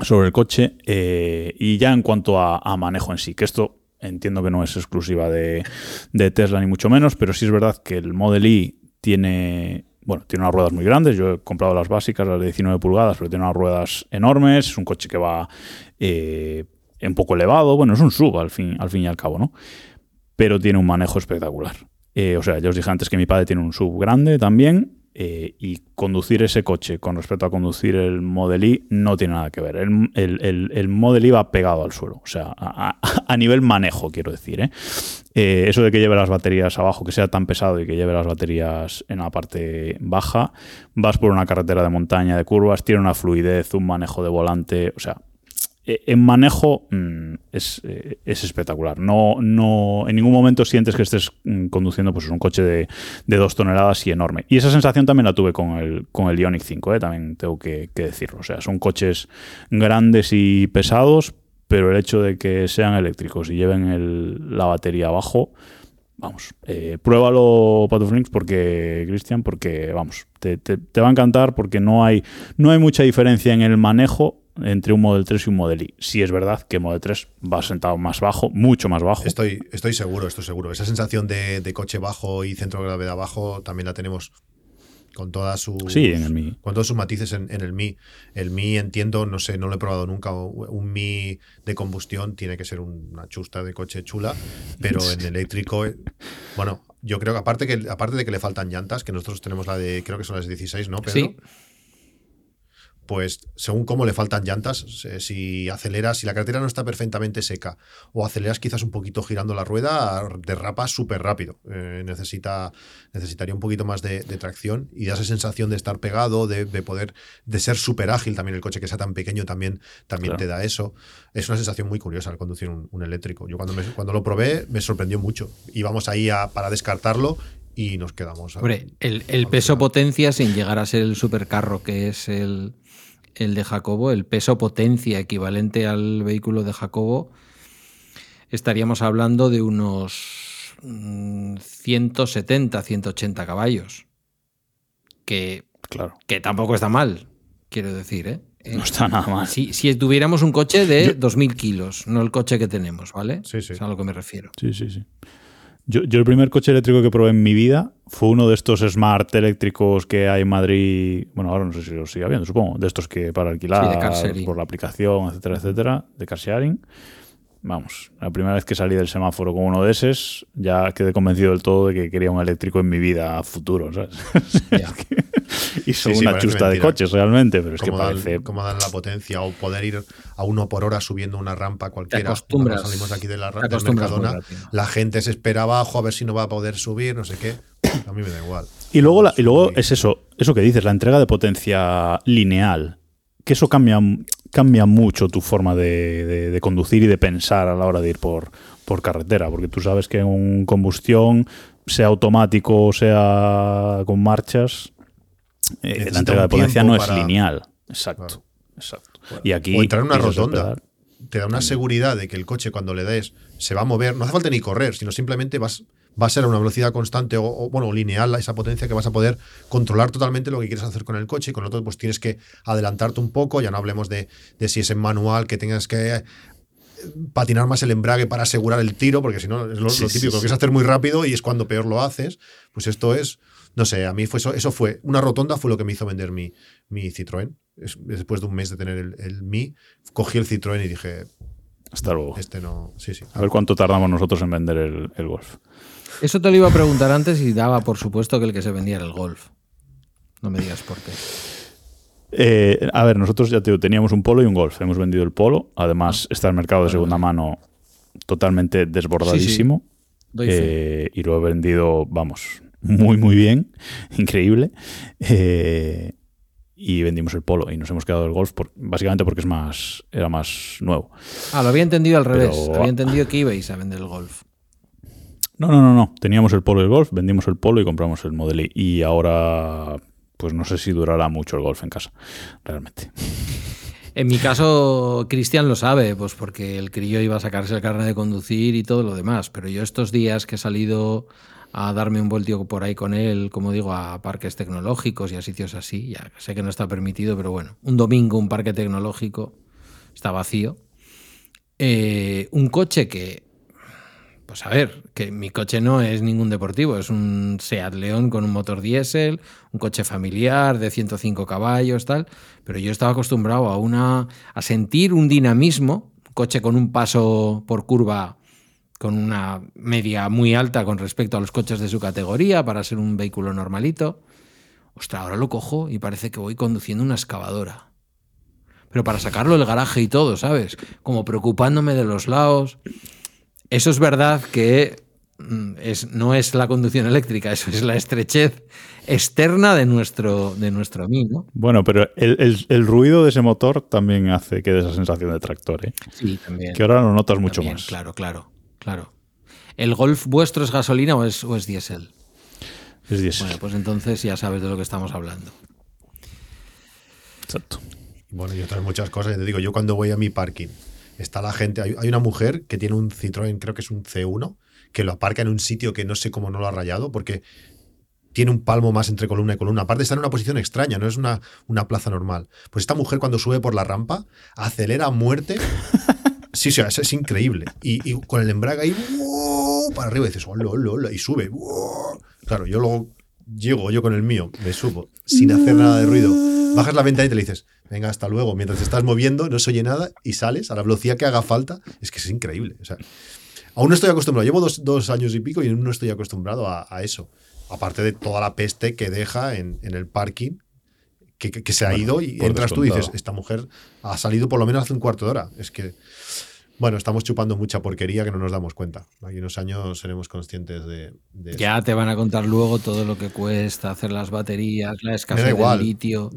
sobre el coche eh, y ya en cuanto a, manejo en sí, que esto entiendo que no es exclusiva de, Tesla ni mucho menos, pero sí es verdad que el Model Y tiene, bueno, tiene unas ruedas muy grandes. Yo he comprado las básicas, las de 19 pulgadas, pero tiene unas ruedas enormes. Es un coche que va eh, un poco elevado. Bueno, es un sub al fin, al fin y al cabo, ¿no? Pero tiene un manejo espectacular. Eh, o sea, ya os dije antes que mi padre tiene un sub grande también. Eh, y conducir ese coche con respecto a conducir el Model Y no tiene nada que ver. El, el- el- el Model Y va pegado al suelo. O sea, a, nivel manejo, quiero decir. ¿eh? Eh, eso de que lleve las baterías abajo, que sea tan pesado y que lleve las baterías en la parte baja, vas por una carretera de montaña, de curvas, tiene una fluidez, un manejo de volante, o sea, en manejo mm, es, eh, es espectacular. No, no, en ningún momento sientes que estés mm, conduciendo pues, un coche de, de dos toneladas y enorme. Y esa sensación también la tuve con el, con el Ioniq 5, eh, también tengo que, decirlo. O sea, son coches grandes y pesados, pero el hecho de que sean eléctricos y lleven la batería abajo, vamos, eh, pruébalo Patuflinks porque, Cristian, porque, vamos, te, te- te va a encantar porque no hay, no hay mucha diferencia en el manejo entre un Model 3 y un Model Y. Sí es verdad que el Model 3 va sentado más bajo, mucho más bajo. Estoy, estoy seguro, estoy seguro. Esa sensación de, de coche bajo y centro de gravedad bajo también la tenemos con todas sus Sí, en el Mi. con todos sus matices en, en el Mi. El Mi entiendo, no sé, no lo he probado nunca. Un Mi de combustión tiene que ser una chusta de coche chula, pero en eléctrico, eh, bueno, yo creo que aparte que aparte de que le faltan llantas, que nosotros tenemos la de creo que son las 16, ¿no? Pedro? Sí. Pues según cómo le faltan llantas, si aceleras, si la carretera no está perfectamente seca o aceleras quizás un poquito girando la rueda, derrapa súper rápido. Eh, necesita, necesitaría un poquito más de, de tracción y da esa sensación de estar pegado, de, de poder, de ser súper ágil también el coche que sea tan pequeño también, también Claro. te da eso. Es una sensación muy curiosa al conducir un, un eléctrico. Yo cuando, me- cuando lo probé me sorprendió mucho. Íbamos ahí a- para descartarlo y nos quedamos. Hombre, el, el peso potencia, sin llegar a ser el supercarro que es el, el de Jacobo, el peso potencia equivalente al vehículo de Jacobo, estaríamos hablando de unos mm, 170, 180 caballos. Que, Claro. que tampoco está mal, quiero decir, ¿eh? No está nada mal. Si, si tuviéramos un coche de 2.000 kilos, no el coche que tenemos, ¿vale? Sí, sí. Es a lo que me refiero. Sí, sí, sí. Yo, yo el primer coche eléctrico que probé en mi vida fue uno de estos smart eléctricos que hay en Madrid. Bueno, ahora no sé si los sigue habiendo, supongo. De estos que para alquilar Sí, por la aplicación, etcétera, etcétera, de car sharing. Vamos, la primera vez que salí del semáforo con uno de esos, ya quedé convencido del todo de que quería un eléctrico en mi vida a futuro, ¿sabes? Y son Sí, sí, una parece chusta de coches realmente, pero es que cómo dan, parece... cómo dan la potencia o poder ir a uno por hora subiendo una rampa cualquiera. acostumbras. Cuando salimos aquí de la Te ra- del acostumbras muy Mercadona, la gente se espera abajo a ver si no va a poder subir, no sé qué. A mí me da igual. Y luego, la- y luego Muy- es eso, eso que dices, la entrega de potencia lineal. Que eso cambia, cambia mucho tu forma de, de- de conducir y de pensar a la hora de ir por, por carretera. Porque tú sabes que en un combustión, sea automático o sea con marchas, eh, la entrega de potencia no es lineal. Exacto. Claro. exacto. Y aquí. o entrar en una rotonda. Te da una seguridad de que el coche cuando le des se va a mover. No hace falta ni correr, sino simplemente vas, va a ser a una velocidad constante o, o, bueno, lineal esa potencia que vas a poder controlar totalmente lo que quieres hacer con el coche. Y con el otro, pues tienes que adelantarte un poco. Ya no hablemos de, de si es en manual, que tengas que eh, patinar más el embrague para asegurar el tiro, porque si no es lo, Sí, lo típico sí. que es hacer muy rápido y es cuando peor lo haces. Pues esto es no sé, a mí fue eso, eso fue, una rotonda fue lo que me hizo vender mi, mi Citroën. Es- después de un mes de tener el, el Mi, cogí el Citroën y dije, Hasta luego. este no, sí, sí. A ver cuánto tardamos nosotros en vender el, el Golf. Eso te lo iba a preguntar antes y daba por supuesto que el que se vendía era el golf. No me digas por qué. Eh, a ver, nosotros ya te teníamos un polo y un golf. Hemos vendido el polo. Además, está el mercado de segunda mano totalmente desbordadísimo. Eh, y lo he vendido, vamos, muy, muy bien. Increíble. Eh, y vendimos el polo y nos hemos quedado el golf por- básicamente porque es más era más nuevo. Ah, lo había entendido al revés. Pero- Había entendido que ibais a vender el golf. No, no, no, no. Teníamos el polo y el golf, vendimos el polo y compramos el Model I. Y ahora, pues no sé si durará mucho el golf en casa, realmente. En mi caso, Cristian lo sabe, pues porque el crío iba a sacarse el carnet de conducir y todo lo demás. Pero yo estos días que he salido a darme un voltio por ahí con él, como digo, a parques tecnológicos y a sitios así, ya sé que no está permitido, pero bueno, un domingo un parque tecnológico está vacío. Eh, un coche que, pues a ver, que mi coche no es ningún deportivo, es un Seat León con un motor diésel, un coche familiar de 105 caballos, tal, pero yo estaba acostumbrado a una a sentir un dinamismo, un coche con un paso por curva con una media muy alta con respecto a los coches de su categoría para ser un vehículo normalito. Ostras, ahora lo cojo y parece que voy conduciendo una excavadora. Pero para sacarlo del garaje y todo, ¿sabes? Como preocupándome de los lados. Eso es verdad que mm, es, no es la conducción eléctrica, eso es la estrechez externa de nuestro, de nuestro mí, ¿no? Bueno, pero el, el- el ruido de ese motor también hace que dé esa sensación de tractor, ¿eh? Sí, también. que ahora lo notas mucho También, más. Claro, claro, claro. ¿El Golf vuestro es gasolina o es, o es diésel? Es diésel. Bueno, pues entonces ya sabes de lo que estamos hablando. Exacto. Bueno, y otras muchas cosas. Ya te digo, yo cuando voy a mi parking, está la gente. Hay, hay una mujer que tiene un Citroën, creo que es un C1, que lo aparca en un sitio que no sé cómo no lo ha rayado, porque tiene un palmo más entre columna y columna. Aparte, está en una posición extraña, no es una, una plaza normal. Pues esta mujer, cuando sube por la rampa, acelera a muerte. Sí, sí, es, es increíble. Y, y con el embrague ahí, ¡wow! para arriba, y dices, hola, hola, hola, y sube. ¡wow! Claro, yo luego llego yo con el mío, me subo, sin hacer nada de ruido. Bajas la ventana y te le dices, venga, hasta luego. Mientras te estás moviendo, no se oye nada y sales a la velocidad que haga falta. Es que es increíble. O sea, aún no estoy acostumbrado. Llevo dos, dos años y pico y aún no estoy acostumbrado a, a eso. Aparte de toda la peste que deja en, en el parking, que, que- que se ha Bueno, ido y entras tú y dices, esta mujer ha salido por lo menos hace un cuarto de hora. Es que, bueno, estamos chupando mucha porquería que no nos damos cuenta. Aquí unos años seremos conscientes de, de eso. Ya te van a contar luego todo lo que cuesta hacer las baterías, la escasez de litio.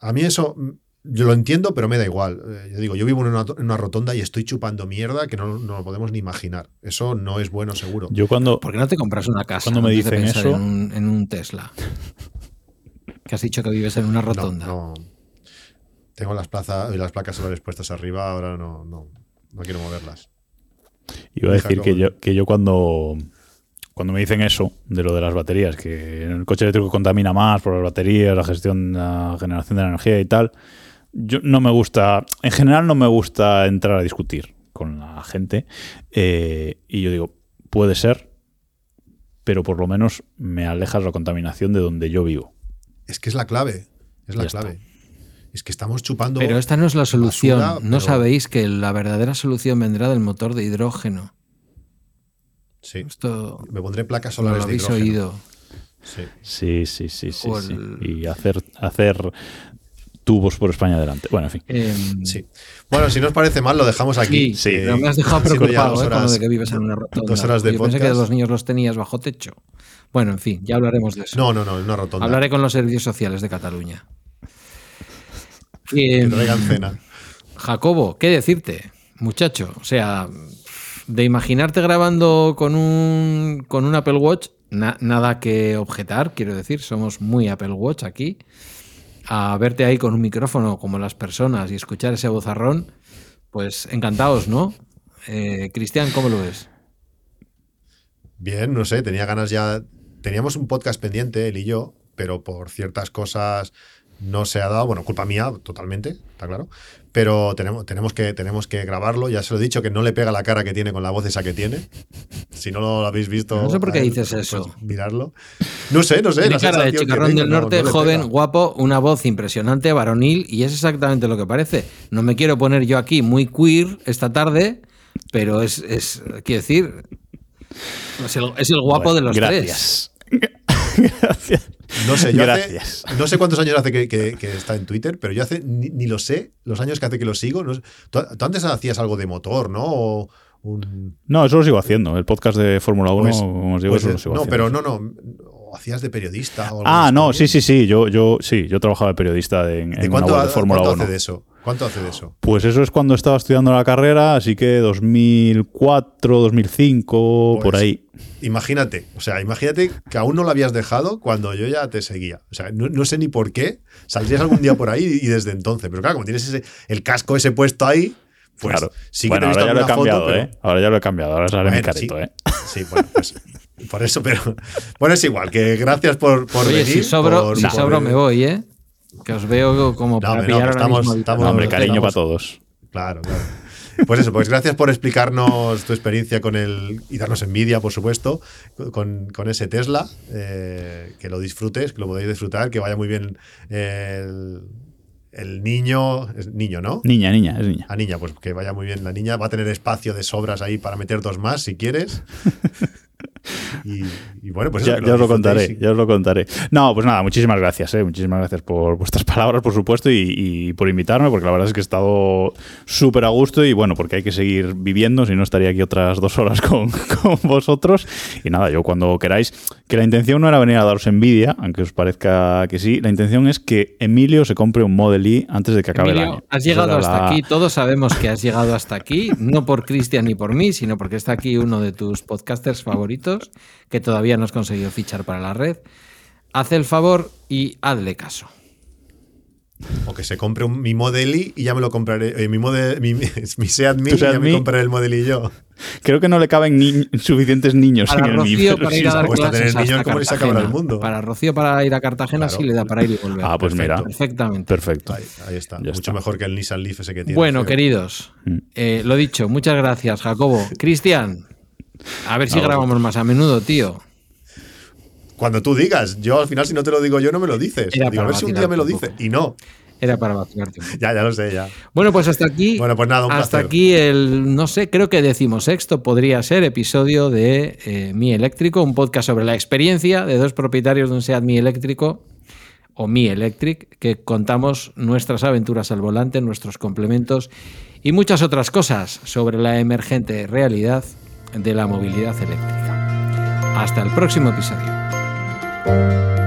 A mí eso, mm, yo lo entiendo, pero me da igual. Eh, yo digo, yo vivo en una, en una rotonda y estoy chupando mierda que no, no lo podemos ni imaginar. Eso no es bueno, seguro. Yo cuando, ¿Por qué no te compras una casa Cuando me dicen eso- en un, en un Tesla? Que has dicho que vives en una rotonda. no. Tengo las, plazas, las placas solares puestas arriba, ahora no, no, no quiero moverlas. iba a decir que yo, que yo cuando, cuando me dicen eso de lo de las baterías, que el coche eléctrico contamina más por las baterías, la gestión, la generación de la energía y tal, yo no me gusta, en general no me gusta entrar a discutir con la gente. eh, y yo digo, puede ser, pero por lo menos me alejas la contaminación de donde yo vivo. Es que es la clave. Es la Ya está. clave. Es que estamos chupando. Pero esta no es la solución. basura, no pero- sabéis que la verdadera solución vendrá del motor de hidrógeno. Sí. Esto Me pondré placas lo solares de habéis hidrógeno. oído. Sí. Sí, sí, sí, sí. Y hacer, hacer tubos por España adelante. Bueno, en fin. Em, Sí. Bueno, si no os parece mal, lo dejamos aquí. Sí, Sí. pero me has dejado preocupado dos ¿eh? lo de que vives en una rotonda. dos horas de Yo pensé que los niños los tenías bajo techo. Bueno, en fin, ya hablaremos de eso. No, no, no, en una rotonda. Hablaré con los servicios sociales de Cataluña. Que Em, traigan cena. Jacobo, ¿qué decirte, muchacho? O sea, de imaginarte grabando con un, con un Apple Watch, na- nada que objetar, quiero decir, somos muy Apple Watch aquí. A verte ahí con un micrófono como las personas y escuchar ese vozarrón, pues encantados, ¿no? Eh, Cristian, ¿cómo lo ves? Bien, no sé, tenía ganas ya. Teníamos un podcast pendiente, él y yo, pero por ciertas cosas no se ha dado, bueno, culpa mía totalmente, está claro, pero tenemos, tenemos, que, tenemos que grabarlo, ya se lo he dicho que no le pega la cara que tiene con la voz esa que tiene, si no lo habéis visto... No sé por qué dices pues eso. mirarlo. No sé, no sé. Tiene la cara de chicarrón del no, norte, no joven, pega. guapo, una voz impresionante, varonil, y es exactamente lo que parece. No me quiero poner yo aquí muy queer esta tarde, pero es, es quiero decir, es el, es el guapo de los tres. Gracias. No sé, yo hace- no sé cuántos años hace que, que- que está en Twitter, pero yo hace ni, ni lo sé, los años que hace que lo sigo. no sé. tú, tú antes hacías algo de motor, ¿no? O un, No, eso lo sigo haciendo. El podcast de Fórmula 1, Pues- como os digo, pues, eso lo sigo no, haciendo. pero no, no. o hacías de periodista. O algo Ah, no, también. sí, sí, sí. Yo, yo, sí, yo trabajaba de periodista en, ¿De en una cuánto, web de ha- Fórmula cuánto 1. hace de eso? ¿Cuánto hace de eso? Pues eso es cuando estaba estudiando la carrera, así que 2004, 2005, por Pues, ahí. Imagínate, o sea, imagínate que aún no lo habías dejado cuando yo ya te seguía. O sea, no, no sé ni por qué. Saldrías algún día por ahí y desde entonces. Pero claro, como tienes ese, el casco ese puesto ahí, pues claro. sí que bueno, te he visto ahora ya lo he cambiado, foto, pero- ¿eh? Ahora ya lo he cambiado, ahora sale mi Bueno, careto, sí. ¿eh? Sí, bueno, pues por eso, pero bueno, es igual, que gracias por, por Oye, venir. si sobro, por- si por- sobro me voy, ¿eh? Que os veo como para no, pillar estamos- mismo. estamos- No, hombre, estamos- cariño para todos. Claro, claro. Pues eso, pues gracias por explicarnos tu experiencia con el y darnos envidia, por supuesto, con, con ese Tesla. eh, que lo disfrutes, que lo podáis disfrutar, que vaya muy bien el, el niño. Es niño, ¿no? Niña, niña, es niña. A niña, pues que vaya muy bien la niña. Va a tener espacio de sobras ahí para meter dos más si quieres. Y, y bueno, pues eso, ya, os lo contaré, y- ya os lo contaré. No, pues nada, muchísimas gracias, ¿eh? muchísimas gracias por vuestras palabras, por supuesto, y, y por invitarme, porque la verdad es que he estado súper a gusto y bueno, porque hay que seguir viviendo, si no estaría aquí otras dos horas con, con vosotros. Y nada, yo cuando queráis, que la intención no era venir a daros envidia, aunque os parezca que sí, la intención es que Emilio se compre un Model E antes de que acabe el Emilio, año. has llegado hasta la- aquí, todos sabemos que has llegado hasta aquí, no por Cristian ni por mí, sino porque está aquí uno de tus podcasters favoritos, que todavía no has conseguido fichar para la red. Haz el favor y hazle caso. O que se compre un, mi Model Y ya me lo compraré. eh, mi, Model, mi, mi Seat y ya me compraré el Model Y yo. Creo que no le caben ni- suficientes niños Para en el Rocío, pero para sí, ir a dar cuesta clases tener niños, hasta ¿cómo le saca ahora Cartagena. el mundo? Para Rocío, para ir a Cartagena, Claro. sí le da para ir y volver. Ah, pues mira, Perfectamente. perfecto. Ahí, ahí está. Ya Mucho está. mejor que el Nissan Leaf ese que tiene. Bueno, feo. queridos, Mm. eh, lo dicho, muchas gracias, Jacobo. Cristian, a ver si grabamos más a menudo, tío. Cuando tú digas, yo al final si no te lo digo yo no me lo dices. Digo, a ver si un día me lo un dice. poco. Y no. Era para vacilarte. Ya, ya lo sé, ya. Bueno, pues hasta aquí. Bueno, pues nada, un hasta placer. aquí el, no sé, creo que decimosexto podría ser episodio de eh, Mi Eléctrico, un podcast sobre la experiencia de dos propietarios de un SEAT Mi Eléctrico o Mi Electric, que contamos nuestras aventuras al volante, nuestros complementos y muchas otras cosas sobre la emergente realidad de la movilidad eléctrica. Hasta el próximo episodio.